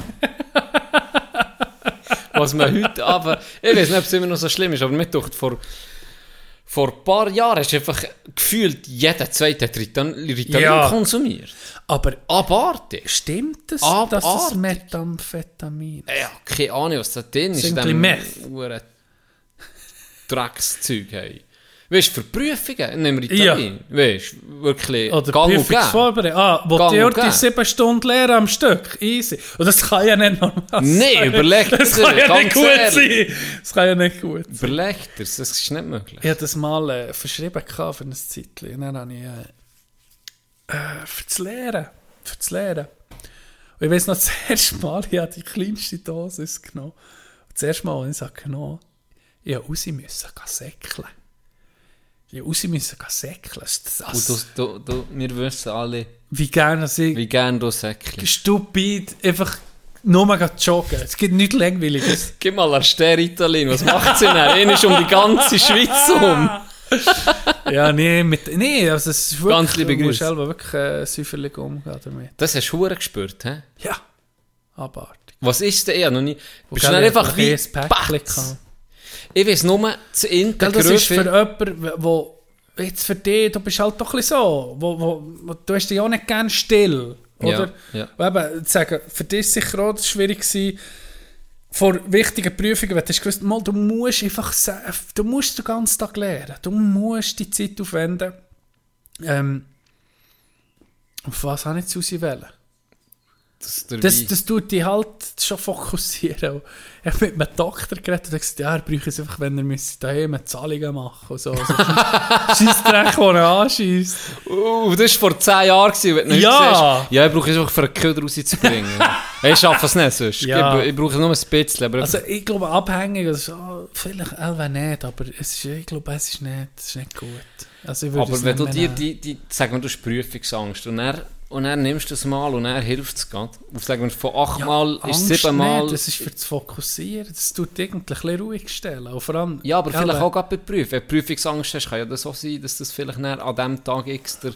Speaker 2: was man heute aber ich weiß nicht, ob es immer noch so schlimm ist, aber mir dachte, vor, vor ein paar Jahren hast du einfach gefühlt, jeder zweite hat Ritalin, Ritalin
Speaker 4: Ja.
Speaker 2: konsumiert.
Speaker 4: Aber
Speaker 2: Abartig.
Speaker 4: stimmt es,
Speaker 2: Abartig.
Speaker 4: dass es Methamphetamin
Speaker 2: Ja, keine Ahnung, was da drin ist.
Speaker 4: Sind
Speaker 2: in
Speaker 4: ein bisschen
Speaker 2: huren Dreckszeug. Hey. Weißt du, für Prüfungen nehmen Ritalin. Weißt du, wirklich
Speaker 4: Oder. Prüfungsvorbereitung. Ah, wo die
Speaker 2: gäbe.
Speaker 4: sieben Stunden lehren am Stück. Easy. Und das kann ja nicht normal sein.
Speaker 2: überleg
Speaker 4: Das
Speaker 2: dir,
Speaker 4: kann ja nicht gut
Speaker 2: ehrlich.
Speaker 4: sein. Das kann ja nicht gut sein.
Speaker 2: Überleg dir, das ist nicht möglich.
Speaker 4: Ich hatte das mal äh, verschrieben für ein Zeitchen. Und dann habe ich äh, äh, für das Lehren. Für das Lehren. Und ich weiß noch, das erste Mal, ich habe die kleinste Dosis genommen. Und das erste Mal, als ich es genommen habe, ich musste raus müssen, säckeln. Ich musste raus müssen, gehen säckeln. Das, das,
Speaker 2: Und du, du, du, wir wissen alle,
Speaker 4: wie gerne ich
Speaker 2: wie gern du Säckchen.
Speaker 4: stupid einfach nur mal joggen. Es gibt nichts Langweiliges.
Speaker 2: Gib mal ein Stern Ritalin, was macht sie denn? Einer ist um die ganze Schweiz um.
Speaker 4: ja, nee, mit, nee, also es ist wirklich,
Speaker 2: Ganz liebe Grüße.
Speaker 4: selber wirklich äh, säuferlich umgehen damit.
Speaker 2: Das hast du hure gespürt, hä?
Speaker 4: Ja, abartig.
Speaker 2: Was ist denn eher noch nie? Bist du
Speaker 4: ich
Speaker 2: einfach wie
Speaker 4: Päckchen.
Speaker 2: Ich weiß nur, zu Inter
Speaker 4: das ist für jemanden, wo jetzt für dich, du bist halt doch ein bisschen so, wo, wo, wo, du hast dich auch nicht gerne still, oder?
Speaker 2: Ja, ja.
Speaker 4: Eben, zu sagen, für dich ist sicher auch schwierig gewesen, vor wichtigen Prüfungen, wenn du gewusst, mal, du musst einfach, du musst den ganzen Tag lernen, du musst die Zeit aufwenden. Ähm, auf was habe ich jetzt auswählen?
Speaker 2: Das,
Speaker 4: Das, das tut dich halt schon fokussieren. Ich habe mit einem Doktor geredet und gesagt, ja, er braucht es einfach, wenn er müsste daheim Zahlungen machen und so. Also, Scheissdreck, den er anschießt.
Speaker 2: Uh, das war vor 10 Jahren, gewesen, wenn du nicht
Speaker 4: Ja.
Speaker 2: siehst. Ja, ich brauche es einfach für einen Köder rauszubringen. ich schaffe es nicht sonst.
Speaker 4: Ja.
Speaker 2: Ich, ich brauche nur ein bisschen.
Speaker 4: Also ich glaube, abhängig, also, vielleicht Elva nicht, aber es ist, ich glaube, es ist nicht, es ist nicht gut. Also
Speaker 2: Aber wenn du dir die, die sagen wir, du hast Prüfungsangst und er und dann nimmst du es mal und er hilft es gerade. Auf sagen wir, von achtmal ist
Speaker 4: Angst
Speaker 2: siebenmal.
Speaker 4: Nicht, das ist für das Fokussieren, das tut irgendwie ein ruhig stellen. Und vor allem,
Speaker 2: Ja, aber vielleicht
Speaker 4: Elva-
Speaker 2: auch gerade bei Prüfungen. Wenn du Prüfungsangst hast, kann ja das auch sein, dass das vielleicht dann an dem Tag X der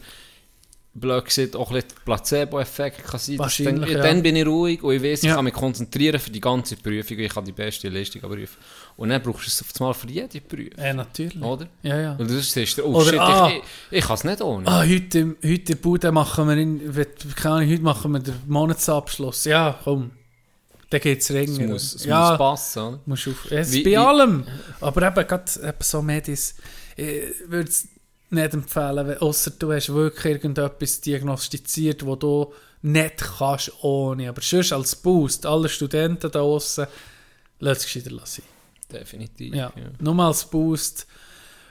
Speaker 2: blöd gesagt, auch ein Placebo-Effekt kann sein. dass Dann,
Speaker 4: Wahrscheinlich, ja.
Speaker 2: dann bin ich ruhig und ich weiß, ich
Speaker 4: Ja.
Speaker 2: kann mich konzentrieren für die ganze Prüfung und ich kann die beste Leistung prüfen. Und dann brauchst du es auf einmal für jede Prüfung.
Speaker 4: Ja, natürlich.
Speaker 2: Oder?
Speaker 4: Ja, ja.
Speaker 2: Und du siehst, oh
Speaker 4: Oder,
Speaker 2: shit,
Speaker 4: ah.
Speaker 2: ich, ich, ich kann es nicht ohne.
Speaker 4: Ah, heute, heute in Bude machen wir, in, keine Ahnung, heute machen wir den Monatsabschluss. Ja, komm. Dann geht es
Speaker 2: es
Speaker 4: ringen.
Speaker 2: muss, es
Speaker 4: ja,
Speaker 2: muss passen. Oder?
Speaker 4: musst auf. Es
Speaker 2: Wie-
Speaker 4: bei
Speaker 2: wie-
Speaker 4: allem. Aber eben, gerade eben so Medis, ich würde es nicht empfehlen, ausser du hast wirklich irgendetwas diagnostiziert, wo du nicht kannst ohne. Aber sonst als Boost, alle Studenten da draussen, lass es gescheiter lassen.
Speaker 2: Definitiv.
Speaker 4: Ja, nur mal als Boost.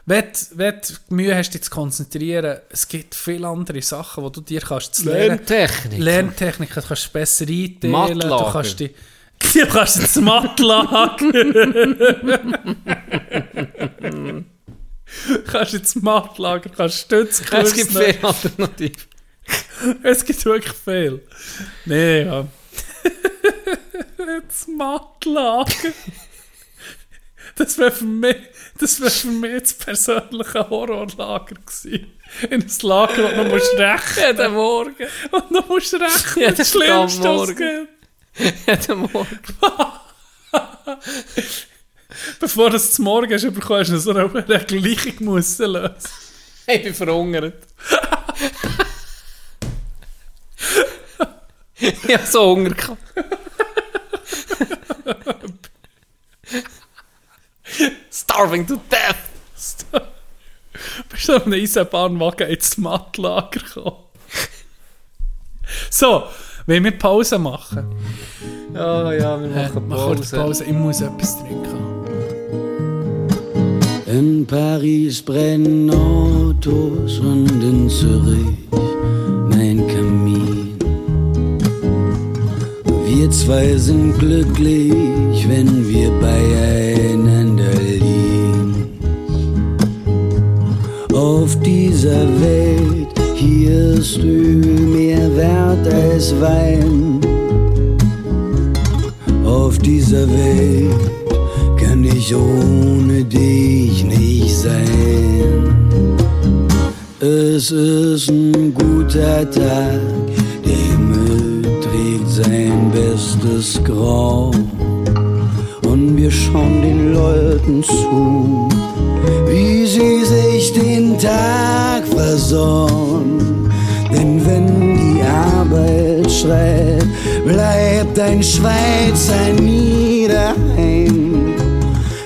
Speaker 4: Wenn, du- wenn du Mühe hast, dich zu konzentrieren, es gibt viele andere Sachen, die du dir kannst zu lernen.
Speaker 2: Lerntechnik.
Speaker 4: Lerntechniken, du kannst es besser einteilen.
Speaker 2: Mattlager.
Speaker 4: Du kannst die, du kannst ins Mattlager. du kannst ins Mattlager, du kannst Stützkurse
Speaker 2: es gibt viele Alternativen.
Speaker 4: Es gibt wirklich viel. Nee, ja. das Mattlager. Das wäre für mich, das wäre für mich das persönliche Horrorlager gewesen. In ein Lager, wo du musst rechnen.
Speaker 2: Jeden Morgen.
Speaker 4: Und du musst rechnen.
Speaker 2: Jeden
Speaker 4: das Schlimmste, was gibt.
Speaker 2: Jeden Morgen.
Speaker 4: Bevor du es zum Morgen hast, bekommen, hast du so eine, eine Gleichung müssen lösen.
Speaker 2: Ich bin verhungert. ich habe so Hunger gehabt. Starving to death.
Speaker 4: Bist du auf einem Eisenbahnwagen ins Mattlager gekommen? So, wollen wir Pause machen?
Speaker 2: Ja, ja, wir
Speaker 4: Äh,
Speaker 2: machen
Speaker 4: mach kurz
Speaker 2: Pause.
Speaker 4: Pause. Ich muss etwas trinken.
Speaker 7: In Paris brennen Autos und in Zürich mein Kamin. Wir zwei sind glücklich, wenn wir beieinander liegen. Auf dieser Welt, hier ist Öl mehr wert als Wein. Auf dieser Welt kann ich ohne dich nicht sein. Es ist ein guter Tag, der Himmel trägt sein bestes Grau. Und wir schauen den Leuten zu, wie sie sich den Tag versorgen. Denn wenn die Arbeit schreit, bleibt ein Schweizer nie.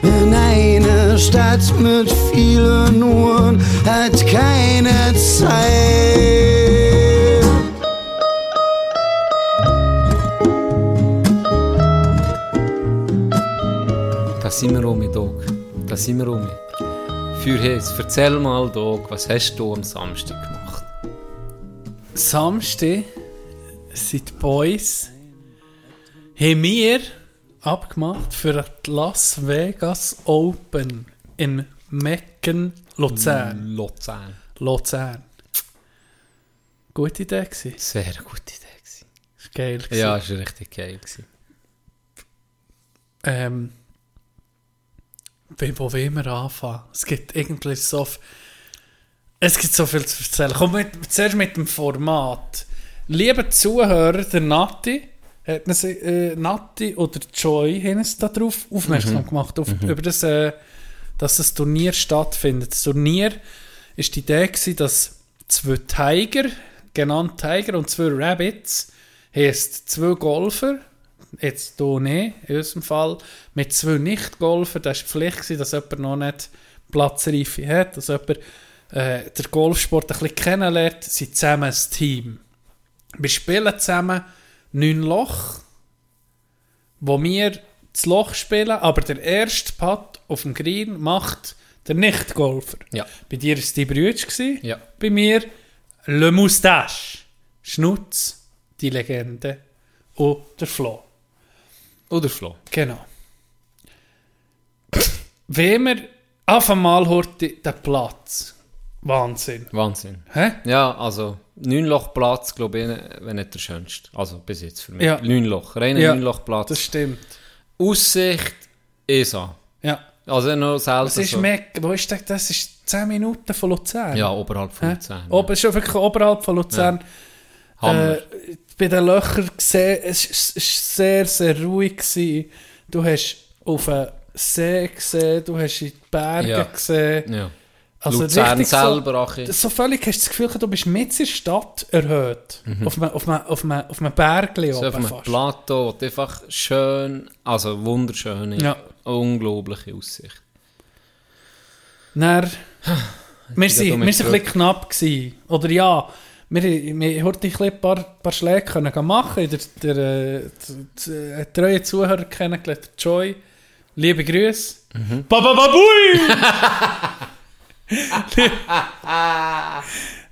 Speaker 7: In einer Stadt mit vielen Uhren hat keine Zeit.
Speaker 2: Da sind wir um, Dog. Da sind wir um. Für Hes, erzähl mal, Dog, was hast du am Samstag gemacht?
Speaker 4: Samstag sind die Boys haben wir abgemacht für die Las Vegas Open in Mecken, Luzern.
Speaker 2: Luzern.
Speaker 4: Luzern. Gute Idee gewesen.
Speaker 2: Sehr gute Idee. Gewesen.
Speaker 4: Ist geil gewesen.
Speaker 2: Ja, war richtig geil. Gewesen.
Speaker 4: Ähm, wo wir anfangen? Es gibt irgendwie so es gibt so viel zu erzählen. Komm mit, zuerst mit dem Format. Liebe Zuhörer, der Nati, hat uns, äh, Nati oder Joy haben uns darauf aufmerksam gemacht, auf, über das, äh, dass das Turnier stattfindet. Das Turnier ist die Idee gewesen, dass zwei Tiger, genannt Tiger und zwei Rabbits, heisst zwei Golfer, jetzt hier nicht, in unserem Fall, mit zwei Nicht-Golfern, das war die Pflicht, gewesen, dass jemand noch nicht Platzreife hat, dass jemand äh, den Golfsport ein bisschen kennenlernt, sind zusammen ein Team. Wir spielen zusammen neun Loch, wo wir das Loch spielen, aber der erste Putt auf dem Green macht der Nicht-Golfer.
Speaker 2: Ja.
Speaker 4: Bei dir war es die Brütsch.
Speaker 2: Ja.
Speaker 4: bei mir Le Moustache, Schnutz, die Legende und der Flo.
Speaker 2: Oder Flo.
Speaker 4: Genau. Wenn wir auf einmal hört den Platz. Wahnsinn.
Speaker 2: Wahnsinn.
Speaker 4: Hä?
Speaker 2: Ja, also, neun Loch Platz, glaube ich, wenn nicht der schönste. Also, bis jetzt für mich.
Speaker 4: Ja.
Speaker 2: Neun Loch. Reiner
Speaker 4: Ja,
Speaker 2: neun Loch Platz.
Speaker 4: Das stimmt.
Speaker 2: Aussicht, ESA.
Speaker 4: Ja.
Speaker 2: Also, noch selten
Speaker 4: Das ist
Speaker 2: so.
Speaker 4: mega, wo ist das? Das ist 10 Minuten von Luzern.
Speaker 2: Ja, oberhalb von? Luzern.
Speaker 4: Ober, ist schon wirklich oberhalb von Luzern.
Speaker 2: Hammer.
Speaker 4: Äh, bei den Löchern gesehen, es war sehr, sehr ruhig. Gewesen. Du hast auf den See gesehen, du hast in die Berge
Speaker 2: Ja.
Speaker 4: gesehen.
Speaker 2: ja.
Speaker 4: Also
Speaker 2: Luzern selber.
Speaker 4: So, so völlig hast du das Gefühl, du bist mit der Stadt erhöht. Auf einem, auf einem, auf einem, auf einem Bergli
Speaker 2: Mhm. So auf einem
Speaker 4: fast.
Speaker 2: Plateau, wo einfach schön, also wunderschöne,
Speaker 4: Ja.
Speaker 2: unglaubliche Aussicht.
Speaker 4: Dann, wir sind ein bisschen knapp gewesen. Oder ja, wir, wir wollten ein, paar, paar Schläge können machen. Der, der, äh, der, der treue Zuhörer kennengelernt, der Joy. Liebe Grüße.
Speaker 2: Mhm.
Speaker 4: Babababui!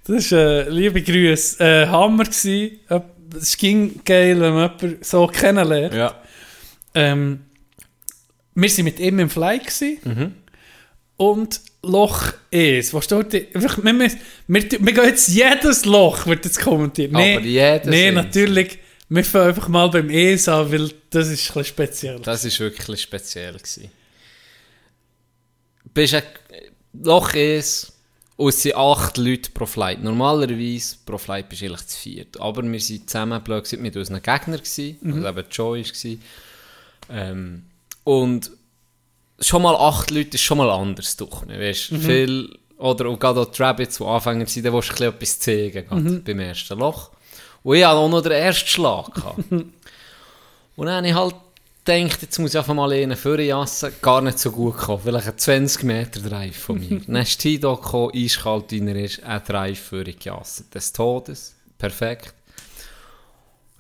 Speaker 4: das war äh, liebe Grüße. Äh, Hammer gewesen. Äh, Es ging geil, wenn man jemanden so kennenlernt.
Speaker 2: Ja.
Speaker 4: Ähm, wir waren mit ihm im Fly. Gewesen.
Speaker 2: Mhm.
Speaker 4: Und Loch 1. Was steht da? Wir, wir, wir, wir gehen jetzt jedes Loch, wird jetzt kommentiert. Nee,
Speaker 2: Aber jedes
Speaker 4: nee
Speaker 2: einzelne.
Speaker 4: natürlich. Wir fangen einfach mal beim ES an, weil das ist ein speziell.
Speaker 2: Das war wirklich speziell. Gewesen. Bist ein Loch ist und es sind acht Leute pro Flight. Normalerweise pro Flight bist du eigentlich zu viert. Aber wir waren zusammen blöd mit unseren Gegnern, gewesen,
Speaker 4: Mhm.
Speaker 2: also eben Joy war. Ähm, und schon mal acht Leute ist schon mal anders durch. Weißt,
Speaker 4: Mhm.
Speaker 2: viel, oder auch gerade auch die Rabbits, die Anfänger sind, da willst du ein bisschen etwas zeigen,
Speaker 4: Mhm.
Speaker 2: beim ersten Loch. Und ich hatte auch noch den ersten Schlag. gehabt. Und dann habe ich halt gedacht, jetzt muss ich einfach mal einen vorjassen. Gar nicht so gut gekommen. Vielleicht ein 20 Meter Drive von mir. dann ist Tido gekommen, eiskalt in er ist, ein Drive vorgejasset. Des Todes. Perfekt.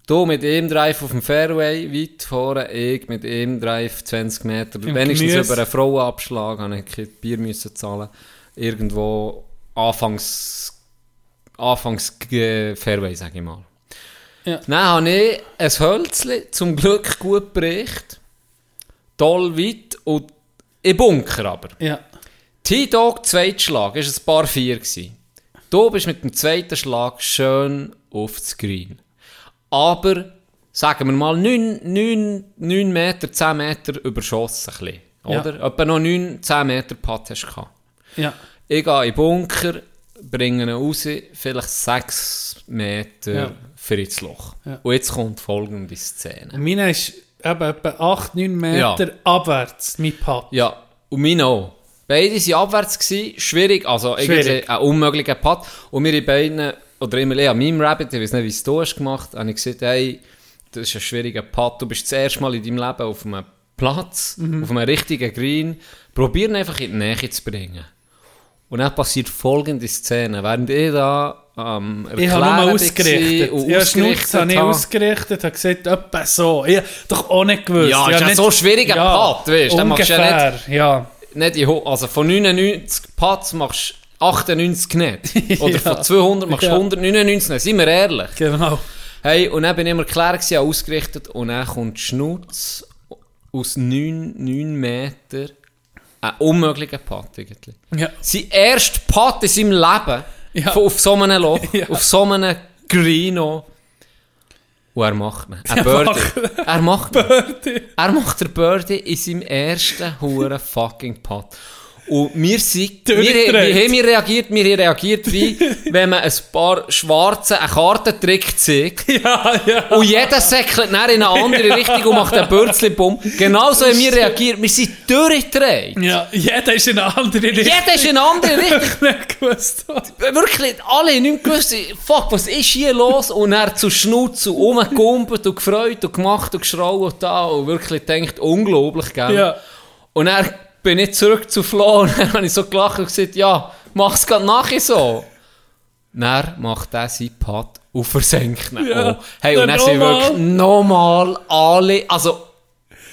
Speaker 2: Du mit ihm Drive auf dem Fairway, weit vorne, ich mit ihm Drive 20 Meter.
Speaker 4: Im
Speaker 2: Wenigstens
Speaker 4: Gemüse.
Speaker 2: über einen Frauenabschlag, habe ich kein Bier müssen zahlen. Irgendwo anfangs, anfangs Fairway, sage ich mal.
Speaker 4: Ja.
Speaker 2: Dann habe ich ein Hölzli, zum Glück gut bericht. Toll weit und im Bunker aber.
Speaker 4: Ja.
Speaker 2: T-Dog, Zweitschlag, war ein paar vier. Gewesen. Du bist mit dem zweiten Schlag schön auf das Green. Aber, sagen wir mal, 9, 9, 9 Meter, 10 Meter überschossen. Ein bisschen,
Speaker 4: Ja.
Speaker 2: oder? Etwa noch 9, 10 Meter Putt hast du.
Speaker 4: Ja.
Speaker 2: Ich gehe in den Bunker, bringe ihn raus, vielleicht 6 Meter
Speaker 4: Ja.
Speaker 2: für ins Loch.
Speaker 4: Ja.
Speaker 2: Und jetzt kommt folgende Szene.
Speaker 4: Meine ist eben etwa 8, 9 Meter abwärts, mein Putt.
Speaker 2: Ja, und meine auch. Beide waren abwärts, gewesen, schwierig, also irgendwie
Speaker 4: Schwierig.
Speaker 2: ein unmöglicher Putt. Und wir beiden, oder immer eher an meinem Rabbit, ich weiß nicht, wie es du hast gemacht, habe ich gesagt, hey, das ist ein schwieriger Putt, du bist das erste Mal in deinem Leben auf einem Platz,
Speaker 4: Mhm.
Speaker 2: auf einem richtigen Green, probier ihn einfach in die Nähe zu bringen. Und dann passiert folgende Szene, während ich da ähm,
Speaker 4: Ich habe nur ausgerichtet.
Speaker 2: und
Speaker 4: Ja, Schnutz
Speaker 2: ausgerichtet
Speaker 4: habe ich
Speaker 2: habe.
Speaker 4: ausgerichtet, habe gesagt, etwa so. Ich doch auch nicht gewusst.
Speaker 2: Ja,
Speaker 4: Ich
Speaker 2: ist ja
Speaker 4: nicht-
Speaker 2: so ein schwieriger Putt, weisst du, den machst du ja
Speaker 4: Ungefähr, ja.
Speaker 2: nicht in, ho- also von 99 Putts machst du 98 nicht. Oder
Speaker 4: Ja.
Speaker 2: von 200 machst du
Speaker 4: Ja.
Speaker 2: 199 nicht. Seien wir ehrlich.
Speaker 4: Genau.
Speaker 2: Hey, und dann bin ich immer klar gewesen, ausgerichtet und dann kommt Schnutz aus 9, 9 Meter. Ein unmöglicher Putt eigentlich.
Speaker 4: Ja.
Speaker 2: Sein erster Putt in seinem Leben.
Speaker 4: Ja.
Speaker 2: Von, auf so einem Loch.
Speaker 4: Ja.
Speaker 2: Auf so einem auch. Und er macht ihn. Ein Birdie. Er macht ihn. Er macht der Birdie in seinem ersten huren fucking Putt. Und wir sind, wir, wie haben wir reagiert? Wir haben reagiert wie, wenn man ein paar Schwarze einen Kartentrick zeigt.
Speaker 4: Ja, ja.
Speaker 2: Und jeder säckelt dann in eine andere Richtung und macht einen Bürzli-Bumm. Genauso haben wir reagiert. Wir sind durchgedreht.
Speaker 4: Ja, jeder ist in eine andere Richtung.
Speaker 2: Jeder ist in eine andere Richtung.
Speaker 4: Ich nicht gewusst.
Speaker 2: Wirklich, alle haben nicht gewusst, fuck, was ist hier los? Und er zu Schnutz und rumgekumpelt und gefreut und gemacht und geschrauen und da und wirklich denkt, unglaublich, gell?
Speaker 4: Ja.
Speaker 2: Und dann bin ich zurück zu Flo und dann habe ich so gelacht und gesagt, ja, mach's grad nachher so. Dann macht er seinen Pad und versenkt ihn
Speaker 4: Ja.
Speaker 2: auch. Hey, und
Speaker 4: Dann
Speaker 2: dann sind wirklich nochmal alle, also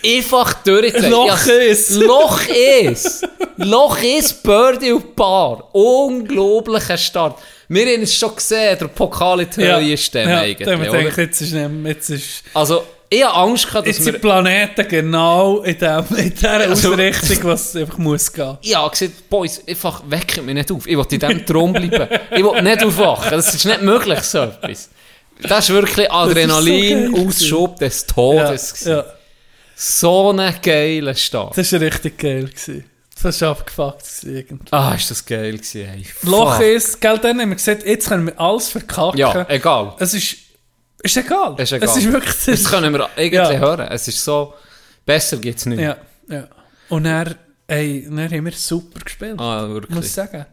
Speaker 2: einfach durchgedreht.
Speaker 4: Loch
Speaker 2: Ja,
Speaker 4: ist.
Speaker 2: Loch ist. Loch ist, Birdie und Paar. Unglaublicher Start. Wir haben es schon gesehen, der Pokal in die Höhe stemmen
Speaker 4: ja,
Speaker 2: eigentlich. Oder?
Speaker 4: denke jetzt ist, nicht- jetzt ist,
Speaker 2: Also, ich habe Angst gehabt, dass
Speaker 4: jetzt sind die Planeten genau in, dem, in dieser
Speaker 2: Also-
Speaker 4: Ausrichtung, was einfach muss gehen.
Speaker 2: Ich habe gesagt, Boys, einfach wecken mich nicht auf. Ich will in diesem Traum bleiben. Ich will nicht aufwachen. Das ist nicht möglich, so etwas. Das ist wirklich Adrenalin-Ausschub des
Speaker 4: Ja,
Speaker 2: Todes. gewesen.
Speaker 4: ja,
Speaker 2: So ein geiler Start.
Speaker 4: das war richtig geil. Gewesen. Das war abgefuckt. irgendwie.
Speaker 2: Ah, ist das geil gewesen, ey.
Speaker 4: Loch ist, gell, dann haben wir gesagt, jetzt können wir alles verkacken.
Speaker 2: Ja, egal.
Speaker 4: Es ist, ist egal.
Speaker 2: Ist egal.
Speaker 4: Es ist wirklich,
Speaker 2: Das können wir eigentlich
Speaker 4: Ja.
Speaker 2: hören. Es ist so, besser geht es nicht.
Speaker 4: ja, ja. Und dann, ey, dann haben wir super gespielt.
Speaker 2: Ah,
Speaker 4: muss ich
Speaker 2: wirklich.
Speaker 4: sagen.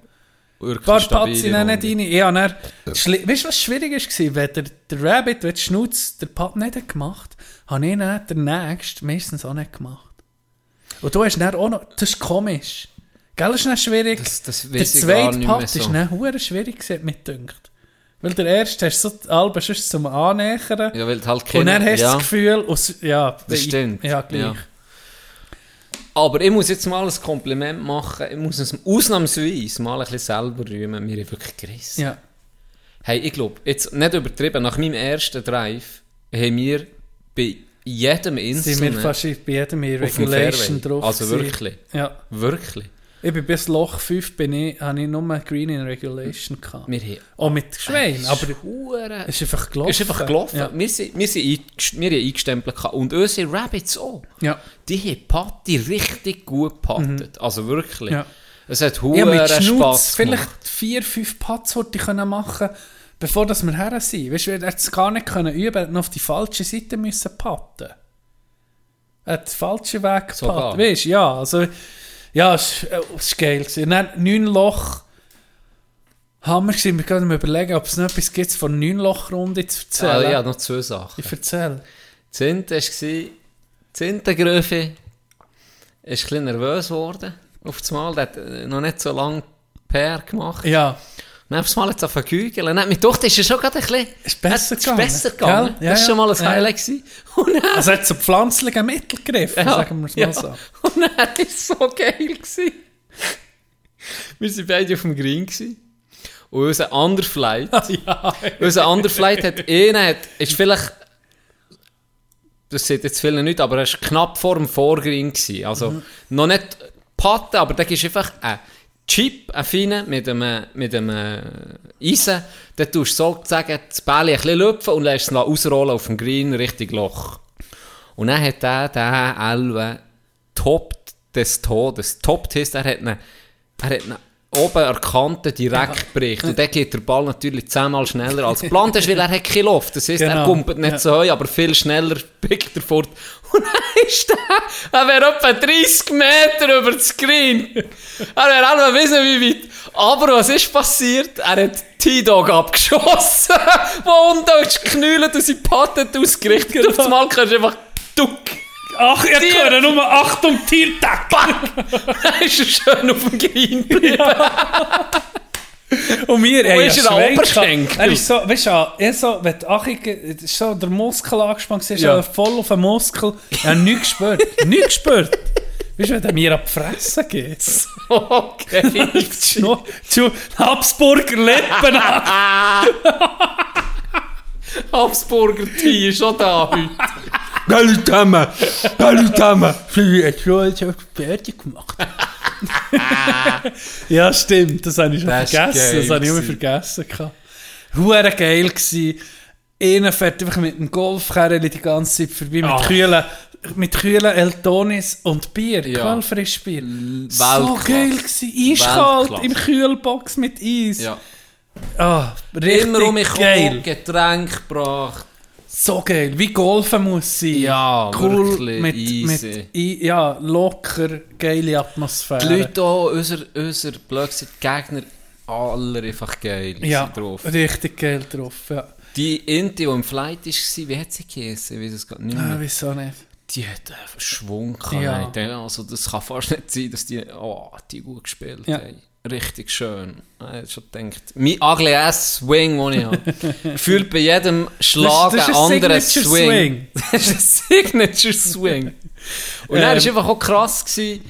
Speaker 2: wirklich
Speaker 4: Ein paar dann nicht rein. Ja, dann, weißt du, was schwierig war? Wenn der, der Rabbit, wenn der Schnutz den Putt nicht hat gemacht habe ich dann den nächsten meistens auch nicht gemacht. Und du hast dann auch noch, das ist komisch. Gell, das ist dann schwierig.
Speaker 2: Das, das
Speaker 4: der zweite
Speaker 2: nicht
Speaker 4: Putt
Speaker 2: so.
Speaker 4: ist hure schwierig gewesen, hat mir gedünkt. Weil der erste hast du so die Alben sonst zum Annähern.
Speaker 2: Ja, weil du halt
Speaker 4: und dann
Speaker 2: keine-
Speaker 4: hast du
Speaker 2: ja.
Speaker 4: das Gefühl, aus, ja,
Speaker 2: Das
Speaker 4: ich-
Speaker 2: stimmt.
Speaker 4: Ja, gleich.
Speaker 2: Ja. Aber ich muss jetzt mal ein Kompliment machen. Ich muss es ausnahmsweise mal ein bisschen selber rühmen. Wir haben wirklich gerissen.
Speaker 4: Ja.
Speaker 2: Hey, ich glaube, jetzt nicht übertrieben, nach meinem ersten Drive haben wir bei jedem
Speaker 4: Sind wir fast bei jedem Regulation drauf.
Speaker 2: Also wirklich.
Speaker 4: Ja.
Speaker 2: Wirklich.
Speaker 4: Ich bin bis Loch 5 bin ich, habe ich nur Green in Regulation gehabt.
Speaker 2: Wir haben
Speaker 4: Auch mit Schwein, aber
Speaker 2: Hure-
Speaker 4: es ist einfach gelaufen.
Speaker 2: Ist einfach gelaufen.
Speaker 4: Ja.
Speaker 2: Wir, sind, wir, sind wir haben eingestempelt. gehabt. Und unsere Rabbits auch.
Speaker 4: ja.
Speaker 2: Die haben Patti richtig gut gepattet. Also wirklich.
Speaker 4: Ja.
Speaker 2: Es hat
Speaker 4: Ich
Speaker 2: hure
Speaker 4: habe mit
Speaker 2: Spaß
Speaker 4: Schnutz vielleicht vier, fünf Putts wollte ich können machen bevor dass wir her sind. Weißt du, er hätte es gar nicht können üben, er hätte noch auf die falsche Seite müssen patten. Er hat den falschen Weg gepattet. Weißt du, ja, also, ja, es war war geil. gewesen. Und dann neun Loch haben wir gewesen. Wir können überlegen, ob es noch etwas gibt von neun Loch-Runde zu erzählen.
Speaker 2: Ah, ja, noch zwei Sachen.
Speaker 4: Ich erzähle.
Speaker 2: Zehnte war, Zehnte Gröfe ist ein bisschen nervös geworden. Auf das Mal, der hat äh, noch nicht so lange PR gemacht.
Speaker 4: Ja,
Speaker 2: Das Mal jetzt. Dann hat mich gedacht, ist er schon gerade ein bisschen...
Speaker 4: ist besser
Speaker 2: ist
Speaker 4: gegangen.
Speaker 2: besser gegangen.
Speaker 4: Gell? Ja,
Speaker 2: das war
Speaker 4: ja.
Speaker 2: schon mal ein
Speaker 4: Ja.
Speaker 2: Highlight. Und dann,
Speaker 4: Also hat so pflanzliche Mittel gegriffen,
Speaker 2: Ja,
Speaker 4: sagen wir es mal
Speaker 2: ja.
Speaker 4: so.
Speaker 2: Und dann war es so geil. Gewesen. Wir waren beide auf dem Green. Gewesen. Und unser anderer Flight,
Speaker 4: ja,
Speaker 2: unser anderer Flight hat einen, hat, ist vielleicht, das sieht jetzt viele nicht, aber er war knapp vor dem Vorgreen. Gewesen. Also
Speaker 4: Mhm.
Speaker 2: noch nicht Patte, aber da ist einfach ein Chip, einen mit einem, mit einem äh, Eisen, dann tust du sozusagen das Bälle ein bisschen lüpfen und lässt es ausrollen auf dem Green Richtung Loch. Und dann hat er den Elwe top des Todes. Top heißt, er hat ihn, er hat ihn oben an der Kante direkt bricht. Und dann geht der Ball natürlich zehnmal schneller als geplant ist, weil er hat keine Luft. Das heisst, er
Speaker 4: Genau.
Speaker 2: kumpelt nicht
Speaker 4: Ja.
Speaker 2: so hoch, aber viel schneller pickt er fort. Und dann ist der, er wäre etwa 30 Meter über das Screen. Er wäre auch wissen wie weit. Aber was ist passiert? Er hat T-Dog abgeschossen, wo unten ist geknüllt und sein Patent ausgerichtet.
Speaker 4: Genau.
Speaker 2: Auf das Mal kannst du einfach duck.
Speaker 4: Ach,
Speaker 2: Tier.
Speaker 4: höre nur Achtung, Tiertag!
Speaker 2: Dann ist er schön auf dem Green geblieben.
Speaker 4: Und wir haben ja Schwenk. Er ist so, weißt du, er so, wenn die Achig, es ist so der Muskel angespannt, war,
Speaker 2: Ja.
Speaker 4: voll auf den Muskel. Er hat nichts gespürt. nichts gespürt. Weißt du, wenn er mir an die Fresse geht?
Speaker 2: Okay.
Speaker 4: Zu, Habsburger Lippen.
Speaker 2: Habsburger Tee ist schon da heute.
Speaker 4: Zusammen! Hallo zusammen! Ich habe schon schon fertig gemacht. ja, stimmt, das habe ich schon
Speaker 2: Das
Speaker 4: vergessen. Das habe ich immer vergessen. Huere geil gsi. Einer fährt einfach mit dem Golfkerl die ganze Zeit vorbei, mit
Speaker 2: Ah.
Speaker 4: kühlen, mit kühlen Eltonis und Bier,
Speaker 2: Ja.
Speaker 4: Quellfrischbier. So geil gsi. Eiskalt im Kühlbox mit Eis.
Speaker 2: Ja.
Speaker 4: Ah, richtig
Speaker 2: Immer um mich
Speaker 4: geil.
Speaker 2: Getränk gebracht.
Speaker 4: So geil, wie Golfen muss sein.
Speaker 2: Ja,
Speaker 4: cool,
Speaker 2: wirklich
Speaker 4: mit,
Speaker 2: easy.
Speaker 4: mit ja, locker, geile Atmosphäre.
Speaker 2: Die Leute hier, unser, unser Blödsinn, die Gegner, alle einfach geil
Speaker 4: ja,
Speaker 2: drauf.
Speaker 4: richtig geil drauf. Ja.
Speaker 2: Die Inti, die im Flight war, wie hat sie geheißen? Ich weiß es gerade nicht
Speaker 4: Ah,
Speaker 2: mehr.
Speaker 4: wieso nicht?
Speaker 2: Die hat einfach Schwung gehabt.
Speaker 4: Ja.
Speaker 2: Also das kann fast nicht sein, dass die, oh, die gut gespielt
Speaker 4: Ja.
Speaker 2: haben. Richtig schön. Ich habe schon gedacht, mein ugly ass Swing, den ich habe, fühlt bei jedem Schlag
Speaker 4: Das- das ist
Speaker 2: einen
Speaker 4: ein
Speaker 2: anderen Swing. Das ist ein Signature Swing. Und dann
Speaker 4: Ähm.
Speaker 2: war einfach auch krass, gewesen,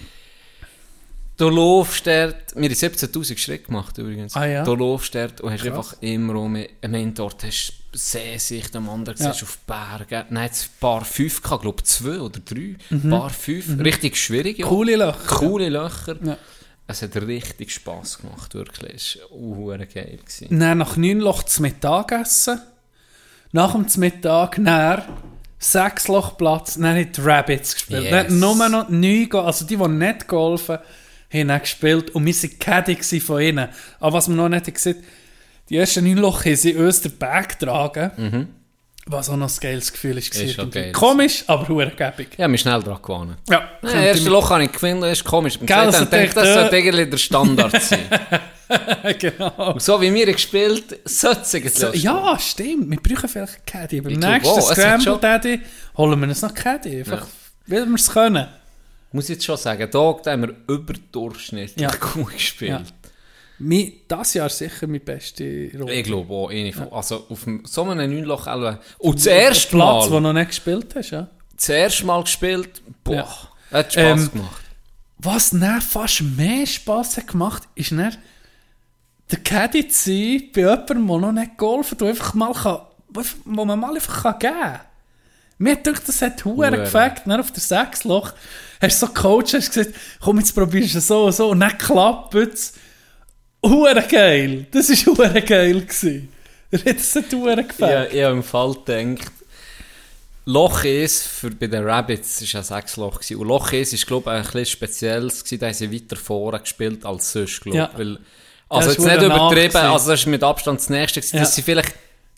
Speaker 2: du laufst dort, wir haben 17'000 Schritte gemacht übrigens.
Speaker 4: Ah, ja?
Speaker 2: Du laufst dort und hast einfach immer um, ich meine, dort hast du Seesicht, am anderen
Speaker 4: Ja.
Speaker 2: siehst auf Bergen. Nein, jetzt ein paar fünf, gehabt, glaube zwei oder drei.
Speaker 4: Mhm.
Speaker 2: Ein paar fünf, richtig schwierig. ja.
Speaker 4: Coole Löcher.
Speaker 2: Coole Löcher.
Speaker 4: Ja.
Speaker 2: Es hat richtig Spass gemacht, wirklich. Es war geil. Gewesen.
Speaker 4: Dann nach 9 Loch zum Mittagessen. Nach dem Mittag, dann sechs Loch Platz, dann haben die Rabbits gespielt.
Speaker 2: Yes.
Speaker 4: Dann nur noch neun, go- also die, die nicht golfen, haben gespielt und wir waren Caddy von ihnen. Aber was man noch nicht gesehen die ersten neun Loch haben sie uns den Bag getragen. Was auch noch ein geiles Gefühl ist.
Speaker 2: Ist schon geil.
Speaker 4: Komisch, aber hurengebig.
Speaker 2: Ich habe mich schnell dran gewonnen.
Speaker 4: Ja,
Speaker 2: Das erste Loch habe ich gefunden, das ist komisch. Ich
Speaker 4: Gell,
Speaker 2: habe
Speaker 4: also
Speaker 2: gedacht, das sollte eigentlich der Standard sein.
Speaker 4: genau.
Speaker 2: Und so wie wir gespielt sollte es eigentlich
Speaker 4: So, ja, stimmt. Wir brauchen vielleicht Caddy. Beim
Speaker 2: Ich
Speaker 4: nächsten
Speaker 2: hat
Speaker 4: Scramble Daddy holen wir uns noch Caddy. Einfach, weil wir es können.
Speaker 2: Muss ich jetzt schon sagen, da haben wir überdurchschnittlich
Speaker 4: Ja.
Speaker 2: gut gespielt.
Speaker 4: Ja. Mein, das Jahr sicher meine beste Runde.
Speaker 2: Ich glaube auch, eine von, also auf dem- so einem Neunloch Elbe. Und das erste
Speaker 4: Platz, wo
Speaker 2: Mal,
Speaker 4: du noch nicht gespielt hast, ja.
Speaker 2: das erste Mal gespielt, boah,
Speaker 4: Ja.
Speaker 2: hat Spass
Speaker 4: Ähm,
Speaker 2: gemacht.
Speaker 4: Was dann fast mehr Spass hat gemacht, ist dann der Caddy zu sein bei jemandem, der noch nicht golfen der einfach mal kann, wo man mal einfach kann geben kann. Mir hat gedacht, das hat Huren
Speaker 2: Hure.
Speaker 4: gefällt. Dann auf der Sechsloch hast du so gecoacht, hast gesagt, komm, jetzt probierst du so und so. Und dann klappt es. Huren geil. Das war huren geil. gewesen. Das hat Huren
Speaker 2: Ja,
Speaker 4: gefällt.
Speaker 2: ich habe im Fall gedacht, Loch 1 für, bei den Rabbits war ja sechs Loch. Gewesen. Und Loch 1 war, glaube ich, ein bisschen spezielles. Gewesen. Da haben sie weiter vorne gespielt als sonst, glaube ich.
Speaker 4: Ja.
Speaker 2: Weil, also
Speaker 4: das
Speaker 2: jetzt
Speaker 4: ist
Speaker 2: nicht übertrieben, also das ist mit Abstand das nächste. Gewesen.
Speaker 4: Ja.
Speaker 2: Das sind vielleicht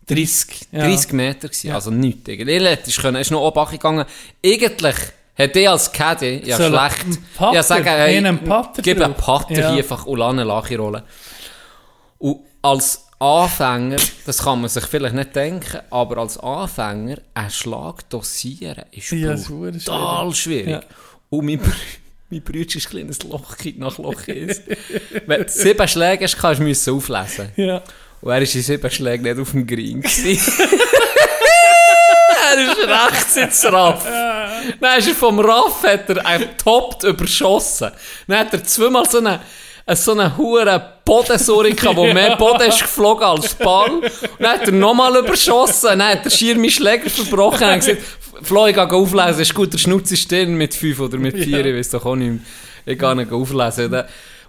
Speaker 2: 30,
Speaker 4: Ja.
Speaker 2: 30 Meter gewesen.
Speaker 4: Ja.
Speaker 2: Also nichts. Irgendwie. Können, ist noch oben gegangen. Eigentlich hätte ich als Caddy, ja
Speaker 4: er
Speaker 2: schlecht,
Speaker 4: einen Putter?
Speaker 2: ja sagen, hey,
Speaker 4: Einen Putter
Speaker 2: gib einen? Putter
Speaker 4: Ja.
Speaker 2: hier einfach und lass Lache rollen. Und als Anfänger, das kann man sich vielleicht nicht denken, aber als Anfänger einen Schlag dosieren ist
Speaker 4: Ja,
Speaker 2: brutal schwierig.
Speaker 4: Ja.
Speaker 2: Und mein, mein Bruder ist ein kleines Loch nach Loch ist. Wenn du sieben Schläge hast, kannst du auflesen.
Speaker 4: Ja.
Speaker 2: Und er war in sieben Schlägen nicht auf dem Green. er ist rechts ins Raff. Dann ist er vom Raff hat er einen Top überschossen. Dann hat er zweimal so einen, so einen hohen Bodensurika, wo mehr Boden ist geflogen als Ball. Und dann hat er nochmal überschossen. Dann hat er schier meinen Schläger verbrochen. Dann hat er gesagt, Flo, ich gehe auflesen. Ist gut, der Schnutz ist drin mit fünf oder mit vier. Ich weiß doch auch nicht mehr. Ich gehe ihn auflesen.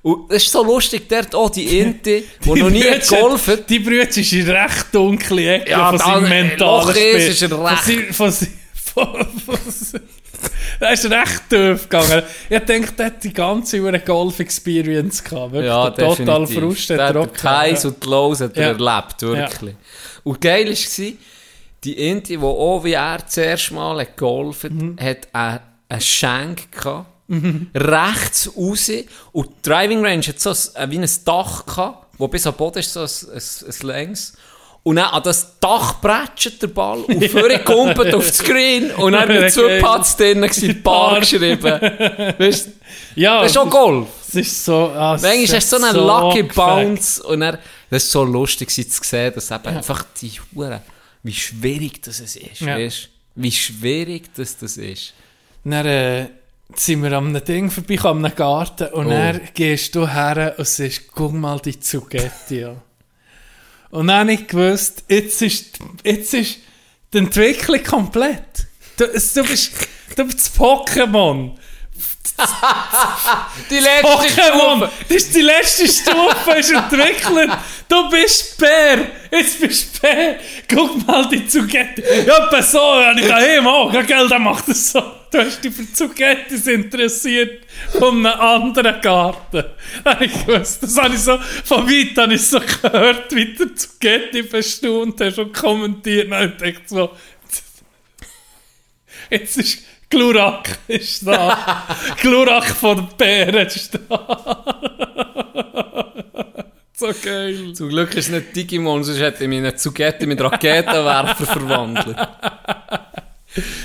Speaker 2: Und es ist so lustig, dort auch die Inte, die noch nie
Speaker 4: Brütsch-
Speaker 2: golfen.
Speaker 4: Die Brütsch ist in recht dunkle Ecke
Speaker 2: Ja,
Speaker 4: von seinem mentalen Spiel.
Speaker 2: ist, er
Speaker 4: Von
Speaker 2: recht-
Speaker 4: Von, von, von, sein- Da ist recht tief gegangen. Ich denke, der hat die ganze Uhr Golf-Experience gehabt. Wirklich
Speaker 2: Ja,
Speaker 4: total. Frust hat er auch gehabt.
Speaker 2: und die Lows hat er
Speaker 4: Ja.
Speaker 2: erlebt, wirklich. Und geil war, die Inti, die auch wie er das erste Mal hat golfen
Speaker 4: Mhm.
Speaker 2: hat einen, einen Schenk gehabt. Rechts raus. Und die Driving Range hat so ein, wie ein Dach gehabt, wo bis am Boden ist so ein, ein, ein Längs. Und dann an das Dach prätscht der Ball und vorher kumpelt auf das Screen und dann mit zwei. Putts drinnen gewesen, Paar geschrieben. Weißt du,
Speaker 4: Ja,
Speaker 2: das ist auch Golf.
Speaker 4: Es ist so... Ah,
Speaker 2: Manchmal
Speaker 4: ist
Speaker 2: hast du so einen
Speaker 4: so
Speaker 2: Lucky
Speaker 4: gefällt.
Speaker 2: Bounce und er, das ist so lustig zu sehen, dass eben einfach die Hure, wie schwierig das ist,
Speaker 4: Ja.
Speaker 2: weißt? Wie schwierig das, das ist.
Speaker 4: Dann äh, sind wir am Ding vorbei, am Garten, und
Speaker 2: Oh.
Speaker 4: dann gehst du her und sagst, guck mal die Zugetti an. Und dann habe ich gewusst, jetzt ist, jetzt ist die Entwicklung komplett. Du, du bist, du bist das Pokémon.
Speaker 2: Die letzte
Speaker 4: Pokémon! Das ist die letzte Stufe, ist entwickelt. Du bist Bär. Jetzt bist du Bär. Guck mal die Zugetti. Ja, so, habe ich daheim auch. Gell, der macht das so. Du hast dich für Zugettis interessiert von einem anderen Garten. Ich gewusst. Das habe ich so, von weit habe ich so gehört, wie der Zugetti bestaunt hast und kommentiert. Und ich dachte so, jetzt ist Glurak ist da. Glurak von den Bären ist da. so geil.
Speaker 2: Zum Glück ist es nicht Digimon, sonst hätte ich mich in Zugetti mit Raketenwerfer verwandelt.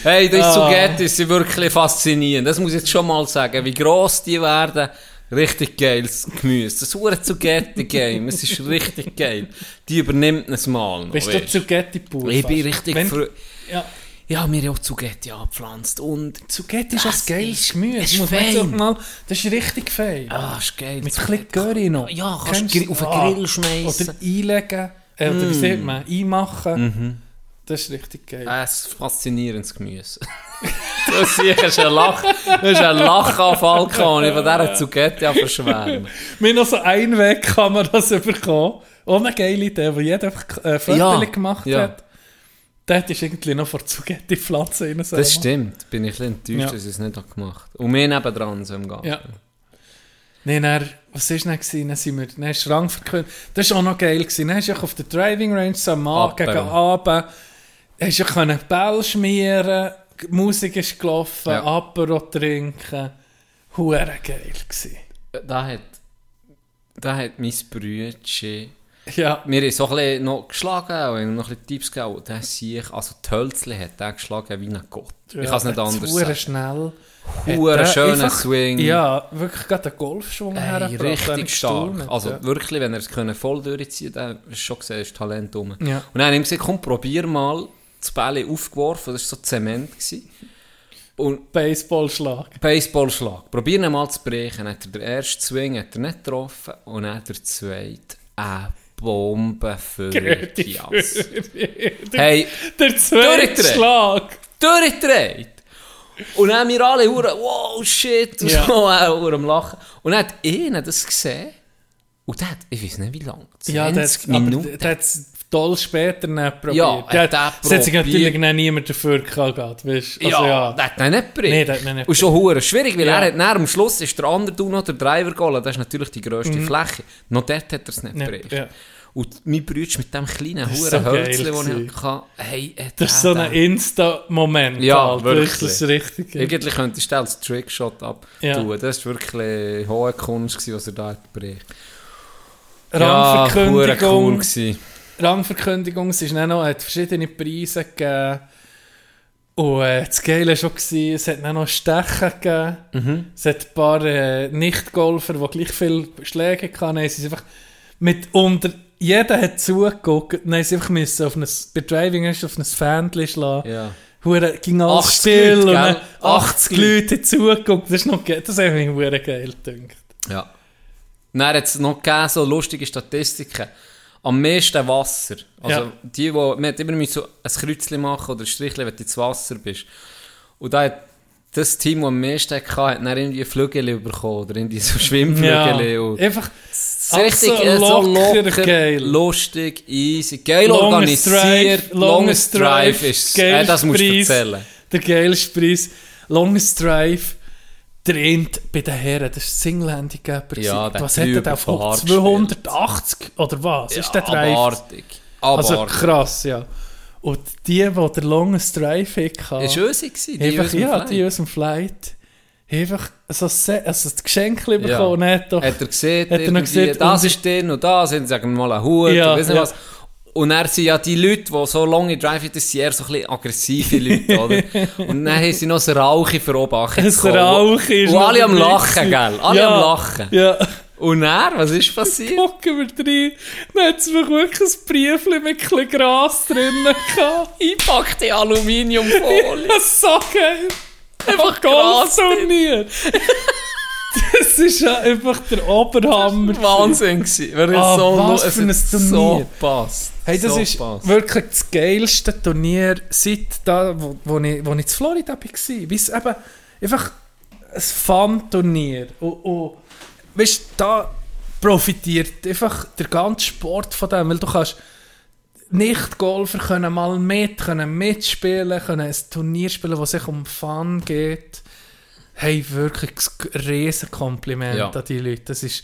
Speaker 2: Hey, die
Speaker 4: Ah.
Speaker 2: Zugettis sind wirklich faszinierend. Das muss ich jetzt schon mal sagen. Wie gross die werden, richtig geiles Gemüse. Das hure Zugetti-Game, es ist richtig geil. Die übernimmt es mal noch,
Speaker 4: Bist du
Speaker 2: weisst.
Speaker 4: Zugetti pur?
Speaker 2: Ich bin richtig
Speaker 4: Wenn-
Speaker 2: froh.
Speaker 4: Ja.
Speaker 2: Ja, mir haben auch Zugetti angepflanzt und...
Speaker 4: Zugetti ist ein
Speaker 2: Das
Speaker 4: geiles
Speaker 2: ist-
Speaker 4: Gemüse.
Speaker 2: ist
Speaker 4: muss man
Speaker 2: fein.
Speaker 4: auch mal, das ist richtig fein.
Speaker 2: Ah, ist geil.
Speaker 4: Mit ein bisschen Curry noch.
Speaker 2: Ja, kannst du auf den
Speaker 4: Ah.
Speaker 2: Grill schmeißen.
Speaker 4: Oder einlegen. Äh, oder wie sagt man? Einmachen. Das ist richtig geil.
Speaker 2: Äh, Es ist faszinierendes Gemüse. du siehst, hast einen Lach, du hast einen Lachanfall und ich von dieser Zugetti verschwärmen.
Speaker 4: Wir haben noch so einen Weg kann man das bekommen. Eine geile Idee, wo jeder einfach äh, Fotos
Speaker 2: Ja,
Speaker 4: gemacht
Speaker 2: ja.
Speaker 4: hat. Dort ist irgendwie noch vor Zugetti-Pflanze rein.
Speaker 2: Das stimmt. Bin ich ein bisschen enttäuscht,
Speaker 4: Ja.
Speaker 2: dass ich es nicht habe gemacht habe. Und wir nebendran so im Garten.
Speaker 4: Ja. Nein, dann, was war denn? gewesen? Dann sind wir, dann ist Rang verkündet. Das war auch noch geil. Gewesen. Dann hast du auf der Driving Range so am Abend gegen Abend, hast du können Ball schmieren, die Musik ist gelaufen,
Speaker 2: Ja.
Speaker 4: Apero trinken. Hure geil gewesen.
Speaker 2: Da hat, da hat mein Brütchen...
Speaker 4: Ja,
Speaker 2: Wir haben so ein bisschen noch geschlagen und noch ein bisschen Tipps gegeben. Der sich, also Tölzli hat der geschlagen wie ein Gott. ich kann es nicht anders sagen.
Speaker 4: schnell.
Speaker 2: Hure
Speaker 4: der
Speaker 2: schöner Swing.
Speaker 4: Ja, wirklich gerade einen Golfschwung
Speaker 2: Ey,
Speaker 4: ich
Speaker 2: richtig stark.
Speaker 4: gestaunt,
Speaker 2: Also
Speaker 4: ja.
Speaker 2: wirklich, wenn er es können voll durchziehen konnte, hast du schon gesehen, ist Talent rum.
Speaker 4: Ja.
Speaker 2: Und dann habe ich gesagt, komm, probier mal das Bälle aufgeworfen, das war so Zement. Gewesen. Und
Speaker 4: Baseballschlag.
Speaker 2: Baseballschlag. Probier ihn mal zu brechen. Dann hat er den ersten Swing hat er nicht getroffen und dann der zweite eine Bombe für Kias. Hey,
Speaker 4: Der zweite. Schlag.
Speaker 2: durchgedreht. Und dann haben wir alle hure, wow, shit, und
Speaker 4: Ja.
Speaker 2: so, äh, am Lachen. Und dann hat einer das gesehen. Und der hat, ich weiß nicht wie lange, 20
Speaker 4: Ja, das, aber
Speaker 2: Minuten.
Speaker 4: der hat toll später nicht probiert.
Speaker 2: Ja, hat
Speaker 4: das hat sich
Speaker 2: probiert.
Speaker 4: natürlich nicht niemand dafür gehabt, weißt also,
Speaker 2: ja,
Speaker 4: ja.
Speaker 2: der hat ihn nicht gebracht.
Speaker 4: Nee, der hat nicht
Speaker 2: Und schon hure schwierig, weil
Speaker 4: Ja.
Speaker 2: er hat nach am Schluss ist der andere du noch der Driver geholt, das ist natürlich die grösste Fläche. Noch dort hat er es nicht
Speaker 4: Mhm.
Speaker 2: Gebracht.
Speaker 4: ja.
Speaker 2: Und mein Brütsch mit dem kleinen huren
Speaker 4: so
Speaker 2: Hölzchen, das ich hatte, hey, hat
Speaker 4: Das ist so ein Insta-Moment.
Speaker 2: Ja,
Speaker 4: Alter.
Speaker 2: wirklich.
Speaker 4: Das ist richtig.
Speaker 2: Eigentlich könntest du als Trickshot ab
Speaker 4: Ja.
Speaker 2: tun. Das war wirklich hohe Kunst, was er da hat gebracht.
Speaker 4: Rangverkündigung.
Speaker 2: hure cool gewesen.
Speaker 4: Rangverkündigung, es ist dann noch, hat verschiedene Preise gegeben. Und äh, das Geile war schon, es hat dann noch Stechen gegeben.
Speaker 2: Mhm.
Speaker 4: Es hat ein paar äh, Nicht-Golfer, die gleich viele Schläge hatten. Haben sie einfach mit unter... Jeder hat zugeguckt. Haben sie einfach müssen auf ein, bei Driving erst auf ein Fähnchen schlagen.
Speaker 2: Ja.
Speaker 4: Hure, ging alles
Speaker 2: 80
Speaker 4: still
Speaker 2: Leute,
Speaker 4: und
Speaker 2: gell?
Speaker 4: dann 80
Speaker 2: 80
Speaker 4: Leute haben zugeguckt. Das ist noch ge- das hat mich hure geil gedacht.
Speaker 2: Ja. Dann hat es noch gegeben, so lustige Statistiken. Am meisten Wasser. Also
Speaker 4: Ja.
Speaker 2: die, die, man hat immer so ein Kreuzchen machen oder ein Strichchen, wenn du ins Wasser bist. Und da hat das Team, das am meisten hatte, hat dann irgendwie Flügel bekommen oder irgendwie so Schwimmflügel.
Speaker 4: Ja,
Speaker 2: und
Speaker 4: einfach
Speaker 2: so richtig äh, so
Speaker 4: locker,
Speaker 2: locker,
Speaker 4: geil.
Speaker 2: lustig, easy, geil
Speaker 4: Longest
Speaker 2: organisiert.
Speaker 4: Drive, Longest Drive,
Speaker 2: ist äh, das musst du erzählen.
Speaker 4: der geilste Preis. Longest Drive. Der bei den Herren, das war Single Handicapper.
Speaker 2: Ja,
Speaker 4: was hat er auf
Speaker 2: drüber
Speaker 4: 280 oder was? ist der Drive?
Speaker 2: Abartig.
Speaker 4: Also krass, ja. Und die, die der Longest Drive hatten,
Speaker 2: Ist Ösi gewesen, die
Speaker 4: einfach, ja,
Speaker 2: Flight.
Speaker 4: die aus dem Flight, einfach so, se- also das Geschenk
Speaker 2: Ja.
Speaker 4: bekommen und hat doch...
Speaker 2: Hat er gesehen,
Speaker 4: Hat er noch gesehen,
Speaker 2: das ist drin und das, und sagen mal einen Hut
Speaker 4: Ja,
Speaker 2: und weiss nicht
Speaker 4: ja.
Speaker 2: was. Und dann sind ja die Leute, die so lange driven, das sind eher so ein bisschen aggressive Leute, oder? Und dann haben sie noch ein Rauchi für oben
Speaker 4: Das Rauchi ist
Speaker 2: Und alle am Lachen, gell? Alle
Speaker 4: Ja.
Speaker 2: am Lachen.
Speaker 4: Ja.
Speaker 2: Und dann, was ist passiert?
Speaker 4: Gucken wir rein. Dann hat es wirklich ein Briefchen mit ein Gras drin gehabt.
Speaker 2: Einpackte Aluminiumfolie.
Speaker 4: Das ist so geil. Einfach
Speaker 2: Gras
Speaker 4: Golfturnier. Das ist ja einfach der Oberhammer.
Speaker 2: Wahnsinn gewesen. Weil
Speaker 4: Ah,
Speaker 2: so,
Speaker 4: was für ein Turnier.
Speaker 2: So passt.
Speaker 4: Hey, das
Speaker 2: so
Speaker 4: ist
Speaker 2: passt.
Speaker 4: wirklich das geilste Turnier seit da, wo, wo, ich, wo ich in Florida war. Es eben einfach ein Fun-Turnier. Und, und weißt da profitiert einfach der ganze Sport von dem, weil du kannst Nicht-Golfer können mal mit, können mitspielen, können ein Turnier spielen, das sich um Fun geht. Hey, wirklich ein riesen Kompliment
Speaker 2: Ja.
Speaker 4: an die Leute. Das ist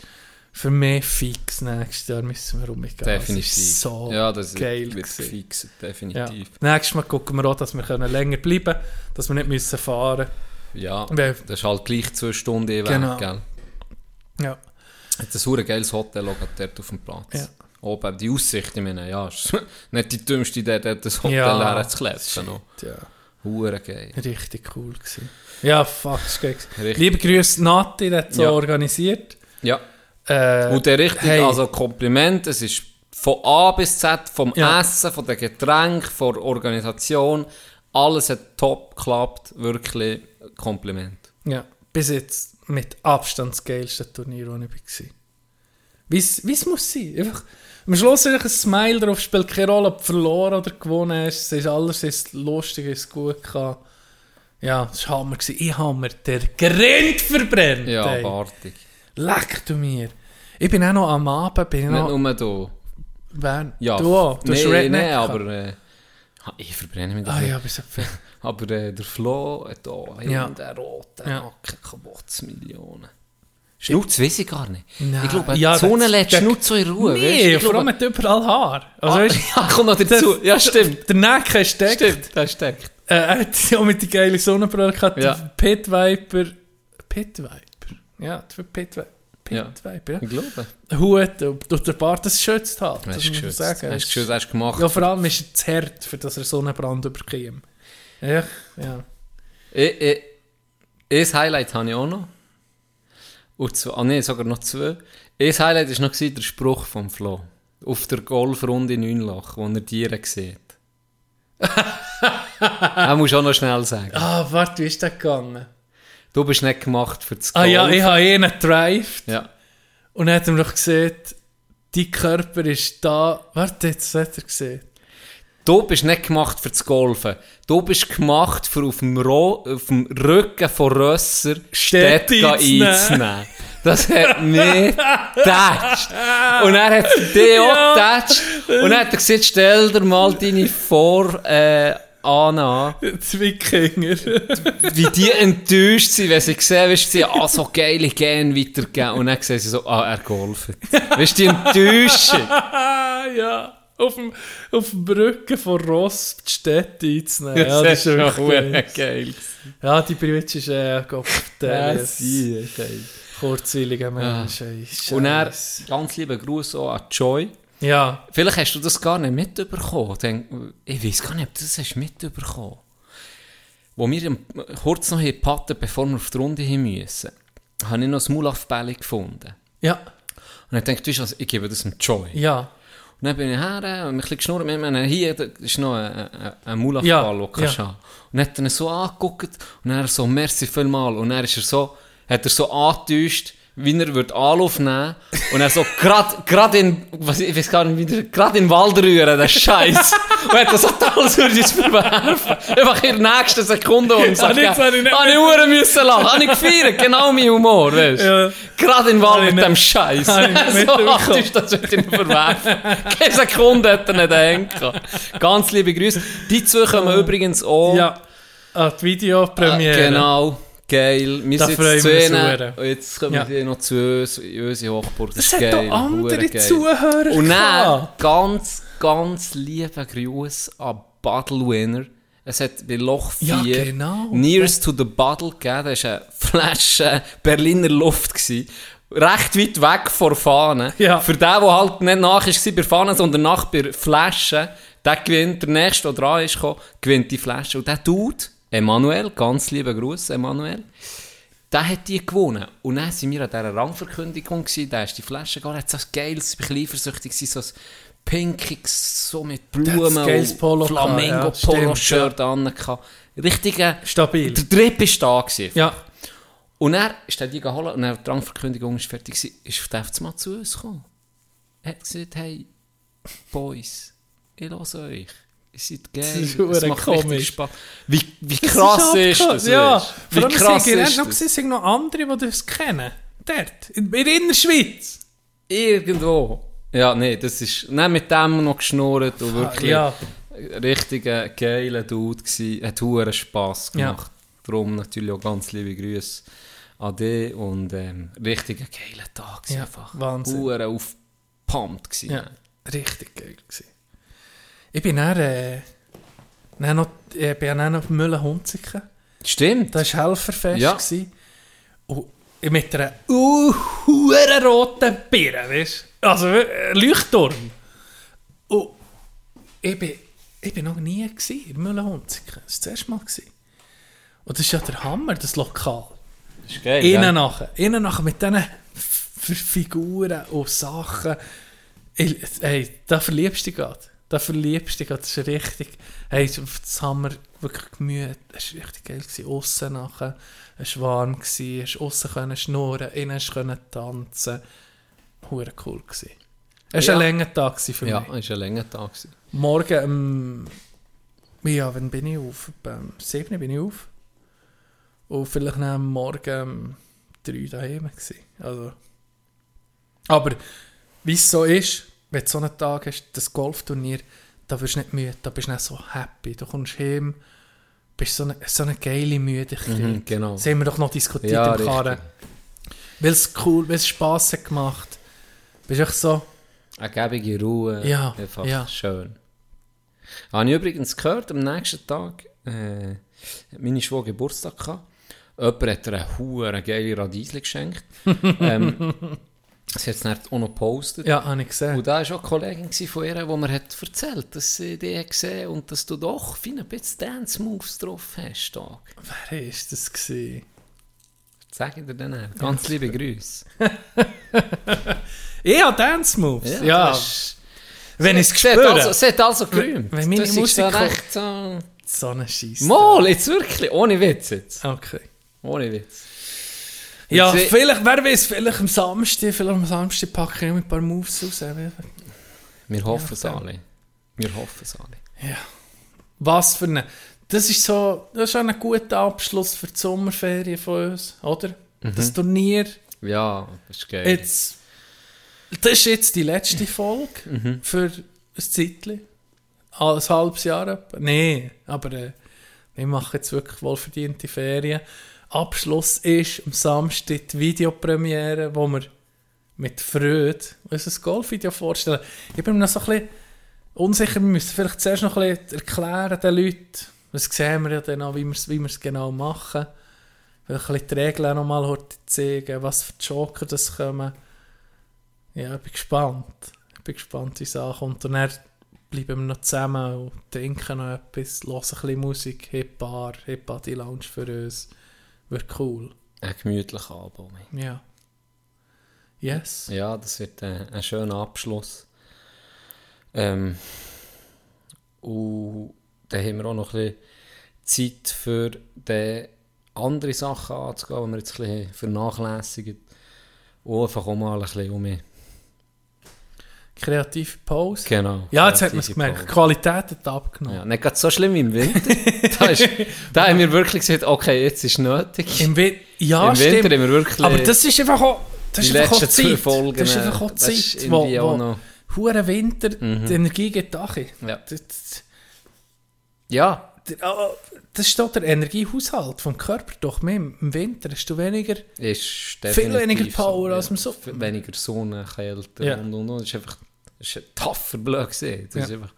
Speaker 4: für mich fix. Nächstes Jahr müssen wir rumgehen.
Speaker 2: Definitiv.
Speaker 4: Das ist so
Speaker 2: ja, das
Speaker 4: geil
Speaker 2: wird
Speaker 4: gewesen.
Speaker 2: fix,
Speaker 4: Ja.
Speaker 2: definitiv.
Speaker 4: Nächstes Mal gucken wir auch, dass wir können länger bleiben können, dass wir nicht müssen fahren
Speaker 2: Ja,
Speaker 4: Weil-
Speaker 2: das ist halt gleich zwei Stunden weg,
Speaker 4: Genau.
Speaker 2: gell?
Speaker 4: Ja.
Speaker 2: Hat ein geiles Hotel dort auf dem Platz.
Speaker 4: Ja.
Speaker 2: Oben, die Aussicht, ich meine, ja, ist nicht die dümmste Idee, dort das Hotel
Speaker 4: Ja.
Speaker 2: leer zu noch.
Speaker 4: ja.
Speaker 2: Hure geil.
Speaker 4: Richtig cool gewesen. Ja, fuck.
Speaker 2: Richtig.
Speaker 4: Liebe Grüße, Nati, der hat so
Speaker 2: Ja.
Speaker 4: organisiert.
Speaker 2: Ja,
Speaker 4: Äh,
Speaker 2: und der richtig,
Speaker 4: hey.
Speaker 2: also Kompliment, es ist von A bis Z, vom
Speaker 4: Ja.
Speaker 2: Essen, von den Getränken, von der Organisation, alles hat top geklappt, wirklich Kompliment.
Speaker 4: ja, bis jetzt mit Abstand das geilste Turnier, das ich war. Wie es muss sein. Einfach, am Schluss ist ein Smile drauf, spielt keine Rolle, ob du verloren oder gewonnen hast. Es ist alles ist lustig, es ist gut gehabt. Ja, das war Hammer. Ich habe mir den Grind verbrennt.
Speaker 2: Ja,
Speaker 4: ey.
Speaker 2: abartig.
Speaker 4: Leck du mir. Ich bin auch noch am Abend, bin ich
Speaker 2: Nicht
Speaker 4: noch...
Speaker 2: nur du.
Speaker 4: Wer?
Speaker 2: Ja,
Speaker 4: du auch? Du
Speaker 2: nee, nee, aber äh, ich verbrenne mich
Speaker 4: Ah ja, viel.
Speaker 2: Aber äh, der Flo hat hier
Speaker 4: Ja.
Speaker 2: hinten den roten
Speaker 4: Ja.
Speaker 2: Hacken Kabotzmillionen. Schnutz weiß ich gar nicht.
Speaker 4: Nein.
Speaker 2: Ich glaube,
Speaker 4: Ja,
Speaker 2: die Sonne lässt
Speaker 4: der-
Speaker 2: Schnutz so in Ruhe.
Speaker 4: Nee,
Speaker 2: Ich
Speaker 4: vor allem hat überall Haar. Also,
Speaker 2: Ah,
Speaker 4: weißt,
Speaker 2: ja, kommt noch dazu. Ja, stimmt.
Speaker 4: Der Nacken steckt.
Speaker 2: Stimmt, das steckt.
Speaker 4: Äh, er hat auch mit die geile Sonnenbrille gehabt.
Speaker 2: Ja.
Speaker 4: der Pit Viper. Pit Viper? Ja, der Pit Viper. Pit
Speaker 2: Ja.
Speaker 4: Viper, ja.
Speaker 2: Ich glaube.
Speaker 4: Hut und der Bart, das schützt halt. Das muss man sagen.
Speaker 2: Hast du hast gemacht.
Speaker 4: Ja, vor allem ist er zu hart, für dass er Sonnenbrand überkäme. Ja, ja.
Speaker 2: Ich, ich, ein Highlight habe ich auch noch. Und zwei, ah nee, sogar noch zwei. Ein Highlight war noch der Spruch vom Flo. Auf der Golfrunde in Neunlach, wo er Tiere sieht. Das musst du auch noch schnell sagen.
Speaker 4: Ah, warte, wie ist das gegangen?
Speaker 2: Du bist nicht gemacht für das
Speaker 4: Ah ja, ich habe ihn gedrived.
Speaker 2: ja.
Speaker 4: Und dann hat er doch gesehen, dein Körper ist da. Warte, jetzt hat er gesehen.
Speaker 2: Du bist nicht gemacht für das Golfen. Du bist gemacht, für auf dem, Ro auf dem Rücken von Rösser
Speaker 4: Städte einzunehmen.
Speaker 2: Das hat mich getatscht. Und er hat dich auch getatscht. Und dann hat er gesagt, stell dir mal deine Vor... Äh, Anna,
Speaker 4: Die Wikinger.
Speaker 2: wie die enttäuscht sind, wenn sie sehen, weißt sie ah, so geile Gene weitergeben. Und dann sehen sie so, ah, er golft. Weißt du, die Enttäuschung.
Speaker 4: ah, ja. Auf dem, auf dem Rücken von Ross die Städte einzunehmen.
Speaker 2: Ja, das ist schon
Speaker 4: geil.
Speaker 2: geil.
Speaker 4: Ja, die Bridge ist äh, Gott, der ist
Speaker 2: geil.
Speaker 4: Kurzweiliger Mensch. ey.
Speaker 2: Und er, ganz lieben Gruß auch an Joy.
Speaker 4: Ja,
Speaker 2: Vielleicht hast du das gar nicht mitbekommen. Ich weiß gar nicht, ob du das hast mitbekommen. Wo wir kurz noch hier patten, bevor wir auf die Runde hin müssen, habe ich noch ein Mulaf-Bälle gefunden.
Speaker 4: ja,
Speaker 2: Und ich dachte, weißt du ich gebe das dem Joy.
Speaker 4: ja.
Speaker 2: Und dann bin ich her und ein bisschen geschnurrt. Ich meine, hier da ist noch ein, ein, ein Mulaf-Ball,
Speaker 4: Ja,
Speaker 2: den du
Speaker 4: ja.
Speaker 2: haben. Und dann hat er so angeguckt und dann so, merci vielmal. Und dann ist er so, hat er so angetäuscht, wie er würde Anlauf nehmen Und er so, grad, grad in, was, ich weiß gar nicht, wie der, grad in den Wald rühren, der Scheiß. und hat das alles würde ich verwerfen. Einfach in der nächsten Sekunde, ich sage,
Speaker 4: nicht- habe ich
Speaker 2: Uhren müssen lachen. Habe ich gefeiert, genau mein Humor, weißt du.
Speaker 4: Ja.
Speaker 2: Gerade in
Speaker 4: Habe ich
Speaker 2: mit dem Scheiß. so ach, ist das ich nicht verwerfen. Keine Sekunde hat er nicht denken. Ganz liebe Grüße. Die zwei kommen übrigens auch.
Speaker 4: Ja, ah, die Videopremiere.
Speaker 2: Äh, Genau. Geil. Wir
Speaker 4: Da
Speaker 2: sind
Speaker 4: wir hure.
Speaker 2: Und jetzt kommen
Speaker 4: Ja.
Speaker 2: die noch zu uns, in unsere Hochburg. Das,
Speaker 4: Es
Speaker 2: ist
Speaker 4: hat
Speaker 2: geil.
Speaker 4: auch andere
Speaker 2: geil.
Speaker 4: Zuhörer
Speaker 2: Und dann ganz, ganz lieben Gruß an Battle Winner. Es hat bei Loch 4
Speaker 4: Ja, genau.
Speaker 2: Nearest to the Battle gegeben. Das war eine Flasche Berliner Luft. Gewesen. Recht weit weg vor Fahne.
Speaker 4: Ja.
Speaker 2: Für den, der halt nicht nach war bei Fahne, sondern nach bei Flaschen, der gewinnt, der nächste, der dran ist, gewinnt die Flasche. Und der Dude, Emanuel, ganz lieben Gruß, Emanuel, der hat die gewonnen. Und dann sind wir an dieser Rangverkündigung gewesen, der ist die Flasche gegangen, hat so ein geiles, ich bin eifersüchtig so ein pinkiges, so mit Blumen
Speaker 4: Das
Speaker 2: und
Speaker 4: Polo gehabt,
Speaker 2: Flamingo
Speaker 4: ja,
Speaker 2: an. Richtiger,
Speaker 4: Stabil.
Speaker 2: der Trip ist da gewesen.
Speaker 4: Ja.
Speaker 2: Und er ist dann die geholt und dann die Rangverkündigung ist fertig gewesen, ist auf den mal zu uns gekommen. Er hat gesagt, hey, Boys, ich höre euch. Ihr seid geil.
Speaker 4: ist
Speaker 2: es
Speaker 4: verdammt
Speaker 2: macht
Speaker 4: komisch.
Speaker 2: Spaß. Wie, wie krass ist,
Speaker 4: abgefahren.
Speaker 2: das?
Speaker 4: Ja, vor
Speaker 2: Wie
Speaker 4: allem
Speaker 2: krass
Speaker 4: sind
Speaker 2: ist
Speaker 4: noch,
Speaker 2: das?
Speaker 4: gewesen, sind noch andere, die das kennen. Dort, in der Innerschweiz.
Speaker 2: Irgendwo. Ja, nee, das ist nicht mit dem noch geschnurrt und wirklich
Speaker 4: Ja,
Speaker 2: richtiger geiler Dude gsi. Hat huere Spass
Speaker 4: Ja.
Speaker 2: gemacht. Darum natürlich auch ganz liebe Grüße an dich und ähm, richtiger geiler Tag gsi
Speaker 4: Ja,
Speaker 2: einfach.
Speaker 4: Wahnsinn.
Speaker 2: Huere aufgepumpt gsi.
Speaker 4: ja, richtig geil gewesen. Ich bin dann, äh, dann noch, ich bin dann noch auf Mühlen-Hunziken.
Speaker 2: Stimmt.
Speaker 4: Das war Helferfest.
Speaker 2: Ja.
Speaker 4: gewesen. Und mit einer uh, roten Birne, weißt du? Also äh, Leuchtturm. Und ich bin, ich bin noch nie gewesen, in Mühlenhunziken. Das war das erste Mal. Gewesen. Und das ist ja der Hammer, das Lokal.
Speaker 2: Das ist geil.
Speaker 4: Innen
Speaker 2: gell?
Speaker 4: nachher. Innen nachher mit diesen Figuren und Sachen. Hey, da verliebst du dich gerade. Da verliebst du dich. Das ist richtig. Hey, das wir wirklich gemüht. Das war richtig geil. Gewesen. Aussen nachher. Es war warm. Gewesen. Es aussen können schnurren. Innen können tanzen. Hure cool gewesen. Es war
Speaker 2: Ja.
Speaker 4: ein langer Tag für
Speaker 2: Ja,
Speaker 4: mich.
Speaker 2: es war ein langer Tag.
Speaker 4: Morgen, ähm, ja, wann bin ich auf? Beim 7 bin ich auf. Und vielleicht am Morgen 3 daheim gewesen. Also. Aber, wie es so ist, wenn du so einen Tag hast, das Golfturnier, da wirst du nicht müde, da bist du nicht so happy. Du kommst heim, bist so eine, so eine geile Müdigkeit.
Speaker 2: Mhm, genau.
Speaker 4: Das haben wir doch noch diskutiert
Speaker 2: Ja,
Speaker 4: im. Karren. Weil es cool, weil es Spass hat gemacht. Bist echt so,
Speaker 2: Eine gebige Ruhe.
Speaker 4: Ja,
Speaker 2: Einfach
Speaker 4: ja.
Speaker 2: schön. Habe ich übrigens gehört, am nächsten Tag äh, meine Schwester Geburtstag gehabt. Jemand hat ihr eine geile Radiesli geschenkt. ähm, sie hat es dann auch noch gepostet.
Speaker 4: ja, habe ich gesehen.
Speaker 2: Und da war auch eine Kollegin von ihr, die mir hat erzählt dass sie die hat gesehen und dass du doch fein ein bisschen Dance-Moves drauf hast. Tag.
Speaker 4: Wer war das? Gewesen?
Speaker 2: Sag ich dir dann. auch. Ganz liebe Grüße.
Speaker 4: Ja, Dance Moves. Ja,
Speaker 2: ist-
Speaker 4: wenn ich es
Speaker 2: hat
Speaker 4: spüre.
Speaker 2: also, sie hat also gerühmt.
Speaker 4: wenn meine
Speaker 2: das ist
Speaker 4: Musik kommt-
Speaker 2: recht so...
Speaker 4: so eine Scheiße.
Speaker 2: Mal, jetzt wirklich, ohne Witz jetzt.
Speaker 4: Okay.
Speaker 2: Ohne Witz.
Speaker 4: Ja,
Speaker 2: Jetzt-
Speaker 4: vielleicht, wer weiß, vielleicht am Samstag, vielleicht am Samstag packe ich noch ein paar Moves raus.
Speaker 2: Wir hoffen es
Speaker 4: Ja,
Speaker 2: alle. Wir hoffen es alle.
Speaker 4: Was für eine... Das ist so, das ist auch ein guter Abschluss für die Sommerferien von uns, oder?
Speaker 2: Mhm.
Speaker 4: Das Turnier,
Speaker 2: Ja, das ist geil.
Speaker 4: jetzt... Das ist jetzt die letzte Folge
Speaker 2: Mhm.
Speaker 4: für ein Zeitchen. Ein halbes Jahr. Nein, aber äh, wir machen jetzt wirklich wohlverdiente Ferien. Abschluss ist am Samstag die Videopremiere, wo wir mit Freude unser Golfvideo vorstellen. Ich bin mir noch so ein bisschen unsicher, wir müssen vielleicht zuerst noch ein bisschen erklären den Leuten, das sehen wir ja dann auch, wie wir es genau machen. Vielleicht ein bisschen die Regeln noch mal heute zeigen, was für Joker das kommen. Ja, ich bin gespannt. Ich bin gespannt, wie es ankommt. Und dann bleiben wir noch zusammen und trinken noch etwas, hören ein bisschen Musik, Hip Bar, Hip Party Lounge für uns. Wird cool.
Speaker 2: Ein gemütlicher Album.
Speaker 4: Ja. Yes.
Speaker 2: Ja, das wird äh, ein schöner Abschluss. Ähm, und dann haben wir auch noch ein bisschen Zeit für die andere Sachen anzugehen, die wir jetzt ein bisschen vernachlässigen. Und einfach auch mal ein bisschen um
Speaker 4: kreative Pause.
Speaker 2: Genau.
Speaker 4: Ja, jetzt hat man es gemerkt. Die Qualität hat abgenommen.
Speaker 2: Ja, nicht gerade so schlimm im Winter. da, ist, da haben wir wirklich gesagt, okay, jetzt ist nötig.
Speaker 4: Im, Wi ja,
Speaker 2: Im
Speaker 4: stimmt.
Speaker 2: Winter haben wir wirklich
Speaker 4: Aber das ist einfach auch, das
Speaker 2: die
Speaker 4: ist einfach auch Zeit.
Speaker 2: Folgen.
Speaker 4: das ist einfach auch
Speaker 2: das ist
Speaker 4: Zeit, wo, wo hure Winter
Speaker 2: Mhm.
Speaker 4: die Energie geht da.
Speaker 2: Ja.
Speaker 4: Das,
Speaker 2: Ja,
Speaker 4: ah, das ist doch der Energiehaushalt vom Körper. Doch mehr im Winter hast du weniger.
Speaker 2: ist
Speaker 4: Viel weniger Power
Speaker 2: so,
Speaker 4: als
Speaker 2: ja.
Speaker 4: im Sommer.
Speaker 2: Weniger Sonne, Kälte
Speaker 4: Ja.
Speaker 2: und und und. Das ist einfach das ist ein tougher Blöd. Das ist
Speaker 4: Ja.
Speaker 2: einfach...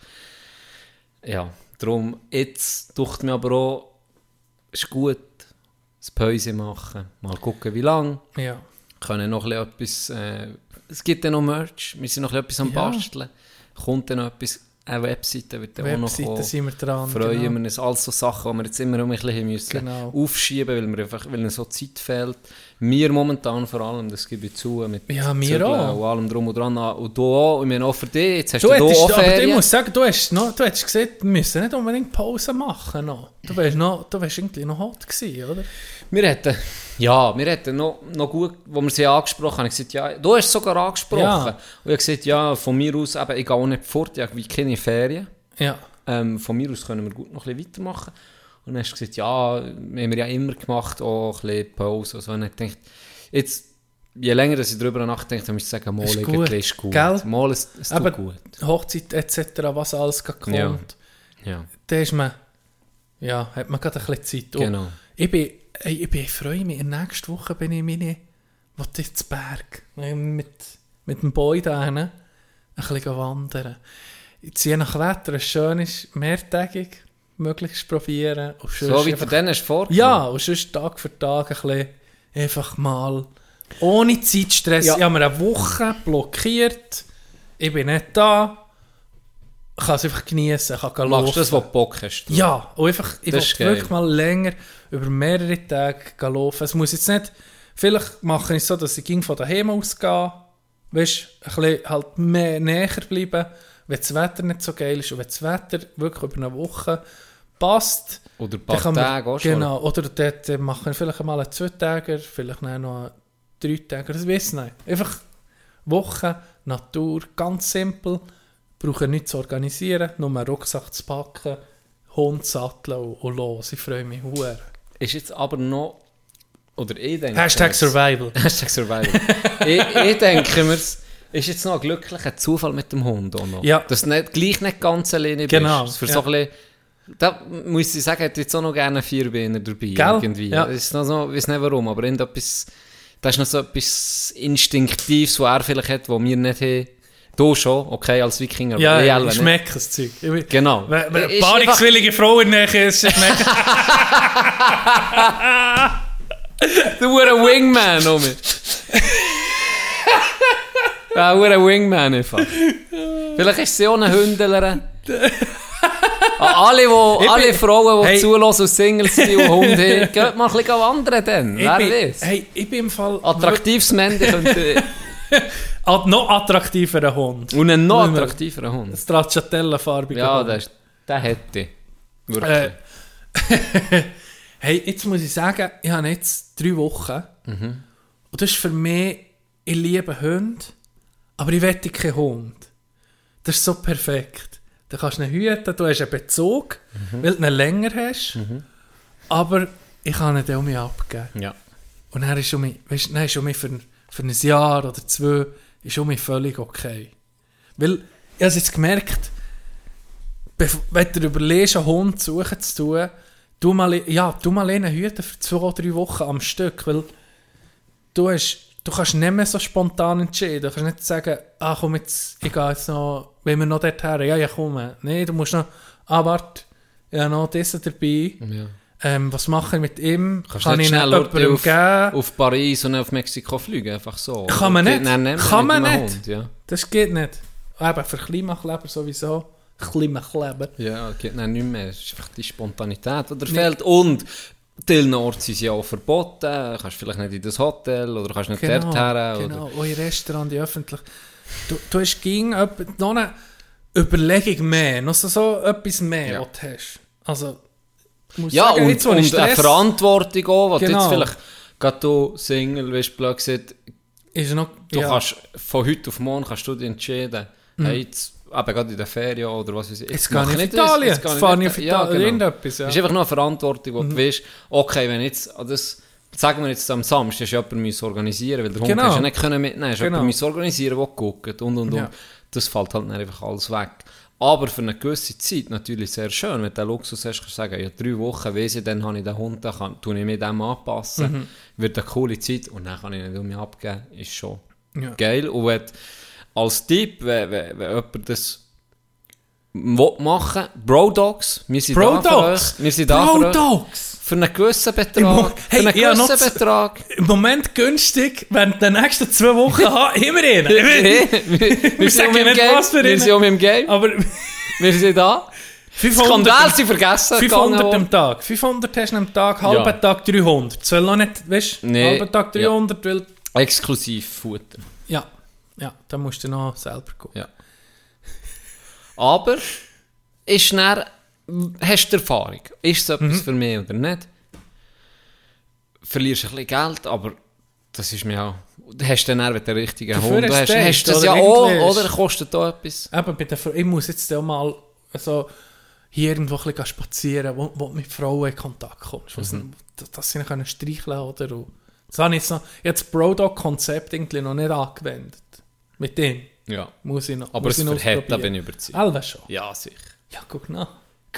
Speaker 2: Ja, darum, jetzt dachte mir aber auch, es ist gut, das Pause machen, mal gucken, wie lange.
Speaker 4: Ja.
Speaker 2: können noch ein bisschen etwas, äh, es gibt ja noch Merch, wir sind noch ein bisschen etwas am
Speaker 4: Ja.
Speaker 2: Basteln. Kommt dann noch etwas, eine Webseite wird dann auch noch
Speaker 4: Webseite
Speaker 2: kommen.
Speaker 4: sind wir dran.
Speaker 2: Freuen
Speaker 4: genau.
Speaker 2: wir uns, all so Sachen, die wir jetzt immer um ein bisschen müssen
Speaker 4: Genau.
Speaker 2: aufschieben weil einfach, weil uns so Zeit fehlt. Mir momentan vor allem, das gebe ich zu, mit
Speaker 4: Ja, mir auch.
Speaker 2: und allem drum und dran. Und du auch, ich meine auch für dich, jetzt hast
Speaker 4: Du
Speaker 2: du,
Speaker 4: hättest,
Speaker 2: auch
Speaker 4: aber ich
Speaker 2: Ferien.
Speaker 4: muss sagen, du hast, noch, du hast gesagt, wir müssen nicht unbedingt Pause machen. Noch. Du wärst noch, du wärst irgendwie noch hot gewesen, oder?
Speaker 2: Wir hätten, ja, wir hätten noch, noch gut, wo wir sie angesprochen haben, ich gesagt, ja, du hast sogar angesprochen.
Speaker 4: Ja.
Speaker 2: Und ich habe gesagt, ja, von mir aus, eben, ich gehe auch nicht fort, ich habe wie keine Ferien.
Speaker 4: Ja.
Speaker 2: Ähm, von mir aus können wir gut noch ein bisschen weitermachen. Und dann hast du gesagt, ja, haben wir ja immer gemacht, auch ein bisschen Pause und so. Und ich gedacht, jetzt, je länger dass ich darüber nachdenke, dann muss ich sagen, mal,
Speaker 4: Ist gut,
Speaker 2: ist gut.
Speaker 4: gell?
Speaker 2: Mal, es, es
Speaker 4: Aber-
Speaker 2: gut.
Speaker 4: Hochzeit etc., was alles kommt.
Speaker 2: Ja. Ja,
Speaker 4: Da ist man, ja, hat man gerade ein bisschen Zeit. Und
Speaker 2: genau.
Speaker 4: Ich bin, ich bin, ich freue mich, in der nächsten Woche bin ich meine, ich zu Berg, mit, mit dem Boy da hin, ein bisschen wandern. Jetzt je nach Wetter, es schön ist, mehrtägig, möglichst probieren.
Speaker 2: So wie
Speaker 4: einfach-
Speaker 2: du vor.
Speaker 4: Ja, und sonst Tag für Tag ein bisschen, einfach mal, ohne Zeitstress.
Speaker 2: Ja.
Speaker 4: Ich habe mir eine Woche blockiert, ich bin nicht da, ich kann es einfach genießen, ich kann
Speaker 2: Machst du das, was du Bock hast? du?
Speaker 4: Ja, und einfach, ich will wirklich mal länger, über mehrere Tage laufen. Es muss jetzt nicht, vielleicht mache ich es so, dass ich von daheim ausgehe, weißt, ein bisschen halt mehr näher bleiben, wenn das Wetter nicht so geil ist und wenn das Wetter wirklich über eine Woche passt,
Speaker 2: Oder ein paar Tage auch schon.
Speaker 4: Genau, oder dort äh, machen wir vielleicht mal einen Zwei-Tager, vielleicht noch einen Drei-Tager, das weiß ich nicht. Einfach Woche, Natur, ganz simpel, brauchen nichts zu organisieren, nur einen Rucksack zu packen, Hund satteln und, und los. Ich freue mich hure.
Speaker 2: Ist jetzt aber noch, oder ich denke...
Speaker 4: Hashtag
Speaker 2: mir's-
Speaker 4: Survival.
Speaker 2: Hashtag Survival. ich, ich denke mir, ist jetzt noch ein glücklicher Zufall mit dem Hund auch noch.
Speaker 4: Ja.
Speaker 2: Dass du nicht, gleich nicht ganz alleine
Speaker 4: Genau,
Speaker 2: bist. Für
Speaker 4: ja.
Speaker 2: so ein bisschen, da muss ich sagen, hätte ich jetzt auch noch gerne vier Beine dabei.
Speaker 4: Gell?
Speaker 2: Irgendwie.
Speaker 4: Ja.
Speaker 2: Noch so, ich weiß nicht warum, aber irgendetwas, das ist noch so etwas Instinktives, was er vielleicht hat, was wir nicht haben. Du schon, okay, als Wikinger,
Speaker 4: Ja,
Speaker 2: ich
Speaker 4: ja ich schmecke das Zeug. Ich
Speaker 2: Genau.
Speaker 4: Wenn, eine paarungswillige Frau in der Nähe ist, schmeckt
Speaker 2: Du bist ein Wingman, Omi. Ja, ein Wingman einfach. Vielleicht ist sie auch eine Hündlerin. Alle, wo, alle
Speaker 4: bin-
Speaker 2: Frauen, die
Speaker 4: Hey.
Speaker 2: zulassen und Singles sind und Hunde haben, geht mal ein bisschen wandern dann.
Speaker 4: Ich
Speaker 2: Wer
Speaker 4: bin,
Speaker 2: weiß.
Speaker 4: hey, ich bin im Fall
Speaker 2: Attraktives Mandy könnte...
Speaker 4: Noch attraktiverer Hund.
Speaker 2: Und ein noch attraktiverer Hund.
Speaker 4: Stracciatella-farbiger
Speaker 2: Ja,
Speaker 4: Hund.
Speaker 2: ist- der hätte ich. Wirklich.
Speaker 4: Äh, hey, jetzt muss ich sagen, ich habe jetzt drei Wochen.
Speaker 2: Mhm.
Speaker 4: Und das ist für mich, ich liebe Hunde, aber ich wette keinen Hund. Das ist so perfekt. Du kannst ihn hüten, du hast einen Bezug,
Speaker 2: Mhm.
Speaker 4: weil du ihn länger hast. Aber ich kann ihn dann um mich abgeben.
Speaker 2: ja.
Speaker 4: Und er ist um mich, weißt, dann ist um mich für, für ein Jahr oder zwei ist um mich völlig okay. Weil, ich habe jetzt gemerkt, wenn du überlegst, einen Hund suchen zu tun, du mal, ja, du mal einen hüten für zwei oder drei Wochen am Stück, weil du, hast, du kannst nicht mehr so spontan entscheiden. Du kannst nicht sagen, ah komm jetzt, ich gehe jetzt noch, wenn wir noch dorthin, ja, ja komm. Nein, du musst noch, ah warte, ich habe noch diesen dabei.
Speaker 2: ja.
Speaker 4: Ähm, was mache ich mit ihm?
Speaker 2: Kannst
Speaker 4: Kann
Speaker 2: nicht
Speaker 4: ich
Speaker 2: schnell auf,
Speaker 4: geben?
Speaker 2: auf Paris und auf Mexiko fliegen, einfach so.
Speaker 4: Kann man nicht.
Speaker 2: nicht mehr
Speaker 4: Kann man nicht.
Speaker 2: Hund, ja.
Speaker 4: Das geht nicht. Eben für Klimakleber sowieso. Klimakleber.
Speaker 2: Ja, geht dann nicht mehr. Es ist einfach die Spontanität, die dir fehlt. Und Orte sind ja auch verboten. Du kannst vielleicht nicht in das Hotel oder kannst nicht dort her.
Speaker 4: genau.
Speaker 2: Oder,
Speaker 4: Auch in Restaurant, die öffentlich. Du, du hast ging noch eine Überlegung mehr, noch so, so etwas mehr,
Speaker 2: Ja.
Speaker 4: was du hast. Also, muss
Speaker 2: ja,
Speaker 4: sagen,
Speaker 2: und,
Speaker 4: jetzt,
Speaker 2: und eine
Speaker 4: Stress-
Speaker 2: Verantwortung auch, was du
Speaker 4: Genau.
Speaker 2: jetzt vielleicht, gerade du Single, du, blöd gesagt,
Speaker 4: ist noch,
Speaker 2: du
Speaker 4: ja,
Speaker 2: kannst von heute auf morgen kannst du dich entscheiden, hey, jetzt, eben gerade in der Ferien oder was weiß ich.
Speaker 4: Jetzt
Speaker 2: mache
Speaker 4: gehe ich auf
Speaker 2: das,
Speaker 4: Italien,
Speaker 2: jetzt
Speaker 4: jetzt fahre ich
Speaker 2: nicht-
Speaker 4: auf
Speaker 2: ja,
Speaker 4: Italien,
Speaker 2: genau.
Speaker 4: irgendetwas, ja.
Speaker 2: Es ist einfach nur eine Verantwortung, wo du weißt, okay, wenn jetzt, ah, das, sagen wir jetzt am Samstag, ist jemand müssen organisieren, weil der Hund
Speaker 4: Genau.
Speaker 2: kannst du nicht können mitnehmen, hast
Speaker 4: Genau.
Speaker 2: jemand müssen organisieren, der guckt und und und.
Speaker 4: Ja.
Speaker 2: Das fällt halt dann einfach alles weg. Aber für eine gewisse Zeit natürlich sehr schön, wenn du den Luxus hast, kannst du sagen, ja, drei Wochen, weiss ich, dann habe ich den Hund, dann kann, tue ich mich dem anpassen,
Speaker 4: Mhm.
Speaker 2: wird eine coole Zeit und dann kann ich nicht um mich abgeben, ist schon
Speaker 4: Ja.
Speaker 2: geil. Und wenn, als Tipp, wenn, wenn, wenn jemand das will machen Bro Dogs, wir sind
Speaker 4: Bro
Speaker 2: da für
Speaker 4: Dogs.
Speaker 2: Wir sind da
Speaker 4: Bro
Speaker 2: für.
Speaker 4: Dogs.
Speaker 2: Für einen gewissen Betrag.
Speaker 4: Hey,
Speaker 2: für einen gewissen Betrag.
Speaker 4: Im Moment günstig, wenn die nächsten zwei Wochen haben, immer einen.
Speaker 2: wir, wir, sind um im
Speaker 4: nicht,
Speaker 2: Game.
Speaker 4: was für
Speaker 2: Wir sind um im Game.
Speaker 4: Aber
Speaker 2: Wir sind da.
Speaker 4: 500,
Speaker 2: Skandal sind vergessen.
Speaker 4: 500
Speaker 2: gegangen
Speaker 4: am Tag. 500 hast du am Tag, halben
Speaker 2: Ja.
Speaker 4: Tag 300. Das will noch nicht, weißt du,
Speaker 2: Nee,
Speaker 4: halben Tag
Speaker 2: ja.
Speaker 4: 300, weil...
Speaker 2: worden. Exklusiv Futter.
Speaker 4: Ja, ja, da musst du noch selber gucken.
Speaker 2: Ja. Aber ist dann, hast du Erfahrung? Ist es etwas für mich oder nicht? Verlierst ein bisschen Geld, aber das ist mir auch... Hast du dann, wenn du den richtigen
Speaker 4: Dafür
Speaker 2: Hund
Speaker 4: hast
Speaker 2: hast,
Speaker 4: du
Speaker 2: hast du das ja auch, oder? Kostet da etwas?
Speaker 4: Eben, Frau, ich muss jetzt auch mal so hier irgendwo ein bisschen spazieren, wo, wo du mit Frauen in Kontakt kommst. Was, dass, dass sie können streicheln oder und Das habe ich jetzt noch, jetzt das Brodog-Konzept irgendwie noch nicht angewendet. Mit dem
Speaker 2: Ja.
Speaker 4: muss ich noch
Speaker 2: Aber
Speaker 4: muss
Speaker 2: es verhält, da bin ich überzeugt.
Speaker 4: Alva schon.
Speaker 2: Ja, sicher.
Speaker 4: Ja, guck nach.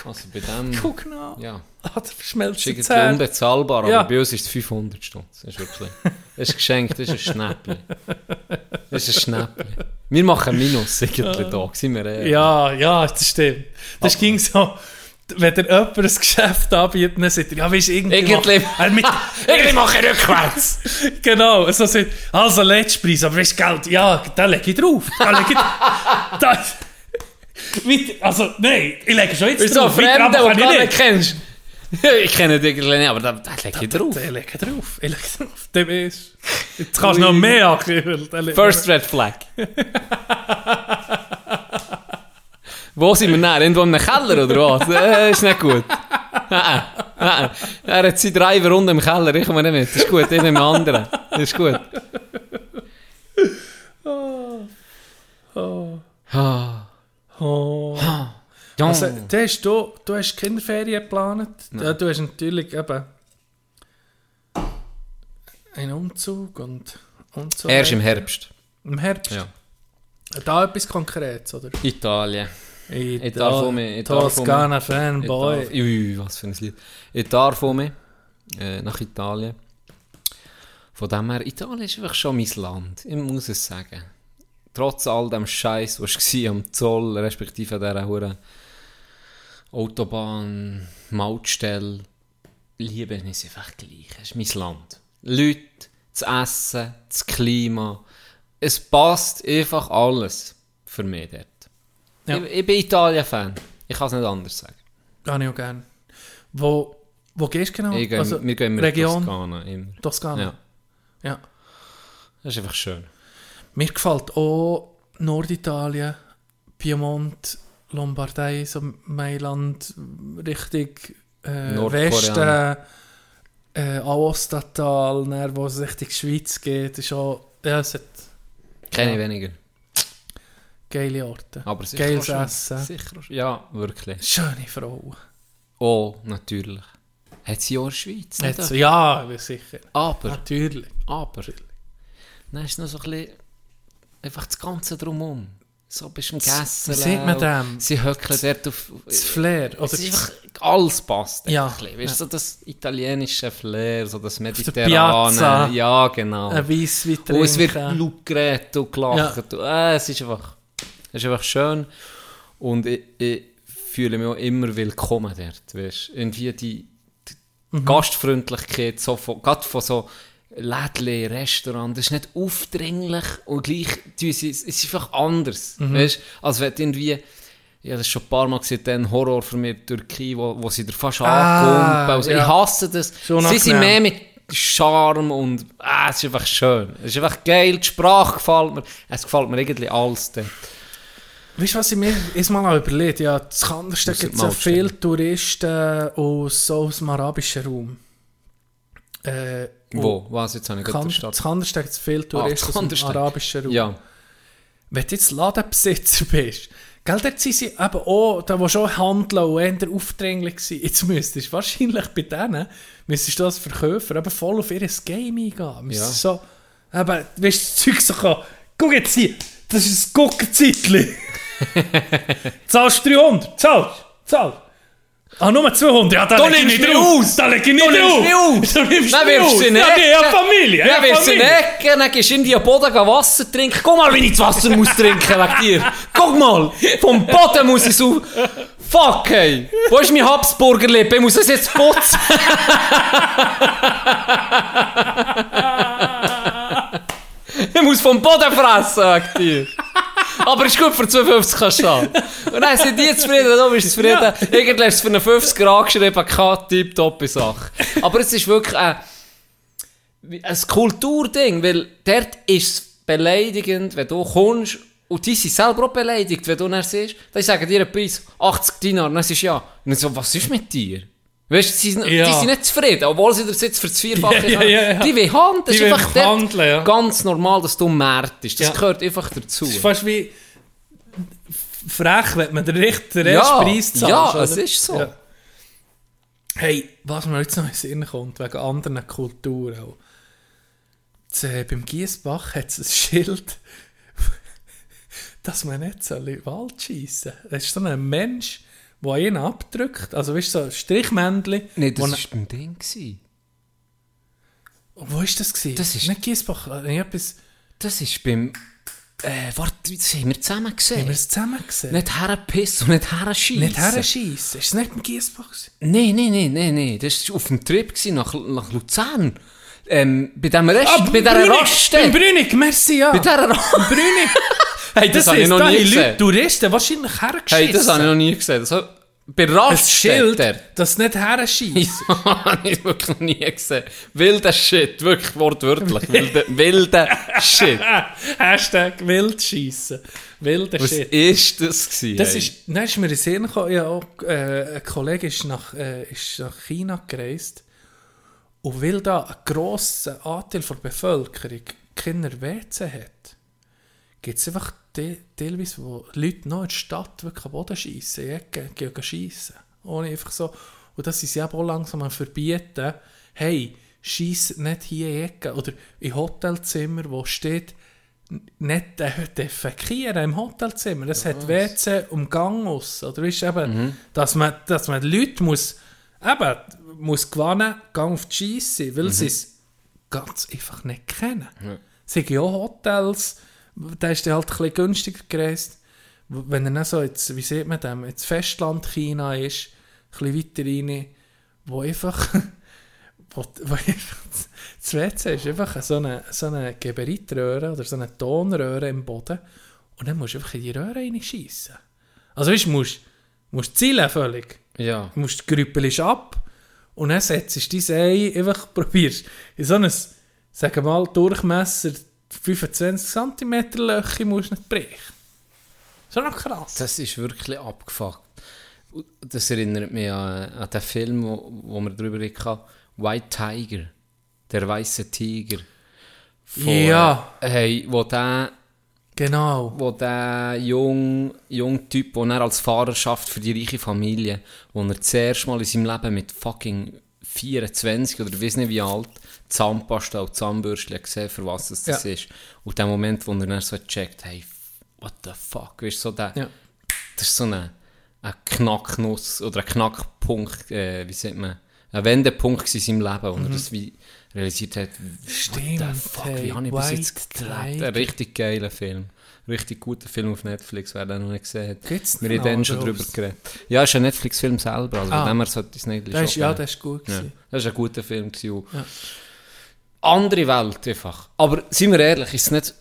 Speaker 2: Also bei dem...
Speaker 4: Guck nach.
Speaker 2: Ja.
Speaker 4: Ah, da verschmelzt
Speaker 2: Das ist unbezahlbar,
Speaker 4: Ja.
Speaker 2: aber bei uns ist es 500 Stunden. Das ist wirklich... Das ist geschenkt, das ist ein Schnäppchen. Das ist ein Schnäppchen. Wir machen Minus irgendwie da, sind wir ehrlich.
Speaker 4: Ja, ja, das stimmt. Das ging so, wenn dir jemand ein Geschäft anbietet, dann sagt er, ja, weißt du, irgendwie...
Speaker 2: Irgendwie-
Speaker 4: mach- Er mit,
Speaker 2: Irgendwie mache ich rückwärts.
Speaker 4: genau, so sagt also Letztpreis, aber weißt du, Geld, ja, da lege ich drauf. Da lege ich... da, mit, also, nein, ich lege schon jetzt
Speaker 2: ein
Speaker 4: drauf.
Speaker 2: Fremder,
Speaker 4: runter
Speaker 2: den du
Speaker 4: ich
Speaker 2: nicht kennst? ich kenne dich nicht, aber da, da lege ich drauf.
Speaker 4: Ich lege drauf, ich lege drauf. Dem ist... Jetzt kannst du noch mehr ankündigen.
Speaker 2: First Red Flag. Wo sind wir denn? Irgendwo in einem Keller oder was? Äh, ist nicht gut. Äh, äh, äh. Er hat seine drei Runden im Keller, ich komme nicht mit. Das ist gut, ich nehme einen anderen. Das ist gut. Ah.
Speaker 4: Oh.
Speaker 2: Ja.
Speaker 4: Also, du hast, du, du hast Kinderferien geplant. Ja, du hast natürlich eben einen Umzug und, und so.
Speaker 2: Erst im. Herbst.
Speaker 4: Im Herbst?
Speaker 2: Ja.
Speaker 4: Da etwas Konkretes, oder?
Speaker 2: Italien.
Speaker 4: Ich,
Speaker 2: Ich darf um mich- ich darf
Speaker 4: Toskana Fanboy.
Speaker 2: darf- Ui, was für ein Lied. Ich darf um mich äh, nach Italien. Von dem her, Italien ist einfach schon mein Land. Ich muss es sagen. Trotz all dem Scheiß, was war am Zoll, respektive an dieser Hure Autobahn, Mautstelle, liebe ich es einfach gleich. Es ist mein Land. Leute, das Essen, das Klima. Es passt einfach alles für mich dort.
Speaker 4: Ja.
Speaker 2: Ich, ich bin Italien-Fan. Ich kann es nicht anders sagen.
Speaker 4: Kann ich auch gerne. Wo, wo gehst du genau?
Speaker 2: Ich gehe,
Speaker 4: also,
Speaker 2: wir gehen in
Speaker 4: Region
Speaker 2: Toskana. Immer.
Speaker 4: Toskana.
Speaker 2: Ja,
Speaker 4: ja.
Speaker 2: das ist einfach schön.
Speaker 4: Mir gefällt auch Norditalien, Piemont, Lombardei, so Mailand, richtig äh. Westen, äh, Aostatal, dann, wo es Richtung Schweiz geht, ist auch, ja, es hat
Speaker 2: Kenne ich
Speaker 4: Ja.
Speaker 2: weniger.
Speaker 4: Geile Orte.
Speaker 2: Aber sicher
Speaker 4: Geiles
Speaker 2: schön.
Speaker 4: Essen.
Speaker 2: Sicher schön. Ja, wirklich.
Speaker 4: Schöne Frauen.
Speaker 2: Oh, natürlich. Hat sie auch in der Schweiz. nicht?
Speaker 4: Jetzt, ja, sicher.
Speaker 2: Aber,
Speaker 4: Natürlich.
Speaker 2: aber. Dann ist noch so ein bisschen einfach das Ganze drumherum. So bist du im Gessen.
Speaker 4: wie sieht man dem?
Speaker 2: Sie höckeln dort auf...
Speaker 4: Das Flair. Oder
Speaker 2: Es ist einfach, alles passt.
Speaker 4: Ja.
Speaker 2: Weißt du, so das italienische Flair, so das mediterrane. Ja, genau.
Speaker 4: ein Weisswein
Speaker 2: Und Oh, es wird laut geredet und gelacht. Und, äh, es, ist einfach, es ist einfach schön. Und ich, ich fühle mich auch immer willkommen dort. Weißt? Irgendwie die, die Gastfreundlichkeit, so von, gerade von so Lädchen, Restaurant, das ist nicht aufdringlich und gleich, es ist einfach anders. Weißt? Als wenn irgendwie, ja, das schon ein paar Mal gesehen, ein Horror für mich, Türkei, wo, wo sie dir fast
Speaker 4: Ah,
Speaker 2: ankumpen. Also,
Speaker 4: ja.
Speaker 2: Ich hasse das.
Speaker 4: Schon
Speaker 2: Sie sind mehr mit Charme und ah, es ist einfach schön. Es ist einfach geil, die Sprache gefällt mir. Es gefällt mir irgendwie alles dort.
Speaker 4: Weißt du, was ich mir jetzt mal überlegt Ja, das Kandersteg
Speaker 2: Muss
Speaker 4: gibt so
Speaker 2: mal stellen.
Speaker 4: viele Touristen aus, so aus dem arabischen Raum. Äh,
Speaker 2: Wo? Was? Jetzt habe ich gerade
Speaker 4: Kan
Speaker 2: den Start.
Speaker 4: das Kandersteg gibt viele
Speaker 2: Ah,
Speaker 4: Touristen
Speaker 2: das
Speaker 4: aus dem arabischen Raum.
Speaker 2: Ja.
Speaker 4: wenn du jetzt Ladenbesitzer bist, gell, dort sind sie eben auch, da wo schon handeln und eher aufdringlich waren. Jetzt müsstest du wahrscheinlich bei denen, müsstest du als Verkäufer eben voll auf ihr Game eingehen. Müsstest so, eben, weißt du, das Zeug so kommen, guck jetzt hier, das ist ein Guckenzeitchen. zahlst 300, zahlst, zahlst. Ah, nur 200, ja, da
Speaker 2: Du
Speaker 4: leg ich nicht drauf.
Speaker 2: aus.
Speaker 4: Da leg ich nicht
Speaker 2: nimmst
Speaker 4: drauf.
Speaker 2: aus.
Speaker 4: Du nimmst
Speaker 2: Dann wirfst du
Speaker 4: aus.
Speaker 2: in
Speaker 4: Ja. Familie.
Speaker 2: Ja, wirst du
Speaker 4: Familie.
Speaker 2: Ecke, dann gehst du in die Boden Wasser trinken. Guck mal, wie ich das Wasser muss trinken wegen dir. Guck mal, vom Boden muss ich so... Fuck, ey. Wo ist mein Habsburgerlippe? Ich muss das jetzt putzen. ich muss vom Boden fressen, sagt dir. Aber ist gut für 52 kannst du haben. Und dann sind die zufrieden, du bist zufrieden. Irgendwie hast du für eine 50 Grad geschrieben, keine tipptoppe Sache. Aber es ist wirklich ein, ein Kulturding, weil dort ist es beleidigend, wenn du kommst und die sind selber auch beleidigt, wenn du dann siehst, dann sagen dir einen Preis 80 Dinar, und dann sagst du ja. Und dann so, was ist mit dir? Weißt du,
Speaker 4: Ja.
Speaker 2: die sind nicht zufrieden, obwohl sie das jetzt für das Vierfache
Speaker 4: Ja, ja, ja, ja.
Speaker 2: Die will handeln. Das
Speaker 4: Die
Speaker 2: ist einfach
Speaker 4: handeln, ja.
Speaker 2: ganz normal, dass du merkst. Das
Speaker 4: Ja.
Speaker 2: gehört einfach dazu.
Speaker 4: Es ist fast wie frech, wenn man den richtigen
Speaker 2: Ja,
Speaker 4: Preis zahlt.
Speaker 2: ja,
Speaker 4: oder?
Speaker 2: es ist so.
Speaker 4: Hey, was mir jetzt noch in Sinn kommt, wegen anderen Kulturen auch. Das, äh, beim Giesbach hat es ein Schild, dass man nicht den Wald schiessen soll. Das ist so ein Mensch, der einen abdrückt. Also, weißt du, so ein Strichmännchen.
Speaker 2: Nein, das war beim Ding. gewesen.
Speaker 4: Wo war das? Gewesen?
Speaker 2: Das ist-
Speaker 4: Nicht Giesbach, äh, etwas...
Speaker 2: Das ist beim... Äh, warte, das haben wir zusammen gesehen.
Speaker 4: Haben wir es zusammen gesehen?
Speaker 2: Nicht herpissen und nicht herschiessen.
Speaker 4: Nicht herschiessen. Ist es nicht beim Giesbach?
Speaker 2: Nein, nein, nein, nein, nein. Das war auf dem Trip nach, nach Luzern. Ähm, bei dem Rest,
Speaker 4: Ah,
Speaker 2: bei dieser
Speaker 4: Beim
Speaker 2: Raststätte.
Speaker 4: Brünig, merci, ja.
Speaker 2: Bei dieser Raststätte.
Speaker 4: Brünig.
Speaker 2: Hey, das, habe ich noch nie
Speaker 4: haben Leute,
Speaker 2: gesehen.
Speaker 4: Touristen wahrscheinlich hergeschissen.
Speaker 2: Hey, das habe ich noch nie gesehen. Das, bei
Speaker 4: Ein
Speaker 2: Raststätte.
Speaker 4: Schild, das nicht herschießt.
Speaker 2: Ja, habe ich wirklich noch nie gesehen. Wilder Shit, wirklich wortwörtlich. Wilder, wilder Shit.
Speaker 4: Hashtag Wildschiessen. Wilder
Speaker 2: Was
Speaker 4: Shit.
Speaker 2: ist das gewesen?
Speaker 4: Das ist, dann ist mir in den Sinn gekommen, ja, auch, äh, ein Kollege ist nach, äh, ist nach China gereist und weil da ein grosser Anteil der Bevölkerung keine WC hat, gibt es einfach teilweise, wo Leute noch in der Stadt wirklich am Boden schiessen, Ecken, gehen schiessen. Ohne einfach so, und das ist ja auch langsam am verbieten, hey, schießt nicht hier in Ecken oder in Hotelzimmer, wo steht, nicht äh, defekieren im Hotelzimmer. Es hat WC um Gang aus. Oder du, eben, dass, man, dass man Leute muss, eben, muss gewinnen, Gang auf die Scheisse, weil sie es ganz einfach nicht kennen. Es gibt ja auch Hotels, da ist der halt ein bisschen günstiger gereist. Wenn er dann so, jetzt, wie sieht man das, jetzt Festland China ist, ein bisschen weiter rein, wo einfach, wo, wo einfach das WC ist einfach so eine, so eine Geberitröhre oder so eine Tonröhre im Boden und dann musst du einfach in die Röhre reinschiessen. Also weißt du, musst, musst zielen völlig.
Speaker 2: Ja.
Speaker 4: Du musst grüppelst ab und dann setzt du dein Ei einfach, probierst in so ein, sagen wir mal, Durchmesser 25 cm Löcher musst du nicht brechen. So noch krass.
Speaker 2: Das ist wirklich abgefuckt. Das erinnert mich an, an den Film, wo, wo wir darüber hatten, White Tiger. Der weiße Tiger. Von,
Speaker 4: Ja.
Speaker 2: Hey, wo der,
Speaker 4: Genau.
Speaker 2: wo der junge, junge Typ, den er als Fahrer schafft für die reiche Familie, wo er zuerst mal in seinem Leben mit fucking 24 oder ich weiß nicht wie alt, Zahnpasta und Zahnbürstchen gesehen, für was das, das
Speaker 4: Ja.
Speaker 2: ist. Und der Moment, wo er dann so checkt, hey, what the fuck, weißt du, so der,
Speaker 4: Ja.
Speaker 2: das ist so eine, ein Knacknuss oder ein Knackpunkt, äh, wie sagt man, ein Wendepunkt in seinem Leben, wo er das wie realisiert hat,
Speaker 4: Stimmt,
Speaker 2: what the fuck, wie
Speaker 4: hey,
Speaker 2: habe ich bis jetzt gelebt? Ein richtig geiler Film. Richtig guter Film auf Netflix, wer den noch nicht gesehen hat.
Speaker 4: Gibt's
Speaker 2: Wir haben dann schon drüber
Speaker 4: draus?
Speaker 2: geredet. Ja, ist ein Netflix-Film selber, also
Speaker 4: Ah.
Speaker 2: dem her sollte es nicht
Speaker 4: ist, ja, das ist gut.
Speaker 2: ja, das war ein guter Film. gewesen.
Speaker 4: Ja.
Speaker 2: Andere Welt einfach. Aber seien wir ehrlich, ist es nicht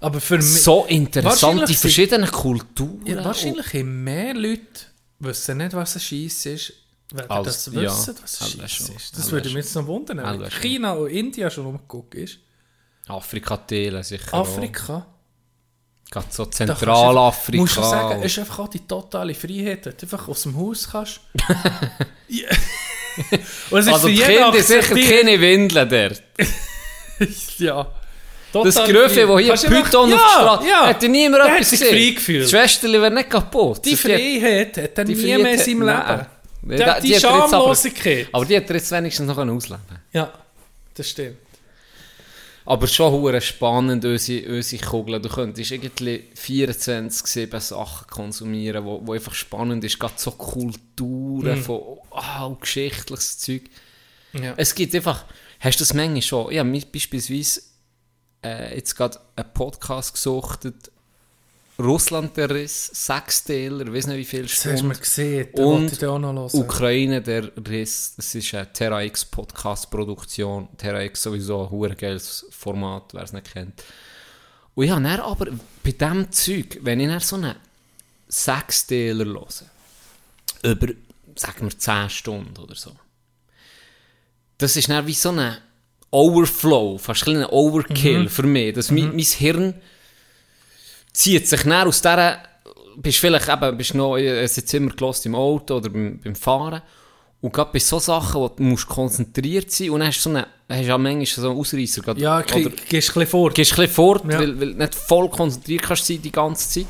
Speaker 4: Aber für mich...
Speaker 2: so interessant, die verschiedenen Kulturen.
Speaker 4: Ja, wahrscheinlich haben mehr Leute wissen nicht, was ein Scheiss ist, werden
Speaker 2: Als-
Speaker 4: das
Speaker 2: ja,
Speaker 4: wissen, was ein
Speaker 2: schon,
Speaker 4: ist. Das würde mich jetzt noch wundern. Wenn. China und India schon umgeguckt ist.
Speaker 2: Und Afrika-Teilen sicher.
Speaker 4: Afrika.
Speaker 2: Gerade so Zentralafrika.
Speaker 4: Musst du sagen, es ist einfach auch die totale Freiheit, dass du einfach aus dem Haus kannst. ja. Und es ist
Speaker 2: also
Speaker 4: für
Speaker 2: die Kinder sicher keine Windeln dort.
Speaker 4: Ja. Total
Speaker 2: das
Speaker 4: frei.
Speaker 2: das hier Python
Speaker 4: einfach-
Speaker 2: auf die
Speaker 4: Ja,
Speaker 2: Straße...
Speaker 4: ja.
Speaker 2: Hätte niemand
Speaker 4: Der
Speaker 2: etwas
Speaker 4: hat sich
Speaker 2: gesehen.
Speaker 4: frei gefühlt.
Speaker 2: Das Schwesterli wäre nicht kaputt.
Speaker 4: Die Freiheit hat er
Speaker 2: die
Speaker 4: nie
Speaker 2: Freiheit
Speaker 4: mehr in
Speaker 2: hat-
Speaker 4: seinem
Speaker 2: nein.
Speaker 4: Leben.
Speaker 2: Die-
Speaker 4: Der,
Speaker 2: die
Speaker 4: die
Speaker 2: hat jetzt aber-
Speaker 4: Schamlosigkeit.
Speaker 2: Aber die hat er jetzt wenigstens noch ausleben
Speaker 4: Ja, das stimmt.
Speaker 2: Aber schon hure spannend, unsere, unsere Kugeln. Du könntest irgendwie 24-7 Sachen konsumieren, wo, wo einfach spannend ist. Gerade so Kulturen
Speaker 4: Mhm.
Speaker 2: von und geschichtliches Zeug.
Speaker 4: Ja.
Speaker 2: Es gibt einfach, hast du das manchmal schon? Ich habe beispielsweise äh, jetzt gerade einen Podcast gesuchtet, Russland der Riss, Sechsteiler, ich weiß nicht wie viel
Speaker 4: Das hast du mir
Speaker 2: Stunden.
Speaker 4: gesehen. Da
Speaker 2: Und
Speaker 4: ich auch noch hören.
Speaker 2: Ukraine der Riss, das ist eine Terra X Podcast Produktion. Terra X sowieso ein geiles Format, wer es nicht kennt. Und habe dann aber bei diesem Zeug, wenn ich dann so einen Sechsteiler höre, über, sagen wir, 10 Stunden oder so, das ist dann wie so ein Overflow, fast ein Overkill für mich. Dass mein, mein Hirn zieht sich dann aus dieser, bist vielleicht eben, bist noch, jetzt immer gelost im Auto oder beim, beim Fahren und gerade bei so Sachen, wo du musst konzentriert sein und dann hast du so eine, hast ja manchmal so einen Ausreißer. gerade-
Speaker 4: ja,
Speaker 2: oder-
Speaker 4: geh- gehst ein bisschen vor.
Speaker 2: gehst ein bisschen fort,
Speaker 4: Ja.
Speaker 2: weil, weil du nicht voll konzentriert kannst sein die ganze Zeit.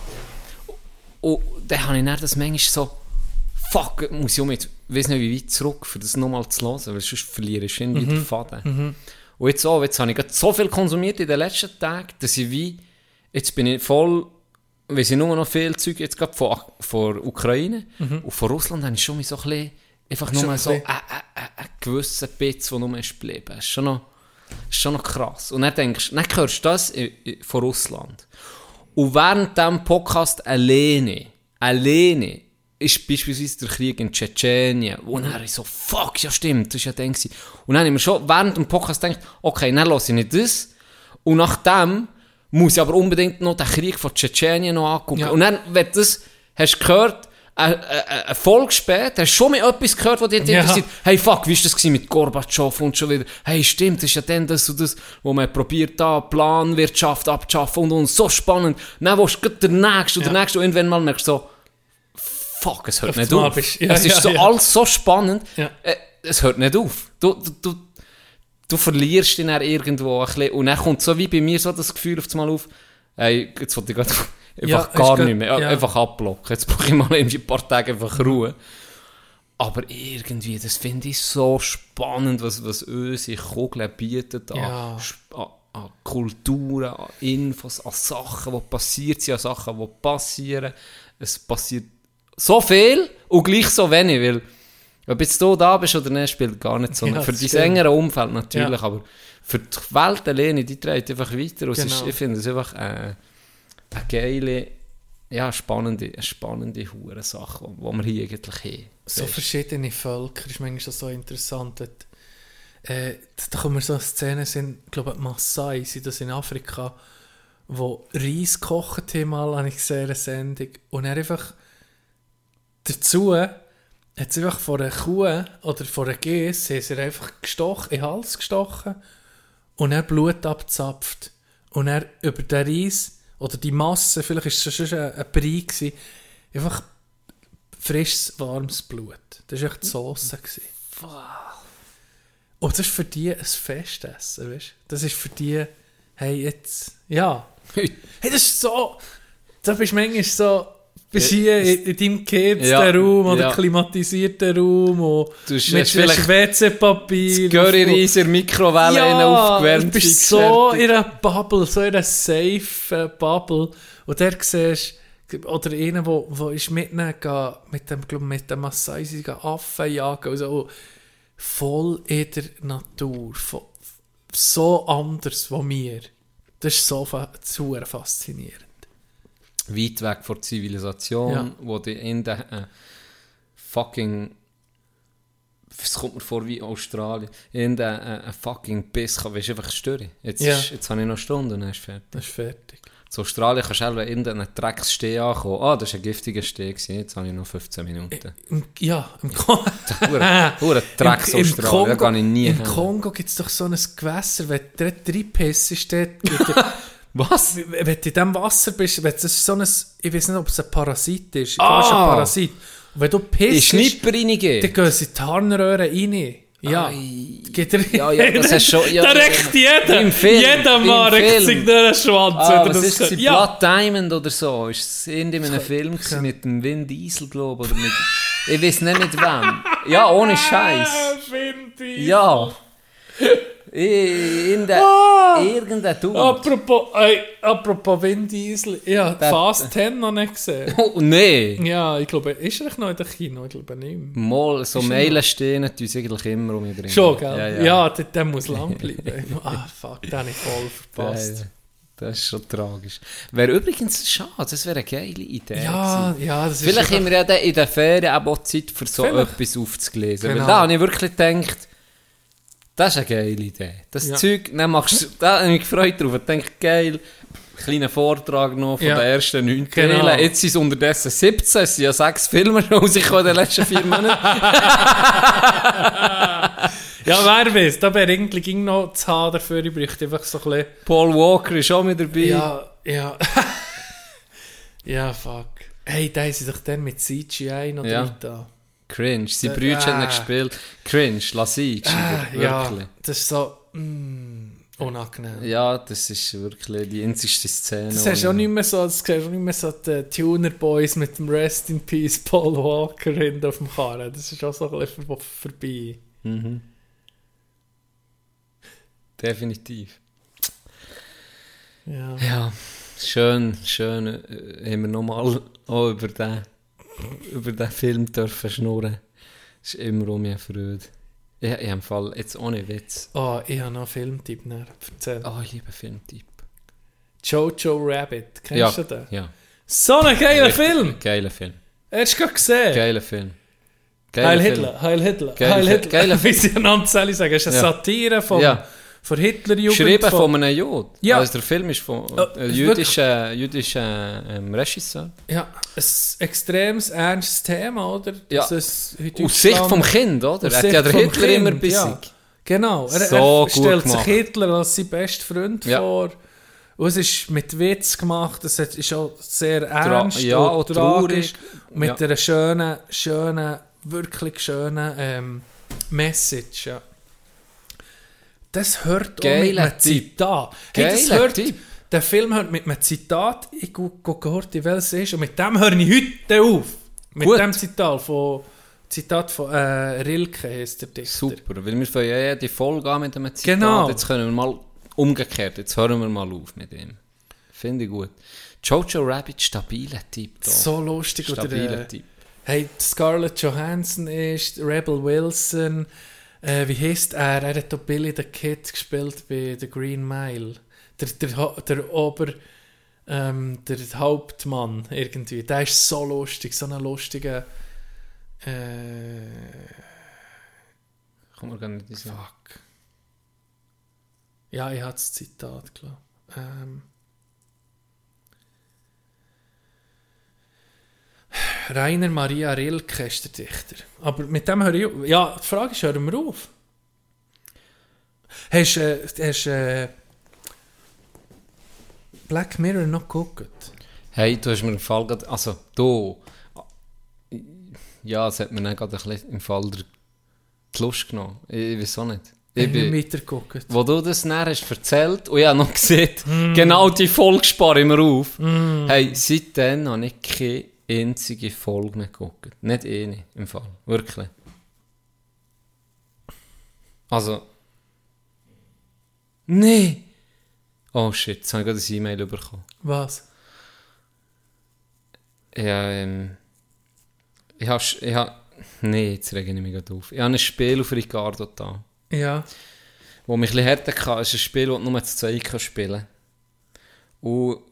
Speaker 2: Und dann habe ich dann das manchmal so, fuck, muss ich um jetzt, weiß nicht wie weit zurück, für das nochmal zu hören, weil sonst verliere ich irgendwie den Faden. Und jetzt auch, jetzt habe ich so viel konsumiert in den letzten Tagen, dass ich wie, jetzt bin ich voll, weiß ich nur noch viel Zeug, jetzt gerade von, von Ukraine und von Russland habe ich schon mal so ein bisschen, einfach nur
Speaker 4: ein
Speaker 2: so ein,
Speaker 4: bisschen.
Speaker 2: ein, ein, ein gewisser Bitz, der nur ist geblieben. Das ist schon noch, ist schon noch krass. Und dann denkst du, dann hörst du das von Russland. Und während diesem Podcast alleine, alleine, ist beispielsweise der Krieg in Tschetschenien,
Speaker 4: Mhm.
Speaker 2: dann ich so, fuck, ja stimmt, das ist ja gewesen. Und dann habe ich mir schon während dem Podcast gedacht, okay, dann lasse ich nicht das. Und nachdem muss ich aber unbedingt noch den Krieg von Tschetschenien noch angucken.
Speaker 4: Ja.
Speaker 2: Und dann, wenn du das hast du gehört, eine, eine, eine Folge später, hast du schon mal etwas gehört, was dich
Speaker 4: Ja.
Speaker 2: interessiert. Hey, fuck, wie war das mit Gorbatschow und schon wieder? Hey, stimmt, das ist ja dann das und das, wo man probiert, da Planwirtschaft abzuschaffen und, und so spannend. Dann willst du der Nächste und der
Speaker 4: Ja.
Speaker 2: Nächste und irgendwann mal merkst du so, fuck, es hört
Speaker 4: Auf
Speaker 2: nicht auf.
Speaker 4: ja,
Speaker 2: es ist
Speaker 4: ja,
Speaker 2: so
Speaker 4: ja.
Speaker 2: alles so spannend,
Speaker 4: Ja.
Speaker 2: äh, es hört nicht auf. Du, du, du, du verlierst dich dann irgendwo ein bisschen und dann kommt so wie bei mir so das Gefühl auf einmal auf, hey, jetzt wollte ich grad einfach
Speaker 4: Ja,
Speaker 2: gar nicht mehr,
Speaker 4: ja.
Speaker 2: einfach abblocken. Jetzt brauche ich mal irgendwie ein paar Tage einfach Ruhe. Aber irgendwie, das finde ich so spannend, was, was unsere Kugeln bietet an,
Speaker 4: Ja.
Speaker 2: An, an Kulturen, an Infos, an Sachen, die passiert sind, an Sachen, die passieren. Es passiert so viel und gleich so wenig, weil ob jetzt du da bist oder nicht, spielt gar nicht so.
Speaker 4: Ja,
Speaker 2: für dein engere Umfeld natürlich,
Speaker 4: Ja.
Speaker 2: aber für die Welt alleine, die trägt einfach weiter. Und es ist,
Speaker 4: Genau.
Speaker 2: ich finde es einfach äh, eine geile, ja, spannende, spannende hure Sache, die wir hier eigentlich haben.
Speaker 4: so
Speaker 2: Weisst?
Speaker 4: verschiedene Völker ist manchmal so interessant. Dort, äh, da kommen so Szenen, sind, ich glaube, die Maasai sind das in Afrika, wo Reis gekocht haben, mal habe ich gesehen, eine Sendung. Und er einfach dazu hat sie einfach von einer Kuh oder von einer haben sie ihr einfach gestochen, in den Hals gestochen und er Blut abzapft. Und er über den Reis oder die Masse, vielleicht war es schon ein, ein Brei, gewesen, einfach frisches, warmes Blut. Das war echt die Sauce. gewesen. Und das ist für die ein Festessen, weißt du? Das ist für die, hey, jetzt, ja. Hey, das ist so, da bist du manchmal so, bist hier in, in deinem geheizten
Speaker 2: Ja,
Speaker 4: Raum oder
Speaker 2: ja.
Speaker 4: klimatisierten Raum und
Speaker 2: Du
Speaker 4: mit
Speaker 2: vielleicht
Speaker 4: WC-Papier.
Speaker 2: Curry-Reis in Mikrowelle
Speaker 4: ja,
Speaker 2: aufgewärmt.
Speaker 4: du bist so
Speaker 2: fertig.
Speaker 4: in einer Bubble, so in einer safe äh, Bubble. Und der siehst oder einer, wo, wo ist mitnehmen, mit dem, glaub, mit dem Maasai, sie gehen Affen jagen, also voll in der Natur, vo- so anders wie wir. Das ist so faszinierend.
Speaker 2: Weit weg von der Zivilisation,
Speaker 4: Ja.
Speaker 2: wo die in der äh, fucking es kommt mir vor wie Australien, in der äh, fucking Biss kann, weißt du, einfach stören. Jetzt,
Speaker 4: Ja.
Speaker 2: ist, jetzt habe ich noch eine Stunde und dann ist fertig.
Speaker 4: Das ist fertig.
Speaker 2: Zu Australien kannst du selber in einen Dreckssteh ankommen. Ah, das war ein giftiger Steh, jetzt habe ich noch 15 Minuten.
Speaker 4: Im, ja, im Kongo.
Speaker 2: Hure Drecks
Speaker 4: Im, im
Speaker 2: da gehe ich nie
Speaker 4: Im
Speaker 2: hin.
Speaker 4: Kongo gibt es doch so ein Gewässer, wenn du dort reinpissest, dort
Speaker 2: Was?
Speaker 4: wenn du in diesem Wasser bist, wenn das ist so ein, ich weiß nicht, ob es ein Parasit ist.
Speaker 2: Ah!
Speaker 4: ist ein Parasit. Und wenn du pissst, dann gehen sie in die Harnröhre rein. Ja.
Speaker 2: Ei.
Speaker 4: Geht er
Speaker 2: Ja, ja, das hast schon- ja,
Speaker 4: da
Speaker 2: ja,
Speaker 4: regt jeder.
Speaker 2: Im Film,
Speaker 4: Jeder
Speaker 2: im
Speaker 4: Mann
Speaker 2: Film.
Speaker 4: sich durch den Schwanz.
Speaker 2: Ah, was
Speaker 4: das
Speaker 2: ist das? Ja.
Speaker 4: Ja.
Speaker 2: Blood Diamond oder so? Ist es in einem Film gewesen mit dem Vin Diesel, glaube ich, oder mit... Ich weiß nicht mit wem. Ja, ohne Scheiß.
Speaker 4: Finde
Speaker 2: Ja. In der,
Speaker 4: Ah.
Speaker 2: irgendein Dude.
Speaker 4: Apropos, ey, apropos Vin Diesel, ja,
Speaker 2: Der-
Speaker 4: Fast 10 noch nicht gesehen.
Speaker 2: Oh, nee.
Speaker 4: Ja, ich glaube, ist er noch in der Kino? Ich glaube nicht mehr.
Speaker 2: Mal, so Meilensteine tun sie eigentlich immer um mich drin.
Speaker 4: Schon, gell?
Speaker 2: Ja,
Speaker 4: Ja,
Speaker 2: ja.
Speaker 4: der, der muss lang bleiben. ah, fuck, den habe ich voll verpasst.
Speaker 2: Der- Das ist schon tragisch. Wäre übrigens schade, das wäre eine geile Idee.
Speaker 4: Ja,
Speaker 2: gewesen.
Speaker 4: ja, das ist
Speaker 2: Vielleicht haben wir ja in der Ferien auch Zeit für so
Speaker 4: Vielleicht.
Speaker 2: etwas aufzulesen.
Speaker 4: Genau.
Speaker 2: Weil da habe ich wirklich gedacht, das ist eine geile Idee. Das
Speaker 4: Ja.
Speaker 2: Zeug, dann machst du, da habe ich mich gefreut drauf. Ich denke, geil, kleiner Vortrag noch von
Speaker 4: Ja.
Speaker 2: den ersten neun
Speaker 4: Genau.
Speaker 2: Teilen. Jetzt sind es unterdessen 17, es sind ja sechs Filme rausgekommen in den letzten vier Monaten.
Speaker 4: Ja, wer weiß, da wäre irgendwie ging noch zu haben dafür, ich bräuchte einfach so ein bisschen...
Speaker 2: Paul Walker ist auch mit dabei.
Speaker 4: Ja, ja. ja, fuck. Hey, da sie doch dann mit CGI noch
Speaker 2: Ja.
Speaker 4: da.
Speaker 2: Cringe. Sie
Speaker 4: Äh,
Speaker 2: Brüder haben
Speaker 4: ah.
Speaker 2: ihn gespielt. Cringe, lass ihn, wirklich.
Speaker 4: ja, das ist so... Mm, unangenehm.
Speaker 2: Ja, das ist wirklich die einzigste Szene.
Speaker 4: Das hast du auch
Speaker 2: ich-
Speaker 4: nicht mehr so, das siehst auch nicht mehr so die Tuner Boys mit dem Rest in Peace Paul Walker hinten auf dem Karren. Das ist auch so ein bisschen vor- vorbei.
Speaker 2: Mhm. Definitiv.
Speaker 4: Ja.
Speaker 2: Ja, schön, schön äh, haben wir nochmal auch über den, über den Film dürfen schnurren. Das ist immer um mich Freude. Ich, ich habe im Fall jetzt ohne Witz.
Speaker 4: Oh, ich habe noch einen Filmtipp erzählt.
Speaker 2: Oh, ich liebe Filmtyp.
Speaker 4: Jojo Rabbit, kennst
Speaker 2: Ja,
Speaker 4: du den?
Speaker 2: ja.
Speaker 4: So ein geiler
Speaker 2: Richtig
Speaker 4: Film!
Speaker 2: Geiler Film.
Speaker 4: Hast du gerade gesehen?
Speaker 2: Geiler Film.
Speaker 4: Heil
Speaker 2: Film.
Speaker 4: Hitler, Heil Hitler,
Speaker 2: Geiler
Speaker 4: Heil
Speaker 2: Film,
Speaker 4: Hitler.
Speaker 2: geiler
Speaker 4: Wie sie einander alle sagen, ist eine
Speaker 2: Ja.
Speaker 4: Satire vom,
Speaker 2: Ja.
Speaker 4: Von Hitlerjugend.
Speaker 2: Geschrieben von einem Jod.
Speaker 4: Ja.
Speaker 2: Also der Film ist von
Speaker 4: Ja,
Speaker 2: einem
Speaker 4: ist
Speaker 2: jüdischen, jüdischen ähm, Regisseur.
Speaker 4: Ja, ein extremes ernstes Thema, oder?
Speaker 2: Ja. Aus Sicht vom Kind, oder? Er hat ja der Hitler
Speaker 4: Kind,
Speaker 2: immer
Speaker 4: ja.
Speaker 2: bissig.
Speaker 4: Genau, er,
Speaker 2: So
Speaker 4: er stellt sich Hitler als sein besten Freund
Speaker 2: Ja.
Speaker 4: vor. Und es ist mit Witz gemacht, es ist auch sehr
Speaker 2: Tra-
Speaker 4: ernst
Speaker 2: ja,
Speaker 4: und
Speaker 2: traurig.
Speaker 4: tragisch. Mit
Speaker 2: Ja.
Speaker 4: einer schönen, schönen, wirklich schönen ähm, Message. Ja. Das hört auch mit einem. Zitat. Hey, das hört. Der Film hört mit einem Zitat, ich gucke heute, welches es ist, und mit dem höre ich heute auf. Mit
Speaker 2: Gut.
Speaker 4: dem Zitat von, Zitat von äh, Rilke heisst der Dichter.
Speaker 2: Super, weil wir fangen ja jede Folge an mit einem Zitat.
Speaker 4: Genau.
Speaker 2: Jetzt können wir mal umgekehrt, jetzt hören wir mal auf mit ihm. Finde ich gut. Jojo Rabbit, stabiler Typ. Da.
Speaker 4: So lustig. Oder,
Speaker 2: stabiler
Speaker 4: äh,
Speaker 2: Typ.
Speaker 4: hey, Scarlett Johansson ist, Rebel Wilson, äh, wie heißt er? Er hat doch Billy the Kid gespielt bei The Green Mile. Der, der, der Ober, ähm, der Hauptmann irgendwie. Der ist so lustig, so ein lustiger. Äh,
Speaker 2: Kann man gar nicht sagen.
Speaker 4: fuck. Ja, ich habe das Zitat, klar. Ähm, Rainer Maria Rilke ist der Dichter. Aber mit dem höre ich auf. Ja, die Frage ist, hören wir auf? Hast du äh, hast, äh, Black Mirror noch geguckt?
Speaker 2: Hey, du hast mir im Fall gerade, also du, ja, es hat mir dann gerade ein bisschen im Fall der die Lust genommen. Ich, weiß auch nicht.
Speaker 4: Ich
Speaker 2: Ich bin,
Speaker 4: weitergeguckt.
Speaker 2: wo du das dann hast erzählt, und ich habe noch gesehen, genau die Folge spare ich mir auf. Hey, seitdem habe ich keine einzige Folge mehr geguckt. Nicht eine im Fall. Wirklich. Also. Nee! Oh shit, jetzt habe ich gerade ein E-Mail bekommen.
Speaker 4: Was?
Speaker 2: Ja, ähm. Ich habe. Ich habe nee, jetzt rege ich mich gerade auf. Ich habe ein Spiel auf Ricardo da.
Speaker 4: Ja.
Speaker 2: wo mich ein bisschen härter kann. Ist ein Spiel, das du nur zu zweit kannst spielen Und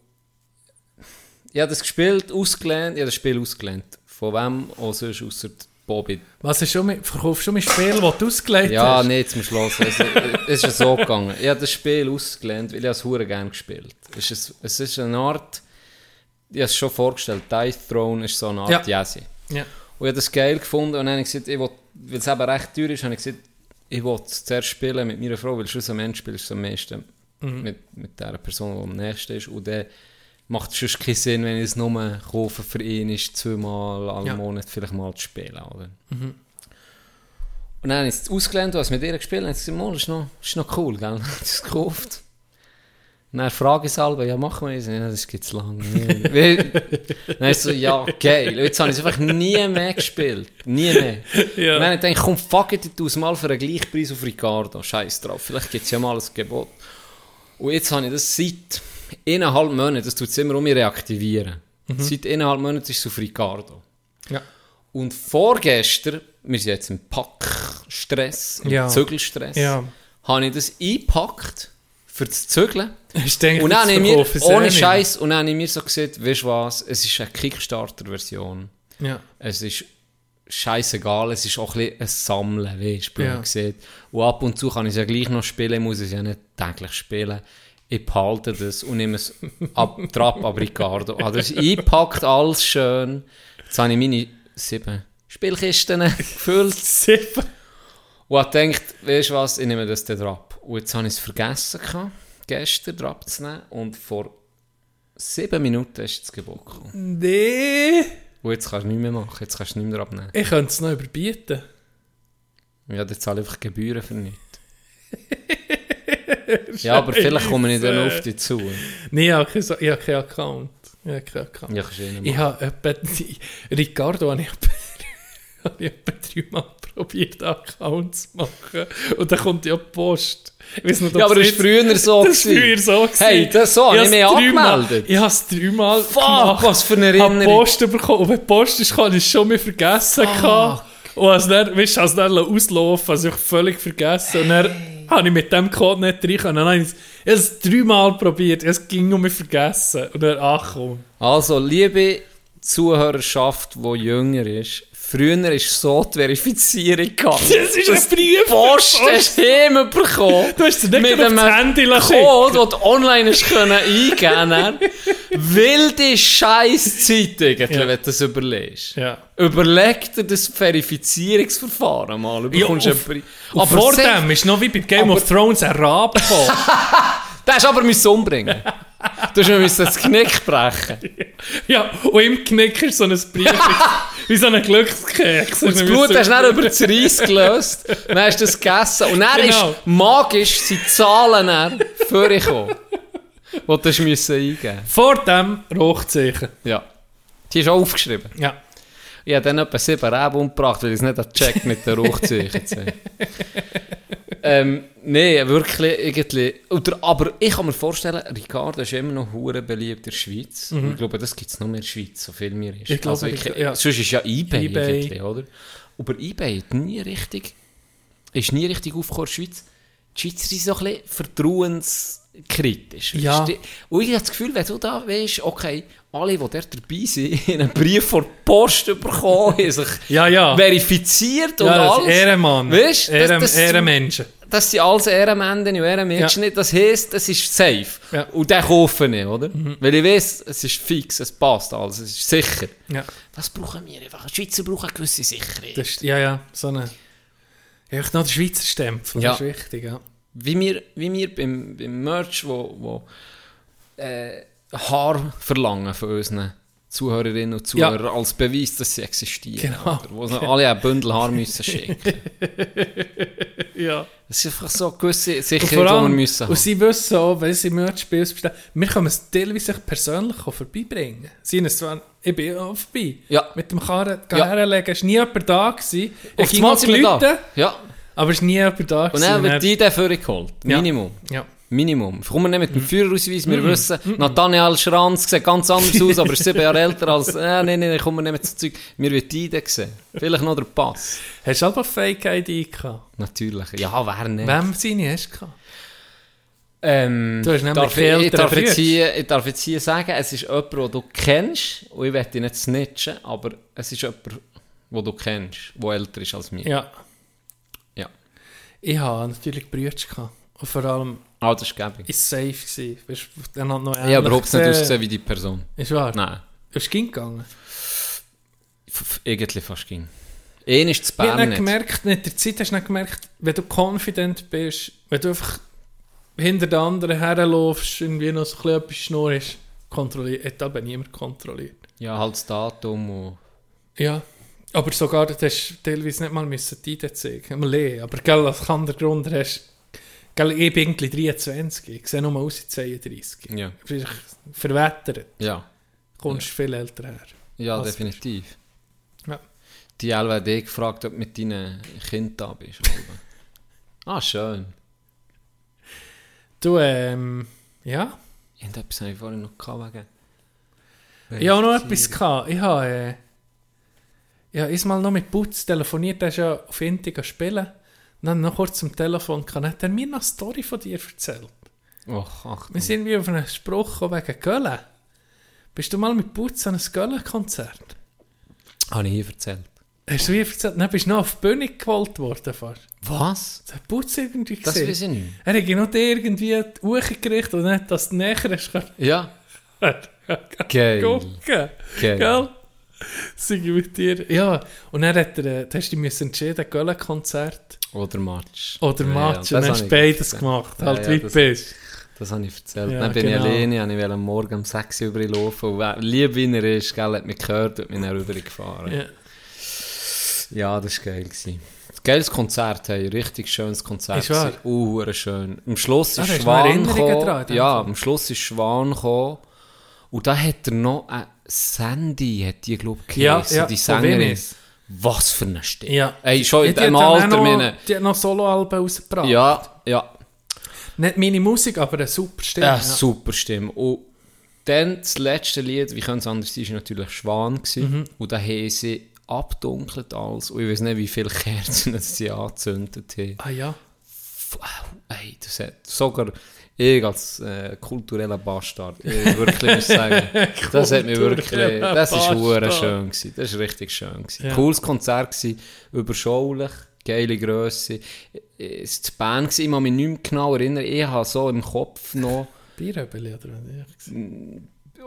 Speaker 2: ich habe das gespielt, ausgelernt, ich habe das Spiel ausgelernt. Von wem auch sonst, außer Bobby.
Speaker 4: Was ist schon mit, verkaufst du schon ein Spiel, das du ausgelegt
Speaker 2: Ja,
Speaker 4: hast?
Speaker 2: nee, zum Schluss. Es, es ist so gegangen. Ich habe das Spiel ausgelernt, weil ich es hure gerne gespielt es ist, es ist eine Art, ich habe es schon vorgestellt, Dice Throne ist so eine Art
Speaker 4: Ja.
Speaker 2: Jesse.
Speaker 4: Ja.
Speaker 2: Und ich habe das geil gefunden und dann habe ich gesagt, ich will, weil es eben recht teuer ist, habe ich gesagt, ich will es zuerst spielen mit meiner Frau, weil schlussendlich spielst du am meisten
Speaker 4: Mhm.
Speaker 2: mit, mit der Person, die am nächsten ist. Und dann macht es sonst keinen Sinn, wenn ich es nur kaufe für ihn, ist zweimal am
Speaker 4: Ja.
Speaker 2: Monat vielleicht mal zu spielen. Oder? Und dann ich es ausgelernt, was mit ihr gespielt habe. Ich gesagt, «Mal, das ist noch, das ist noch cool, gell? Es gekauft. Und dann frage ich selber, ja, machen wir das? Ja, das gibt es lange. nicht. Dann ist so, ja, geil. Und Jetzt habe ich es einfach nie mehr gespielt. Nie mehr.
Speaker 4: Ja.
Speaker 2: Und dann habe ich gedacht, komm, fuck it, ich mal für einen Gleichpreis auf Ricardo. Scheiß drauf. Vielleicht gibt es ja mal ein Gebot. Und jetzt habe ich das seit eineinhalb Monaten, das tut es immer um mich reaktivieren. Seit eineinhalb Monaten ist es auf Ricardo.
Speaker 4: Ja.
Speaker 2: Und vorgestern, wir sind jetzt im Packstress, im
Speaker 4: Ja.
Speaker 2: Zügelstress,
Speaker 4: Ja.
Speaker 2: habe ich das eingepackt für das Zügeln.
Speaker 4: Ich denke,
Speaker 2: Und dann habe ich mir, ohne. Scheiß, und dann habe ich mir so gesagt, weißt du was, es ist eine Kickstarter-Version.
Speaker 4: Ja.
Speaker 2: Es ist scheißegal, es ist auch ein bisschen ein Sammeln, weißt du,
Speaker 4: Ja.
Speaker 2: Und ab und zu kann ich es ja gleich noch spielen, ich muss es ja nicht täglich spielen. Ich behalte das und nehme es ab, Trab ab Ricardo. Habe das eingepackt, alles schön. Jetzt habe ich meine sieben Spielkisten gefüllt
Speaker 4: Sieben.
Speaker 2: und habe gedacht, weißt du was, ich nehme das dann ab. Und jetzt habe ich es vergessen, gehabt, gestern drauf zu nehmen und vor sieben Minuten ist das Gebot gekommen.
Speaker 4: Nee.
Speaker 2: Und jetzt kannst du nichts mehr machen, jetzt kannst du nicht mehr abnehmen.
Speaker 4: Ich könnte es noch überbieten.
Speaker 2: Ja, dann zahle ich einfach Gebühren für nichts. ja, aber vielleicht komme ich dann auf dich zu.
Speaker 4: Nee, ich habe keinen ich habe Account. Ich habe keinen Account.
Speaker 2: Ja, eh
Speaker 4: Ich habe etwa, Ricardo habe ich etwa, habe ich etwa dreimal probiert, einen Account zu machen. Und dann kommt ja die Post. Ich weiß nicht,
Speaker 2: Ja, aber
Speaker 4: es
Speaker 2: das war früher so.
Speaker 4: Das war früher so. gewesen.
Speaker 2: Hey, das so, habe ich
Speaker 4: hab's
Speaker 2: mich angemeldet.
Speaker 4: Ich habe es dreimal
Speaker 2: Fuck, was für eine
Speaker 4: Ich habe
Speaker 2: Erinnerung.
Speaker 4: Post bekommen. Und wenn die Post ist, habe ich es schon mehr vergessen. Und als dann, weißt du, als dann auslaufen, also ich völlig vergessen. Und dann habe ich mit dem Code nicht rein können. Dann habe ich es- ich habe es dreimal probiert. Es ging um mich vergessen. Und dann, ach komm.
Speaker 2: Also, liebe Zuhörerschaft, die jünger ist, früher ist so die Verifizierung gegangen.
Speaker 4: Das ist ein Brief.
Speaker 2: Post hast du hinbekommen.
Speaker 4: Du hast dir nicht
Speaker 2: mit einem
Speaker 4: Handy
Speaker 2: Code, den du online hast können eingeben Wilde Scheißzeit eigentlich,
Speaker 4: Ja.
Speaker 2: wenn du das überlegst.
Speaker 4: Ja.
Speaker 2: Überleg dir das Verifizierungsverfahren mal. Du
Speaker 4: Ja, auf-
Speaker 2: einen.
Speaker 4: Und vor dem ist noch wie bei Game
Speaker 2: Aber-
Speaker 4: of Thrones ein Rab gekommen.
Speaker 2: Den hast du aber müssen umbringen. Du müssen das Knick brechen.
Speaker 4: ja, und im Knick ist so ein Brief, wie so ein Glückskeks.
Speaker 2: Und das Blut hast du dann über das Reis gelöst. Dann hast du das gegessen. Und dann
Speaker 4: Genau.
Speaker 2: ist magisch sind Zahlen vorgekommen. Die du müssen eingeben
Speaker 4: Vor dem Rauchzeichen.
Speaker 2: Ja. Die ist auch aufgeschrieben.
Speaker 4: Ja.
Speaker 2: Ich habe dann etwa sieben Reben umgebracht, weil ich es nicht gecheckt mit den Rauchzeichen. zu ähm, Nein, wirklich irgendwie. Oder, aber ich kann mir vorstellen, Ricardo ist immer noch hure beliebt in der Schweiz. Ich glaube, das gibt es noch mehr in der Schweiz, so viel mir ist.
Speaker 4: Mhm. Ich glaube,
Speaker 2: ich,
Speaker 4: ich- ja.
Speaker 2: Sonst ist ja eBay,
Speaker 4: eBay.
Speaker 2: oder? Aber eBay hat nie richtig, ist nie richtig aufgekommen in der Schweiz. Die Schweizer sind so ein bisschen vertrauenskritisch.
Speaker 4: Ja.
Speaker 2: Und ich habe das Gefühl, wenn du da weißt, okay, alle, die dort dabei sind, haben einen Brief vor der Post bekommen, haben sich
Speaker 4: Ja, ja.
Speaker 2: verifiziert und
Speaker 4: ja, das
Speaker 2: alles.
Speaker 4: Ehrenmann.
Speaker 2: Weißt du, das-
Speaker 4: Ehren,
Speaker 2: das-
Speaker 4: Ehrenmenschen.
Speaker 2: Das sind alles Ehrenmänner und Ehrenmenschen.
Speaker 4: Ja.
Speaker 2: Das heisst, das ist safe.
Speaker 4: Ja. Mhm.
Speaker 2: Und den kaufen ich, oder? Weil ich weiß, es ist fix, es passt alles, es ist sicher.
Speaker 4: Ja.
Speaker 2: Das brauchen wir einfach. Die Schweizer brauchen eine gewisse Sicherheit.
Speaker 4: Das ist, ja, ja, so eine... Ja, ich noch der Schweizer Stempel,
Speaker 2: Ja.
Speaker 4: das ist wichtig, ja.
Speaker 2: Wie wir, wie wir beim, beim Merch, wo, wo äh, Haar verlangen von unseren Zuhörerinnen und
Speaker 4: Ja.
Speaker 2: Zuhörern als Beweis, dass sie existieren.
Speaker 4: Genau.
Speaker 2: Oder? Wo sie alle ein Bündel Haar müssen schicken.
Speaker 4: Ja.
Speaker 2: Das ist einfach so eine gewisse
Speaker 4: Und
Speaker 2: Sicherheit,
Speaker 4: vor
Speaker 2: die wir
Speaker 4: allem,
Speaker 2: müssen haben.
Speaker 4: und sie wissen auch, wenn sie Merch-Spiels bestellen, wir können es teilweise persönlich auch vorbeibringen. Sie es zwar, ich bin auch vorbei.
Speaker 2: Ja.
Speaker 4: Mit dem Karren
Speaker 2: Ja.
Speaker 4: herlegen, es war nie jemand da. Gewesen. Ich ging
Speaker 2: da.
Speaker 4: Leute,
Speaker 2: Ja.
Speaker 4: Aber es war nie jemand da.
Speaker 2: Und dann wird die dafür geholt. Minimum.
Speaker 4: Ja.
Speaker 2: Minimum. Kommen wir nicht mit dem Führerausweis, wir wissen, Nathaniel Schranz sieht ganz anders aus, aber ist sieben Jahre älter als, äh, nein, nein, kommen wir nicht mit so Zeug. Wir wollen die Idee sehen. Vielleicht noch der Pass.
Speaker 4: Hast du aber Fake-ID gehabt?
Speaker 2: Natürlich. Ja, wer nicht?
Speaker 4: Wem seine hast du gehabt?
Speaker 2: Ähm,
Speaker 4: Du hast
Speaker 2: darf ich, ich, darf jetzt hier, ich darf jetzt hier sagen, es ist jemand, den du kennst, und ich werde dich nicht snitchen, aber es ist jemand, den du kennst, der älter ist als mir.
Speaker 4: Ja. Ich habe natürlich Brüder gehabt. Und vor allem
Speaker 2: Ah, das ist gäbig.
Speaker 4: ist safe gewesen. Weißt, du, dann hat noch
Speaker 2: Ich habe überhaupt nicht
Speaker 4: gesehen.
Speaker 2: ausgesehen wie die Person.
Speaker 4: Ist wahr?
Speaker 2: Nein.
Speaker 4: Ist es gegangen?
Speaker 2: Irgendwie fast ging. Ein ist zu
Speaker 4: Ich habe
Speaker 2: Bern nicht
Speaker 4: gemerkt, mit der Zeit hast du nicht gemerkt, wenn du confident bist, wenn du einfach hinter den anderen herläufst, irgendwie noch so etwas schnurrst, kontrolliert, hat aber niemand kontrolliert.
Speaker 2: Ja, halt das Datum und...
Speaker 4: Ja, Aber sogar, du hast teilweise nicht mal müssen die ID zeigen. Lehen. Aber gell, als Kandergrund hast gell, ich bin irgendwie 23. Ich sehe nur aus wie 32.
Speaker 2: Ja.
Speaker 4: Vielleicht verwettert.
Speaker 2: Ja,
Speaker 4: Kommst viel älter her.
Speaker 2: ja definitiv.
Speaker 4: Ja.
Speaker 2: Die LWD gefragt, ob du mit deinen Kindern da bist. ah, schön.
Speaker 4: Du, ähm, ja.
Speaker 2: Irgendetwas habe ich vorhin noch gehabt wegen...
Speaker 4: Ich habe noch etwas gehabt. Ich habe, äh, ich habe einmal noch mit Putz telefoniert, der ist ja auf Inti spielen. Und dann noch kurz am Telefon kann hat er mir noch eine Story von dir erzählt.
Speaker 2: Och, ach,
Speaker 4: Wir sind wie auf einen Spruch gekommen wegen Köln. Bist du mal mit Putz an ein Köln-Konzert?
Speaker 2: Habe ich hier erzählt.
Speaker 4: Hast du wie erzählt? Dann bist du noch auf die Bühne gewollt worden fast.
Speaker 2: Was?
Speaker 4: Das hat Putz irgendwie
Speaker 2: Das
Speaker 4: gesehen.
Speaker 2: weiß ich nicht.
Speaker 4: Er hat noch dir irgendwie die Uhr gerichtet und nicht, dass du näher hast können.
Speaker 2: Ja. Geil.
Speaker 4: gucken.
Speaker 2: Geil.
Speaker 4: Gell? Sing ich mit dir. Ja, und dann hat er, äh, dann hast du dich entschieden, Köln-Konzert
Speaker 2: Oder Match.
Speaker 4: oder
Speaker 2: Ja,
Speaker 4: Match.
Speaker 2: ja,
Speaker 4: und dann hast du beides gemacht,
Speaker 2: Ja,
Speaker 4: halt
Speaker 2: ja,
Speaker 4: wie
Speaker 2: das-
Speaker 4: du bist.
Speaker 2: Das habe ich erzählt.
Speaker 4: Ja,
Speaker 2: dann bin
Speaker 4: genau.
Speaker 2: ich alleine, habe ich wollte am Morgen um 6 Uhr überlaufen. Und wer- lieb wie er ist, gell, hat mich gehört und mich dann rübergefahren.
Speaker 4: Ja.
Speaker 2: Ja, das war geil. Gewesen. Geiles Konzert, hey, richtig schönes Konzert.
Speaker 4: Ist wahr?
Speaker 2: Uh, schön. Am Schluss
Speaker 4: Ah,
Speaker 2: ist
Speaker 4: noch
Speaker 2: Schwan gekommen. Ja, am Schluss ist Schwan gekommen. Und da hat er noch eine Sandy, hat die, glaube ich,
Speaker 4: Ja, ja,
Speaker 2: die Sängerin. Was für eine Stimme.
Speaker 4: Ja.
Speaker 2: Ey, schon in
Speaker 4: Ja,
Speaker 2: dem Alter,
Speaker 4: noch,
Speaker 2: meine...
Speaker 4: Die hat noch Soloalben rausgebracht.
Speaker 2: Ja, ja.
Speaker 4: Nicht meine Musik, aber eine super Stimme.
Speaker 2: Ja, super Stimme. Und dann das letzte Lied, wie könnte es anders sein, war natürlich Schwan. Gewesen.
Speaker 4: Mhm.
Speaker 2: Und da haben sie abdunkelt alles. Und ich weiß nicht, wie viele Kerzen sie angezündet haben.
Speaker 4: Ah ja.
Speaker 2: Wow, ey, das hat sogar ich als äh, kultureller Bastard, ich wirklich muss sagen, das hat mich wirklich, das ist hure schön gewesen, das ist richtig schön gewesen.
Speaker 4: Ja.
Speaker 2: Cooles Konzert gewesen, überschaulich, geile Grösse. Es war die Band, gewesen, ich kann mich nicht mehr genau erinnern, ich habe so im Kopf noch
Speaker 4: Bierhöbeli oder was?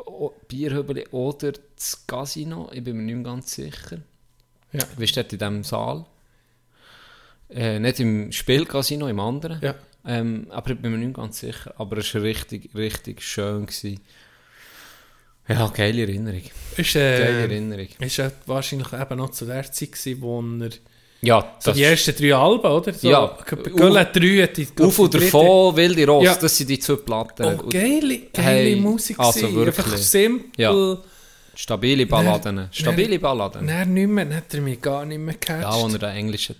Speaker 2: O- Bierhöbeli oder das Casino, ich bin mir nicht mehr ganz sicher.
Speaker 4: Ja.
Speaker 2: Wie ist dort in diesem Saal? Äh, nicht im Spielcasino, im anderen.
Speaker 4: Ja.
Speaker 2: Ähm, aber ich bin mir nicht ganz sicher. Aber es war richtig, richtig schön. Gewesen. Ja, geile Erinnerung.
Speaker 4: Ist,
Speaker 2: Geile
Speaker 4: äh,
Speaker 2: Erinnerung.
Speaker 4: ist ja wahrscheinlich eben noch zu der Zeit gewesen, wo er
Speaker 2: Ja,
Speaker 4: so die ersten drei Alben, oder? So,
Speaker 2: Ja.
Speaker 4: Göll hat drei, hat die
Speaker 2: Auf und davon, Wilde Ross,
Speaker 4: Ja.
Speaker 2: das sind die zwei Platten.
Speaker 4: Oh, geile, geile
Speaker 2: Hey,
Speaker 4: Musik
Speaker 2: also wirklich.
Speaker 4: Einfach simpel.
Speaker 2: Ja. Stabile Balladen. Stabile Balladen.
Speaker 4: Nein, nicht mehr, hat er mich gar nicht mehr gecatcht.
Speaker 2: Ja, wo er den Englisch hat.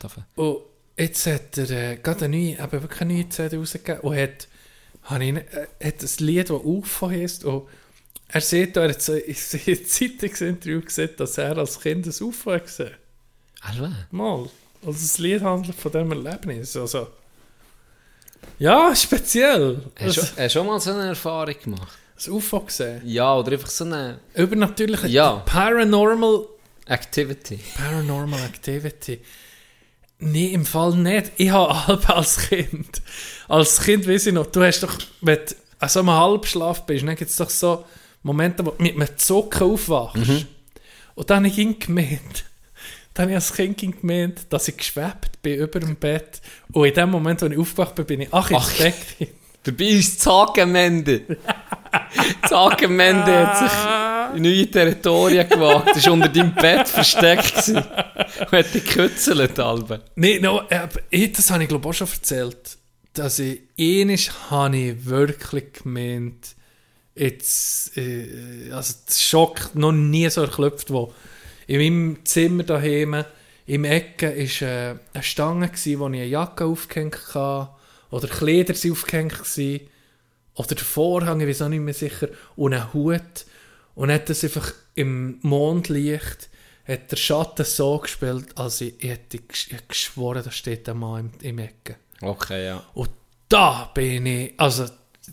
Speaker 4: Jetzt hat er äh, gerade eine neue, eben wirklich eine neue CD rausgegeben und hat, ich, nicht- äh, hat ein Lied, das UFO heisst und er sieht, er hat in einem Zeitungsinterview gesehen, dass er als Kind ein UFO hat gesehen
Speaker 2: Alva.
Speaker 4: Mal. Also das Lied handelt von diesem Erlebnis. Also, ja, speziell.
Speaker 2: Hast
Speaker 4: Also,
Speaker 2: du du schon mal so eine Erfahrung gemacht?
Speaker 4: ein UFO gesehen.
Speaker 2: Ja, oder einfach so eine
Speaker 4: Übernatürliche
Speaker 2: Ja.
Speaker 4: Paranormal,
Speaker 2: Activity.
Speaker 4: Paranormal Activity. Nee, im Fall nicht. Ich habe halb als Kind. Als Kind weiß ich noch, du hast doch, wenn du an so einem Halbschlaf bist, dann gibt es doch so Momente, wo du mit einem Zucken aufwachst. Und dann habe ich ihn gemeint, dann habe ich als Kind gemeint, dass ich geschwebt bin über dem Bett. Und in dem Moment, wo ich aufgewacht bin, bin ich ach ins
Speaker 2: Ach.
Speaker 4: Bett.
Speaker 2: Dabei ist Zagenmende. Zagenmende hat sich in neue Territorien gewagt. ist unter deinem Bett versteckt gewesen. Und hat dich gekützelt, Albe.
Speaker 4: Nee, no, äh, ich, das habe ich glaube auch schon erzählt, dass ich ähnlich habe ich wirklich gemeint, jetzt, äh, also der Schock noch nie so erklopft, wo in meinem Zimmer daheim im Ecke ist äh, eine Stange gsi, wo ich eine Jacke aufgehängt hatte, oder Kleider sind aufgehängt oder der Vorhang, ich weiß auch nicht mehr sicher, und ein Hut. Und hat das einfach im Mondlicht, hat der Schatten so gespielt, als ich, ich hätte geschworen, da steht ein Mann im, im Ecke.
Speaker 2: Okay, ja.
Speaker 4: Und da bin ich, also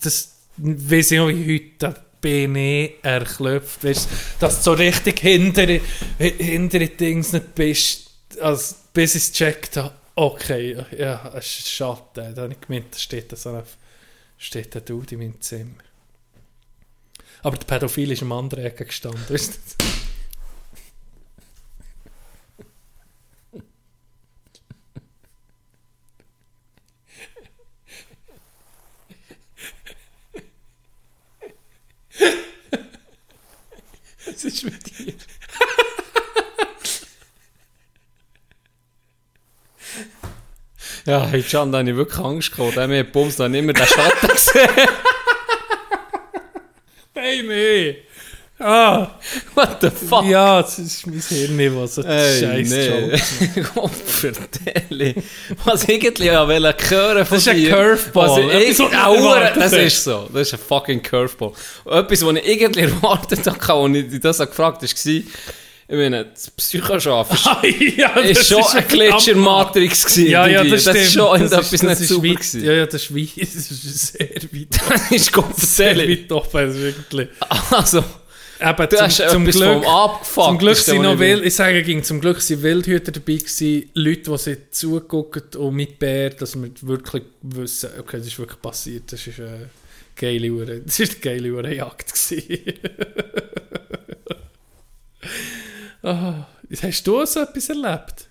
Speaker 4: das weiß ich noch wie heute, da bin ich erklopft, weißt, dass du so richtig hinter, hinter die Dings nicht bist, also bis ich es gecheckt habe, okay, ja, es ist Schatten, da habe ich gemeint, da steht so ein, steht ein Dude in meinem Zimmer. Aber der Pädophil ist am anderen Ecke gestanden, weißt du? Was ist mit dir?
Speaker 2: Ja, heute schon, da habe ich wirklich Angst gehabt. Da haben wir Bums dann immer den Schatten gesehen.
Speaker 4: Nein, nee. Ah,
Speaker 2: What the fuck?
Speaker 4: ja, das ist mein Hirn, was so
Speaker 2: Ey,
Speaker 4: scheiß
Speaker 2: nee. Gott vertelle. Was irgendwie ja wollte hören von
Speaker 4: Das ist ein
Speaker 2: dir.
Speaker 4: Curveball.
Speaker 2: Was ich
Speaker 4: erwartet
Speaker 2: Das ist so. Das ist ein fucking Curveball. Etwas, was ich irgendwie erwartet habe, als ich dich das gefragt habe, war, ich meine, das Psychoschaffen
Speaker 4: Ah, ja, das
Speaker 2: ist schon ein Glitch in der Matrix gewesen.
Speaker 4: Ja, ja, das stimmt.
Speaker 2: ist schon
Speaker 4: das
Speaker 2: etwas
Speaker 4: ist,
Speaker 2: nicht
Speaker 4: das ist weit,
Speaker 2: gewesen.
Speaker 4: Ja, ja, das ist weit, das ist sehr weit.
Speaker 2: Das ist Gott
Speaker 4: Sehr weit offen, das ist wirklich.
Speaker 2: Also,
Speaker 4: Eben,
Speaker 2: du etwas vom Abgefuckt.
Speaker 4: Zum Glück
Speaker 2: ist
Speaker 4: sind noch wild, ich sage, ging zum Glück sind Wildhüter dabei gewesen, Leute, die sie zugucken und mit Bär, dass wir wirklich wissen, okay, das ist wirklich passiert, das ist eine geile Uhr, das ist eine geile Uhrenjagd gewesen. ah, hast du so etwas erlebt?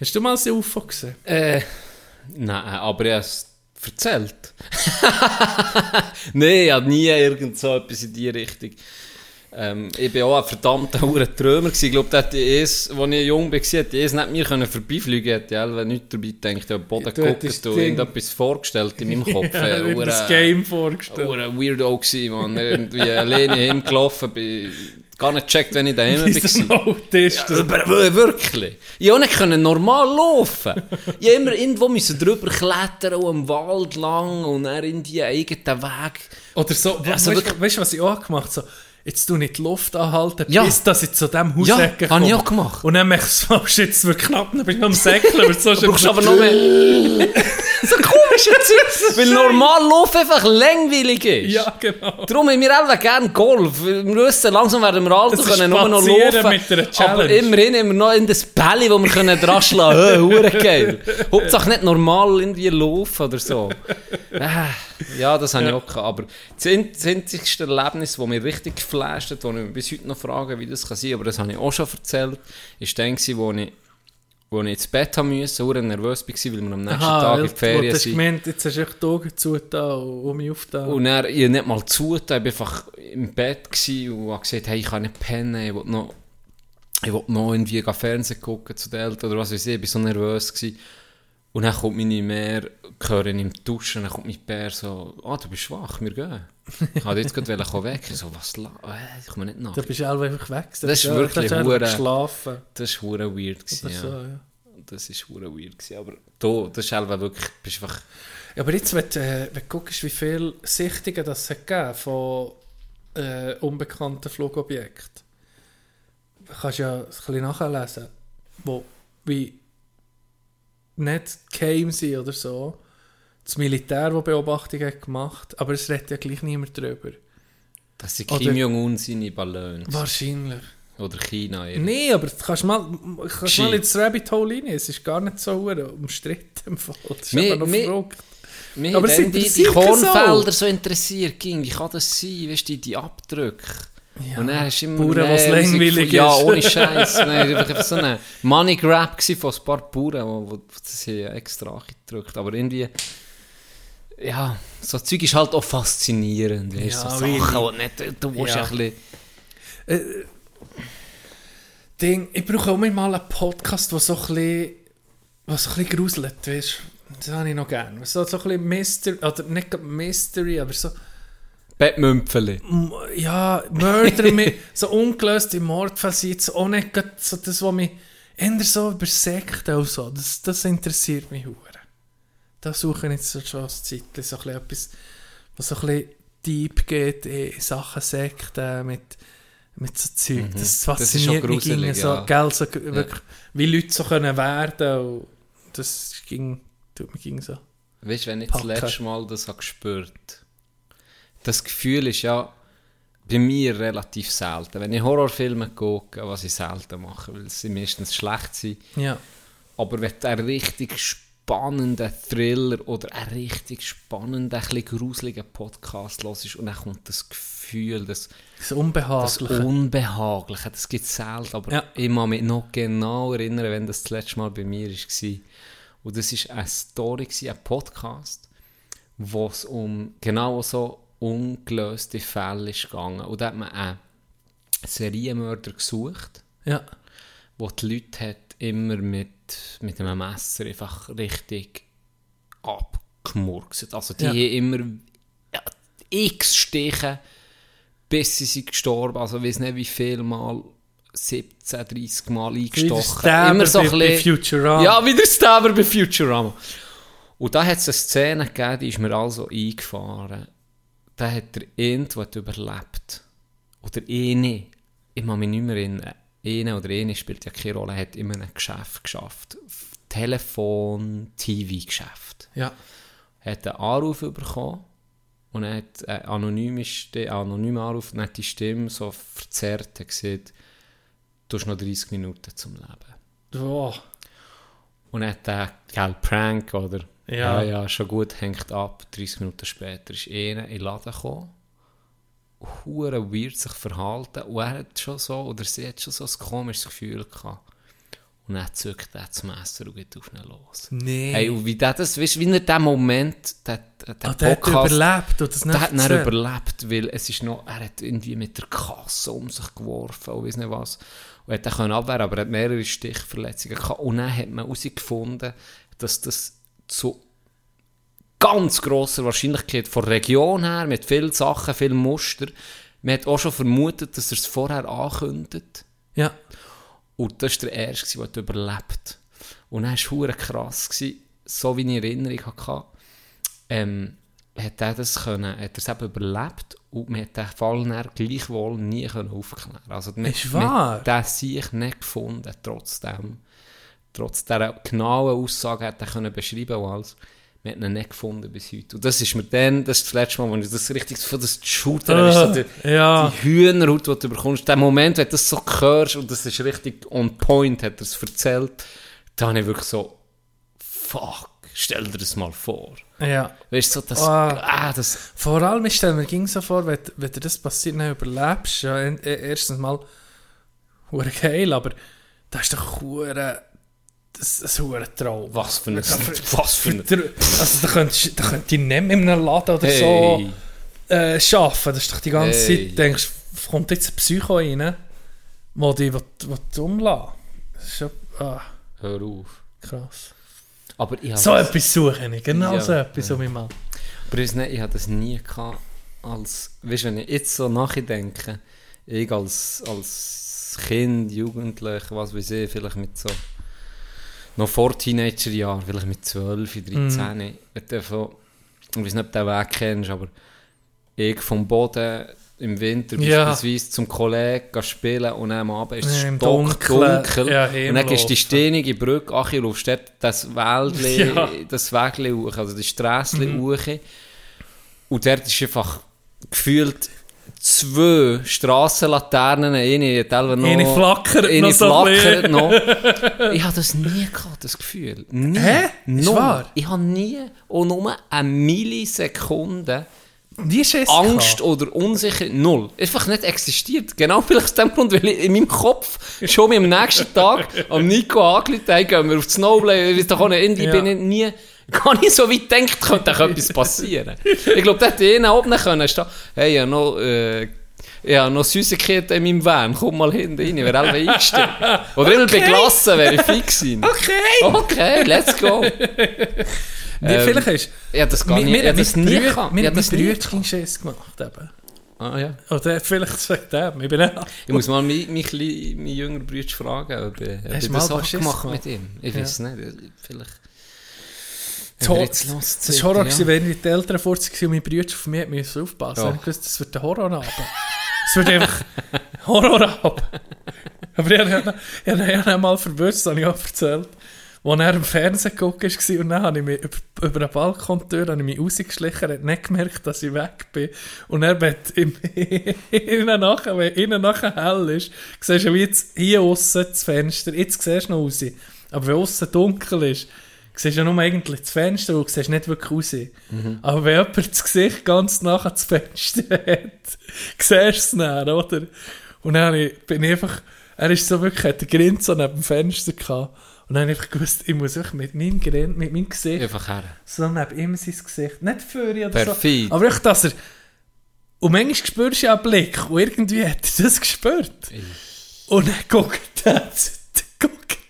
Speaker 4: Hast du mal ein UFO gesehen?
Speaker 2: Äh, nein, aber er hat es erzählt. Nein, ich habe nie irgend so etwas in die Richtung. Ähm, ich war auch ein verdammter gewesen. Ich glaube, als ich jung war, hätte ich es nicht mir können vorbeifliegen können. Hätte ich einfach nicht dabei gedacht, ich habe den Boden geguckt und irgendetwas vorgestellt in meinem Kopf.
Speaker 4: Ja,
Speaker 2: Äh,
Speaker 4: ja, das Game vorgestellt.
Speaker 2: hure Weirdo gewesen, man. Irgendwie alleine hingelaufen, bin gar nicht gecheckt, wenn ich daheim war.
Speaker 4: ein Autist?
Speaker 2: Ja, w- wirklich. Ich konnte nicht können normal laufen. Ich immer irgendwo müssen drüber klettern und im Wald lang und dann in die eigenen Weg.
Speaker 4: Oder so,
Speaker 2: Also
Speaker 4: weißt du, was ich auch gemacht habe? So, jetzt tu nicht die Luft anhalten,
Speaker 2: Ja.
Speaker 4: bis dass ich zu diesem Haus
Speaker 2: Ja,
Speaker 4: Ecke
Speaker 2: habe ich
Speaker 4: komme.
Speaker 2: auch gemacht.
Speaker 4: Und dann merkst du, oh shit, es wird knapp, dann bin ich am Säckeln,
Speaker 2: Du brauchst aber noch mehr. so komische Zeug. Weil normal Laufen einfach langweilig ist.
Speaker 4: Ja, genau.
Speaker 2: Darum haben wir alle gerne Golf. Wir wissen, langsam werden wir alt und können nur noch laufen. aber immerhin haben wir noch in das Bälle, wo wir können dran schlagen können. Hure geil. Hauptsache nicht normal irgendwie laufen oder so. Ah, ja, das habe ich auch gehabt. Aber das ein- das einzigste Erlebnis, das mich richtig geflasht hat, wo ich mich bis heute noch frage, wie das kann sein, aber das habe ich auch schon erzählt, ist dann, wo ich, wo ich ins Bett haben musste, hure nervös war, weil wir am nächsten Tag in die Ferien sind.
Speaker 4: gemeint, jetzt hast du echt die Augen zugetan und um mich aufgetan.
Speaker 2: Und er, ich nicht mal zugetan, ich war einfach im Bett und habe gesagt, hey, ich kann nicht pennen, ich will noch, ich will noch irgendwie Fernsehen gucken zu den Eltern oder was weiß ich, ich war so nervös gewesen. Und dann kommt meine Mehr, höre ihn im Duschen, dann kommt mein Bär so, ah, du bist schwach, wir gehen. Ich wollte jetzt gerade kommen weg, ich so, was, la- äh, ich komme nicht nach.
Speaker 4: Da bist du einfach weg.
Speaker 2: Das ist wirklich
Speaker 4: Du hast
Speaker 2: hure-
Speaker 4: geschlafen.
Speaker 2: Das war hure weird, gewesen,
Speaker 4: so,
Speaker 2: ja.
Speaker 4: ja.
Speaker 2: Das ist hure weird gewesen, aber da, das ist einfach wirklich, bist einfach,
Speaker 4: Ja, aber jetzt, wenn du, äh, wenn du guckst, wie viele Sichtungen das hat gegeben von äh, unbekannten Flugobjekten, kannst du ja ein bisschen nachlesen, wo wie nicht geheim sind oder so. Das Militär, das Beobachtungen hat gemacht aber es redet ja gleich niemand drüber.
Speaker 2: das sind Kim Jong-un seine Ballons.
Speaker 4: Wahrscheinlich.
Speaker 2: Oder China. eher.
Speaker 4: Nee, aber du kannst mal, kannst mal ins Rabbit Hole rein. Es ist gar nicht so umstritten im Fall. Das ist
Speaker 2: Mir-
Speaker 4: noch
Speaker 2: mir-
Speaker 4: verrückt.
Speaker 2: Mich
Speaker 4: Aber
Speaker 2: dann die, die Kornfelder so interessiert ging. Wie kann das sein? Weißt du, die, die Abdrücke.
Speaker 4: Ja,
Speaker 2: Und dann hast du immer
Speaker 4: Bauern, was langweilig
Speaker 2: Ja, ohne Scheiß. Nein, es war so ein Money Grab von ein paar Bauern, wo das hier extra gedrückt. Aber irgendwie, ja, so Zeug ist halt auch faszinierend. Weißt,
Speaker 4: Ja,
Speaker 2: so. Sachen, die nicht, du musst
Speaker 4: Ja.
Speaker 2: ein bisschen,
Speaker 4: Ding, ich brauche auch mal einen Podcast, der so ein bisschen, was so ein bisschen gruselt, weißt? Das habe ich noch gerne. So, so ein bisschen Mystery, oder nicht Mystery, aber so,
Speaker 2: Bettmümpfeli.
Speaker 4: ja, Mörder, mit so ungelöste Mordfälle sind jetzt auch nicht so das, was mich eher so über Sekten und so, das, das interessiert mich hure. Da suche ich jetzt so schon ein Zeitchen, so ein etwas, was so ein bisschen deep geht in Sachen Sekten mit, mit so Zeug. Das
Speaker 2: Mhm. Das ist
Speaker 4: fasziniert
Speaker 2: schon
Speaker 4: mich
Speaker 2: gruselig,
Speaker 4: so,
Speaker 2: ja.
Speaker 4: gell, so wirklich, wie Leute so können werden und das ging, tut mir ging so.
Speaker 2: Weißt du, wenn ich das
Speaker 4: Packen.
Speaker 2: letzte Mal das habe gespürt das Gefühl ist ja bei mir relativ selten. Wenn ich Horrorfilme gucke, was ich selten mache, weil sie meistens schlecht sind,
Speaker 4: Ja.
Speaker 2: aber wenn du einen richtig spannenden Thriller oder einen richtig spannenden, ein bisschen gruseligen Podcast hörst und dann kommt das Gefühl, das,
Speaker 4: Das
Speaker 2: das
Speaker 4: Unbehagliche.
Speaker 2: Unbehagliche, das gibt es selten, aber
Speaker 4: Ja.
Speaker 2: ich kann mich noch genau erinnern, wenn das das letzte Mal bei mir war. Und das war eine Story, ein Podcast, wo es um genau so ungelöste Fälle ist gegangen. Und da hat man einen Serienmörder gesucht,
Speaker 4: ja.
Speaker 2: wo die Leute hat immer mit, mit einem Messer einfach richtig abgemurkset. Also die
Speaker 4: Ja.
Speaker 2: haben immer ja, x Stiche, bis sie sind gestorben. Also ich weiß nicht wie viel Mal, 17, 30 Mal eingestochen. Immer so
Speaker 4: bei,
Speaker 2: ein
Speaker 4: bei
Speaker 2: bisschen-
Speaker 4: Futurama.
Speaker 2: ja, wie der Stabber bei Futurama. Und da hat es eine Szene gegeben, die ist mir also eingefahren. Da hat der der hat überlebt. Oder eine, ich kann mich nicht mehr erinnern, eine oder eine spielt ja keine Rolle, hat in einem Geschäft geschafft. Telefon, TV-Geschäft.
Speaker 4: Ja.
Speaker 2: Hat einen Anruf bekommen und er hat einen anonymen, Sti- anonymen Anruf und hat die Stimme so verzerrt hat gesagt, du hast noch 30 Minuten zum Leben.
Speaker 4: Oh.
Speaker 2: Und dann hat der, gell, Prank, oder?
Speaker 4: Ja.
Speaker 2: ja, ja, schon gut, hängt ab. 30 Minuten später ist einer in den Laden gekommen. Hure weird sich verhalten. Und er hat schon so, oder sie hat schon so ein komisches Gefühl gehabt. Und dann zückt er das Messer und geht auf ihn los.
Speaker 4: Nee.
Speaker 2: Hey, und wie der das, weißt wie er den Moment, der, der, der
Speaker 4: Ah, der hat überlebt und das nicht
Speaker 2: der hat dann überlebt, weil es ist noch, er hat irgendwie mit der Kasse um sich geworfen und weiss nicht was. Und hat dann können abwehren, aber er hat mehrere Stichverletzungen gehabt. Und dann hat man herausgefunden, dass das zu ganz grosser Wahrscheinlichkeit von der Region her, mit vielen Sachen, vielen Muster, man hat auch schon vermutet, dass er es vorher ankündigt.
Speaker 4: Ja.
Speaker 2: Und das war der Erste, der überlebt. Und dann war krass, gewesen, so wie ich in Erinnerung hatte, ähm, hat er das können, hat er es eben überlebt und man hat den Fall dann gleichwohl nie können aufklären Also man,
Speaker 4: Ist wahr?
Speaker 2: Man den sich nicht gefunden, trotzdem. Trotz dieser genauen Aussage er können beschreiben und alles. Man hat ihn nicht gefunden bis heute. Und das ist mir dann, das ist das letzte Mal, wo ich das richtig von das Shooter,
Speaker 4: Ah,
Speaker 2: so die,
Speaker 4: ja.
Speaker 2: die Hühnerhaut, die du bekommst, der Moment, wenn du das so hörst und das ist richtig on point, hat er es erzählt, da habe ich wirklich so, fuck, stell dir das mal vor.
Speaker 4: Ja.
Speaker 2: Weißt du, so das,
Speaker 4: Ah.
Speaker 2: ah, das,
Speaker 4: Vor allem, ich stelle mir ging so vor, wenn, wenn dir das passiert, dann überlebst, ja, en- e- erstens mal geil, aber das ist doch hure, das, ist hure Traum.
Speaker 2: was für ein,
Speaker 4: Ja,
Speaker 2: was für ein,
Speaker 4: also da könntest, da könntest du nicht mehr in einem Laden oder
Speaker 2: hey,
Speaker 4: so äh, arbeiten. Das ist doch die ganze
Speaker 2: Hey.
Speaker 4: Zeit, denkst kommt jetzt ein Psycho rein, wo dich will, will umlassen Das ist schon ah,
Speaker 2: hör auf.
Speaker 4: krass.
Speaker 2: Aber ich
Speaker 4: So
Speaker 2: das,
Speaker 4: etwas suche ich, genau
Speaker 2: Ja,
Speaker 4: so etwas um mich mal.
Speaker 2: aber ich, nicht, ich habe das nie gehabt, als, weißt du, wenn ich jetzt so nachdenke, ich als, als Kind, Jugendlich, was weiß ich, vielleicht mit so, noch vor Teenagerjahren, vielleicht mit 12, 13,
Speaker 4: Mhm.
Speaker 2: wenn du von, ich weiß nicht, ob du den Weg kennst, aber ich vom Boden im Winter
Speaker 4: Ja.
Speaker 2: beispielsweise zum Kollegen spielen und am Abend ist es
Speaker 4: Ja,
Speaker 2: stockdunkel
Speaker 4: ja,
Speaker 2: und dann gehst du die steinige Brücke, ach, du laufst dort das Wäldli,
Speaker 4: Ja.
Speaker 2: das Wägli hoch, also die Strässli
Speaker 4: Mhm.
Speaker 2: hoch. Und dort ist einfach gefühlt zwei Strassenlaternen, eine teilweise noch...
Speaker 4: Eine flackert
Speaker 2: eine
Speaker 4: noch
Speaker 2: flackert noch. Ich habe das nie gehabt, das Gefühl. Nie.
Speaker 4: Hä?
Speaker 2: Null.
Speaker 4: wahr?
Speaker 2: Ich habe nie und nur eine Millisekunde Angst oder Unsicherheit, null. Einfach nicht existiert. Genau vielleicht aus dem Grund, weil ich in meinem Kopf schon am nächsten Tag am Nico angerufen habe, gehen wir auf Snowblade, ich doch auch nicht,
Speaker 4: Ja.
Speaker 2: bin nie, gar nicht so weit gedacht, könnte auch etwas passieren. ich glaube, da hätte ich einen oben können stehen, hey, ich noch, äh, ich habe noch Süßigkeiten in meinem Van, komm mal hinten rein, wäre alle eingestellt. Oder immer beglassen, wäre ich fix sein.
Speaker 4: Okay!
Speaker 2: Okay, let's go. Ähm,
Speaker 4: vielleicht ist...
Speaker 2: Ja, das gar nicht, ich habe das nie
Speaker 4: Brü-
Speaker 2: gehabt.
Speaker 4: mir-
Speaker 2: Ich habe
Speaker 4: mein
Speaker 2: das nie
Speaker 4: Brüder
Speaker 2: gehabt.
Speaker 4: ging Schiss gemacht eben.
Speaker 2: Ah, ja.
Speaker 4: Oder vielleicht wegen dem. Ich bin nicht...
Speaker 2: Ich muss mal meinen mein, mein jüngeren Bruder fragen, ob, er- ob
Speaker 4: Hast
Speaker 2: ich
Speaker 4: du mal
Speaker 2: das auch gemacht mit ihm. Ich
Speaker 4: Ja.
Speaker 2: weiß nicht, vielleicht...
Speaker 4: Das
Speaker 2: Wenn
Speaker 4: Hor-
Speaker 2: jetzt los
Speaker 4: Das war Horror, gewesen, wenn die Eltern vor waren und mein Bruder auf mich müssen aufpassen
Speaker 2: Ja.
Speaker 4: musste. Ich wusste, das wird ein Horrorabend. Es wird einfach Horrorabend. Aber ich habe ihn einmal verwirrt, das habe ich auch erzählt. Als er im Fernsehen geguckt war und dann habe ich mich über, über eine Balkontür habe ich mich rausgeschlichen, hat nicht gemerkt, dass ich weg bin. Und er wird im, innen nachher, wenn innen nachher hell ist, siehst du wie jetzt hier aussen das Fenster, jetzt siehst du noch raus. Aber wenn aussen dunkel ist, siehst du ja nur eigentlich das Fenster und siehst nicht wirklich raus. Aber wenn jemand das Gesicht ganz nach ans Fenster hat, siehst du es dann, oder? Und dann ich- bin ich einfach, er ist so wirklich, hat den Grind so neben dem Fenster gehabt. Und dann habe ich einfach gewusst, ich muss wirklich mit meinem Grind, mit meinem Gesicht,
Speaker 2: Einfach her.
Speaker 4: so neben ihm sein Gesicht, nicht für ihn oder
Speaker 2: Perfid.
Speaker 4: so. Aber echt, dass er, und manchmal spürst du ja einen Blick und irgendwie hat er das gespürt. Und dann guckt er, guckt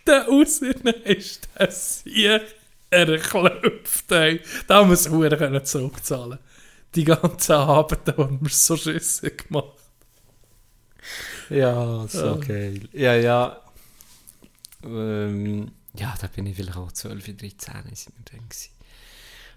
Speaker 4: der Aussinne ist das hier erklopft. ey. Da muss Huren können zurückzahlen. Die ganzen Abende, die wir so Schüsse gemacht
Speaker 2: Ja, so geil. Ja, ja. Ähm, ja, da bin ich vielleicht auch 12, 13 sind wir dann gewesen.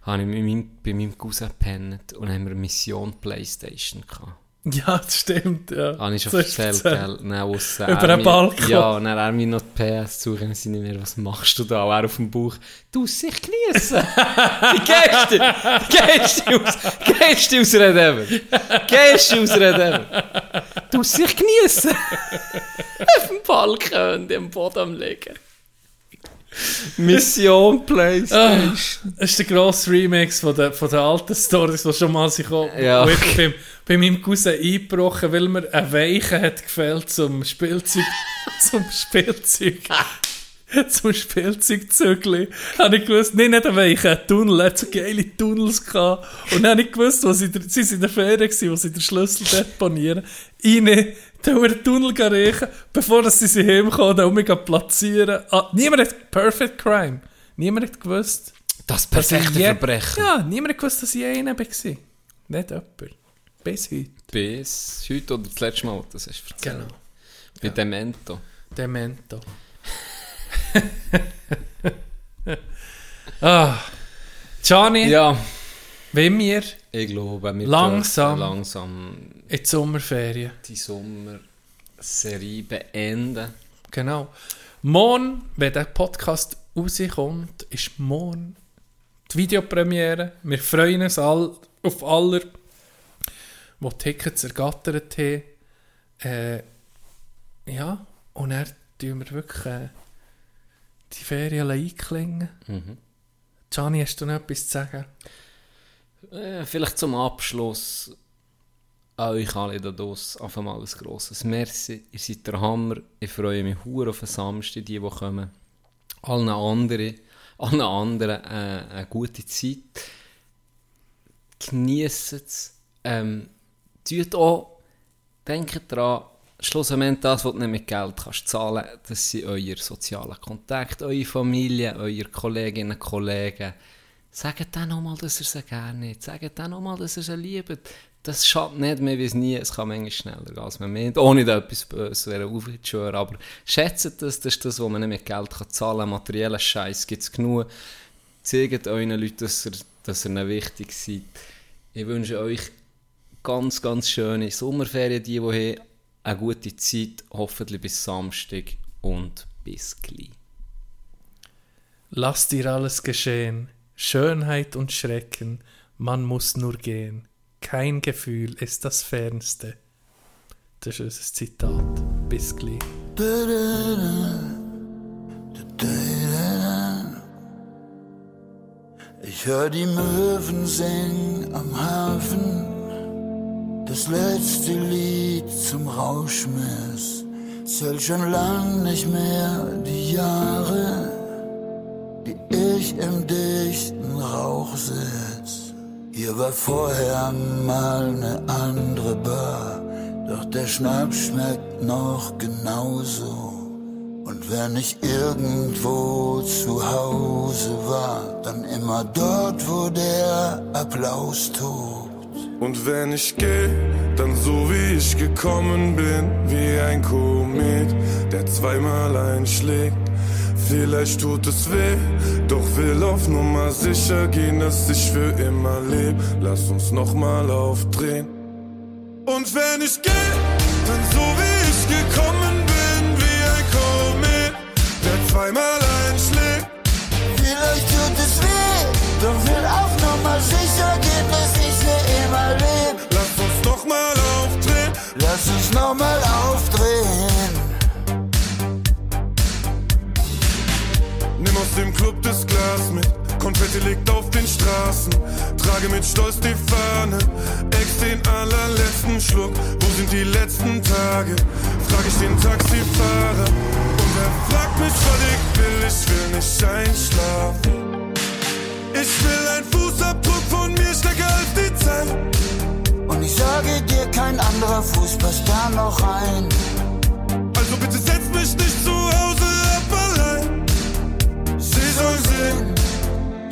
Speaker 2: Habe ich mit meinem, bei meinem Cousin gepennt und haben wir eine Mission Playstation gehabt.
Speaker 4: Ja, das stimmt. Ja.
Speaker 2: Habe ich schon erzählt, gell? Dann aus,
Speaker 4: Über den Balkon.
Speaker 2: Ja, und dann er mir noch die PS suchen, sie nicht mehr, was machst du da? Und er auf dem Bauch, du sich genießen. Die geilste, die geilste aus, geilste Ausrede ever. Geilste Ausrede ever. Du sich genießen. auf dem Balkon am Boden am liegen. Mission Playstation.
Speaker 4: Das ist der grosse Remix von den, von den alten Stories, die schon mal sich auch
Speaker 2: Ja.
Speaker 4: bei, bei meinem Cousin eingebrochen, weil mir eine Weiche hat gefällt zum Spielzeug, zum Spielzeug, zum Spielzeugzügel. Habe ich gewusst, nein, nicht eine Weiche, ein Tunnel, er hat so geile Tunnels gehabt. Und dann habe ich gewusst, wo sie, der- sie sind in der Ferien gewesen, wo sie den Schlüssel deponieren. Rein, dann den Tunnel riechen, bevor sie sie heimkommen, dann um mich platzieren. Ah, niemand hat Perfect Crime. Niemand hat gewusst,
Speaker 2: Das perfekte
Speaker 4: je-
Speaker 2: Verbrechen.
Speaker 4: Ja, niemand hat gewusst, dass ich einer war. Nicht jemand. Bis heute.
Speaker 2: Bis heute oder das letzte Mal, das hast du erzählt.
Speaker 4: Genau.
Speaker 2: Bei Demento.
Speaker 4: Demento. ah. Gianni,
Speaker 2: Ja,
Speaker 4: wenn wir
Speaker 2: ich glaube, wir
Speaker 4: Langsam.
Speaker 2: langsam
Speaker 4: in die Sommerferien.
Speaker 2: die Sommerserie beenden.
Speaker 4: Genau. Morgen, wenn der Podcast rauskommt, ist morgen die Videopremiere. Wir freuen uns all, auf alle, die Tickets ergattert haben. Äh, ja, und dann tun wir wirklich äh, die Ferien einklingen.
Speaker 2: Mhm.
Speaker 4: Gianni, hast du noch etwas zu sagen?
Speaker 2: Äh, vielleicht zum Abschluss an euch alle da draussen auf einmal ein grosses Merci. Ihr seid der Hammer. Ich freue mich hure auf den Samstag, die, die kommen. Allen anderen, allen anderen äh, eine gute Zeit. Genießt es. Ähm, tut auch, denkt daran, schlussendlich das, was du nicht mit Geld kannst zahlen, das sind euer soziale Kontakte, eure Familie, eure Kolleginnen und Kollegen. Sagt dann nochmal, dass ihr sie gerne hat. Sagt dann nochmal, dass ihr sie liebt. Das schadet nicht mehr, wie es nie. Es kann manchmal schneller gehen, als man meint. Ohne da etwas Böses wäre aufzuschwören. Aber schätzt das, das ist das, was man nicht mit Geld kann zahlen kann. Materiellen Scheiß gibt es genug. Zeigt euren Leuten, dass ihr, dass ihr wichtig seid. Ich wünsche euch ganz, ganz schöne Sommerferien, die, die haben. Eine gute Zeit, hoffentlich bis Samstag und bis gleich.
Speaker 4: Lass dir alles geschehen, Schönheit und Schrecken, man muss nur gehen. Kein Gefühl ist das Fernste. Das ist unser Zitat. Bis gleich.
Speaker 8: Ich hör die Möwen singen am Hafen, das letzte Lied zum Rauschmiss. Zähl schon lang nicht mehr die Jahre, die ich im dichten Rauch sitz. Hier war vorher mal ne andere Bar, doch der Schnaps schmeckt noch genauso. Und wenn ich irgendwo zu Hause war, dann immer dort, wo der Applaus tobt.
Speaker 9: Und wenn ich geh, dann so wie ich gekommen bin, wie ein Komet, der zweimal einschlägt. Vielleicht tut es weh, doch will auf Nummer sicher gehen, dass ich für immer leb. Lass uns nochmal aufdrehen. Und wenn ich geh, dann so wie ich gekommen bin, wie ein Komet, der zweimal einschlägt.
Speaker 8: Vielleicht tut es weh, doch will auf Nummer sicher gehen, dass ich für immer leb.
Speaker 9: Lass uns nochmal aufdrehen.
Speaker 8: Lass uns nochmal aufdrehen.
Speaker 9: Dem Club das Glas mit. Konfetti liegt auf den Straßen. Trage mit Stolz die Fahne. Ex den allerletzten Schluck. Wo sind die letzten Tage? Frag ich den Taxifahrer. Und er fragt mich, was ich will. Ich will nicht einschlafen. Ich will ein Fußabdruck von mir stärker als die Zeit.
Speaker 8: Und ich sage dir, kein anderer Fuß passt da noch rein.
Speaker 9: Also bitte setz mich nicht zu Hause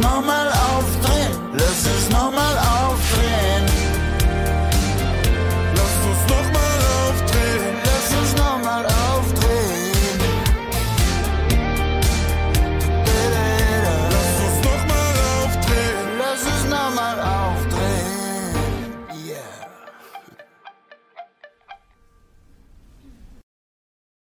Speaker 8: normal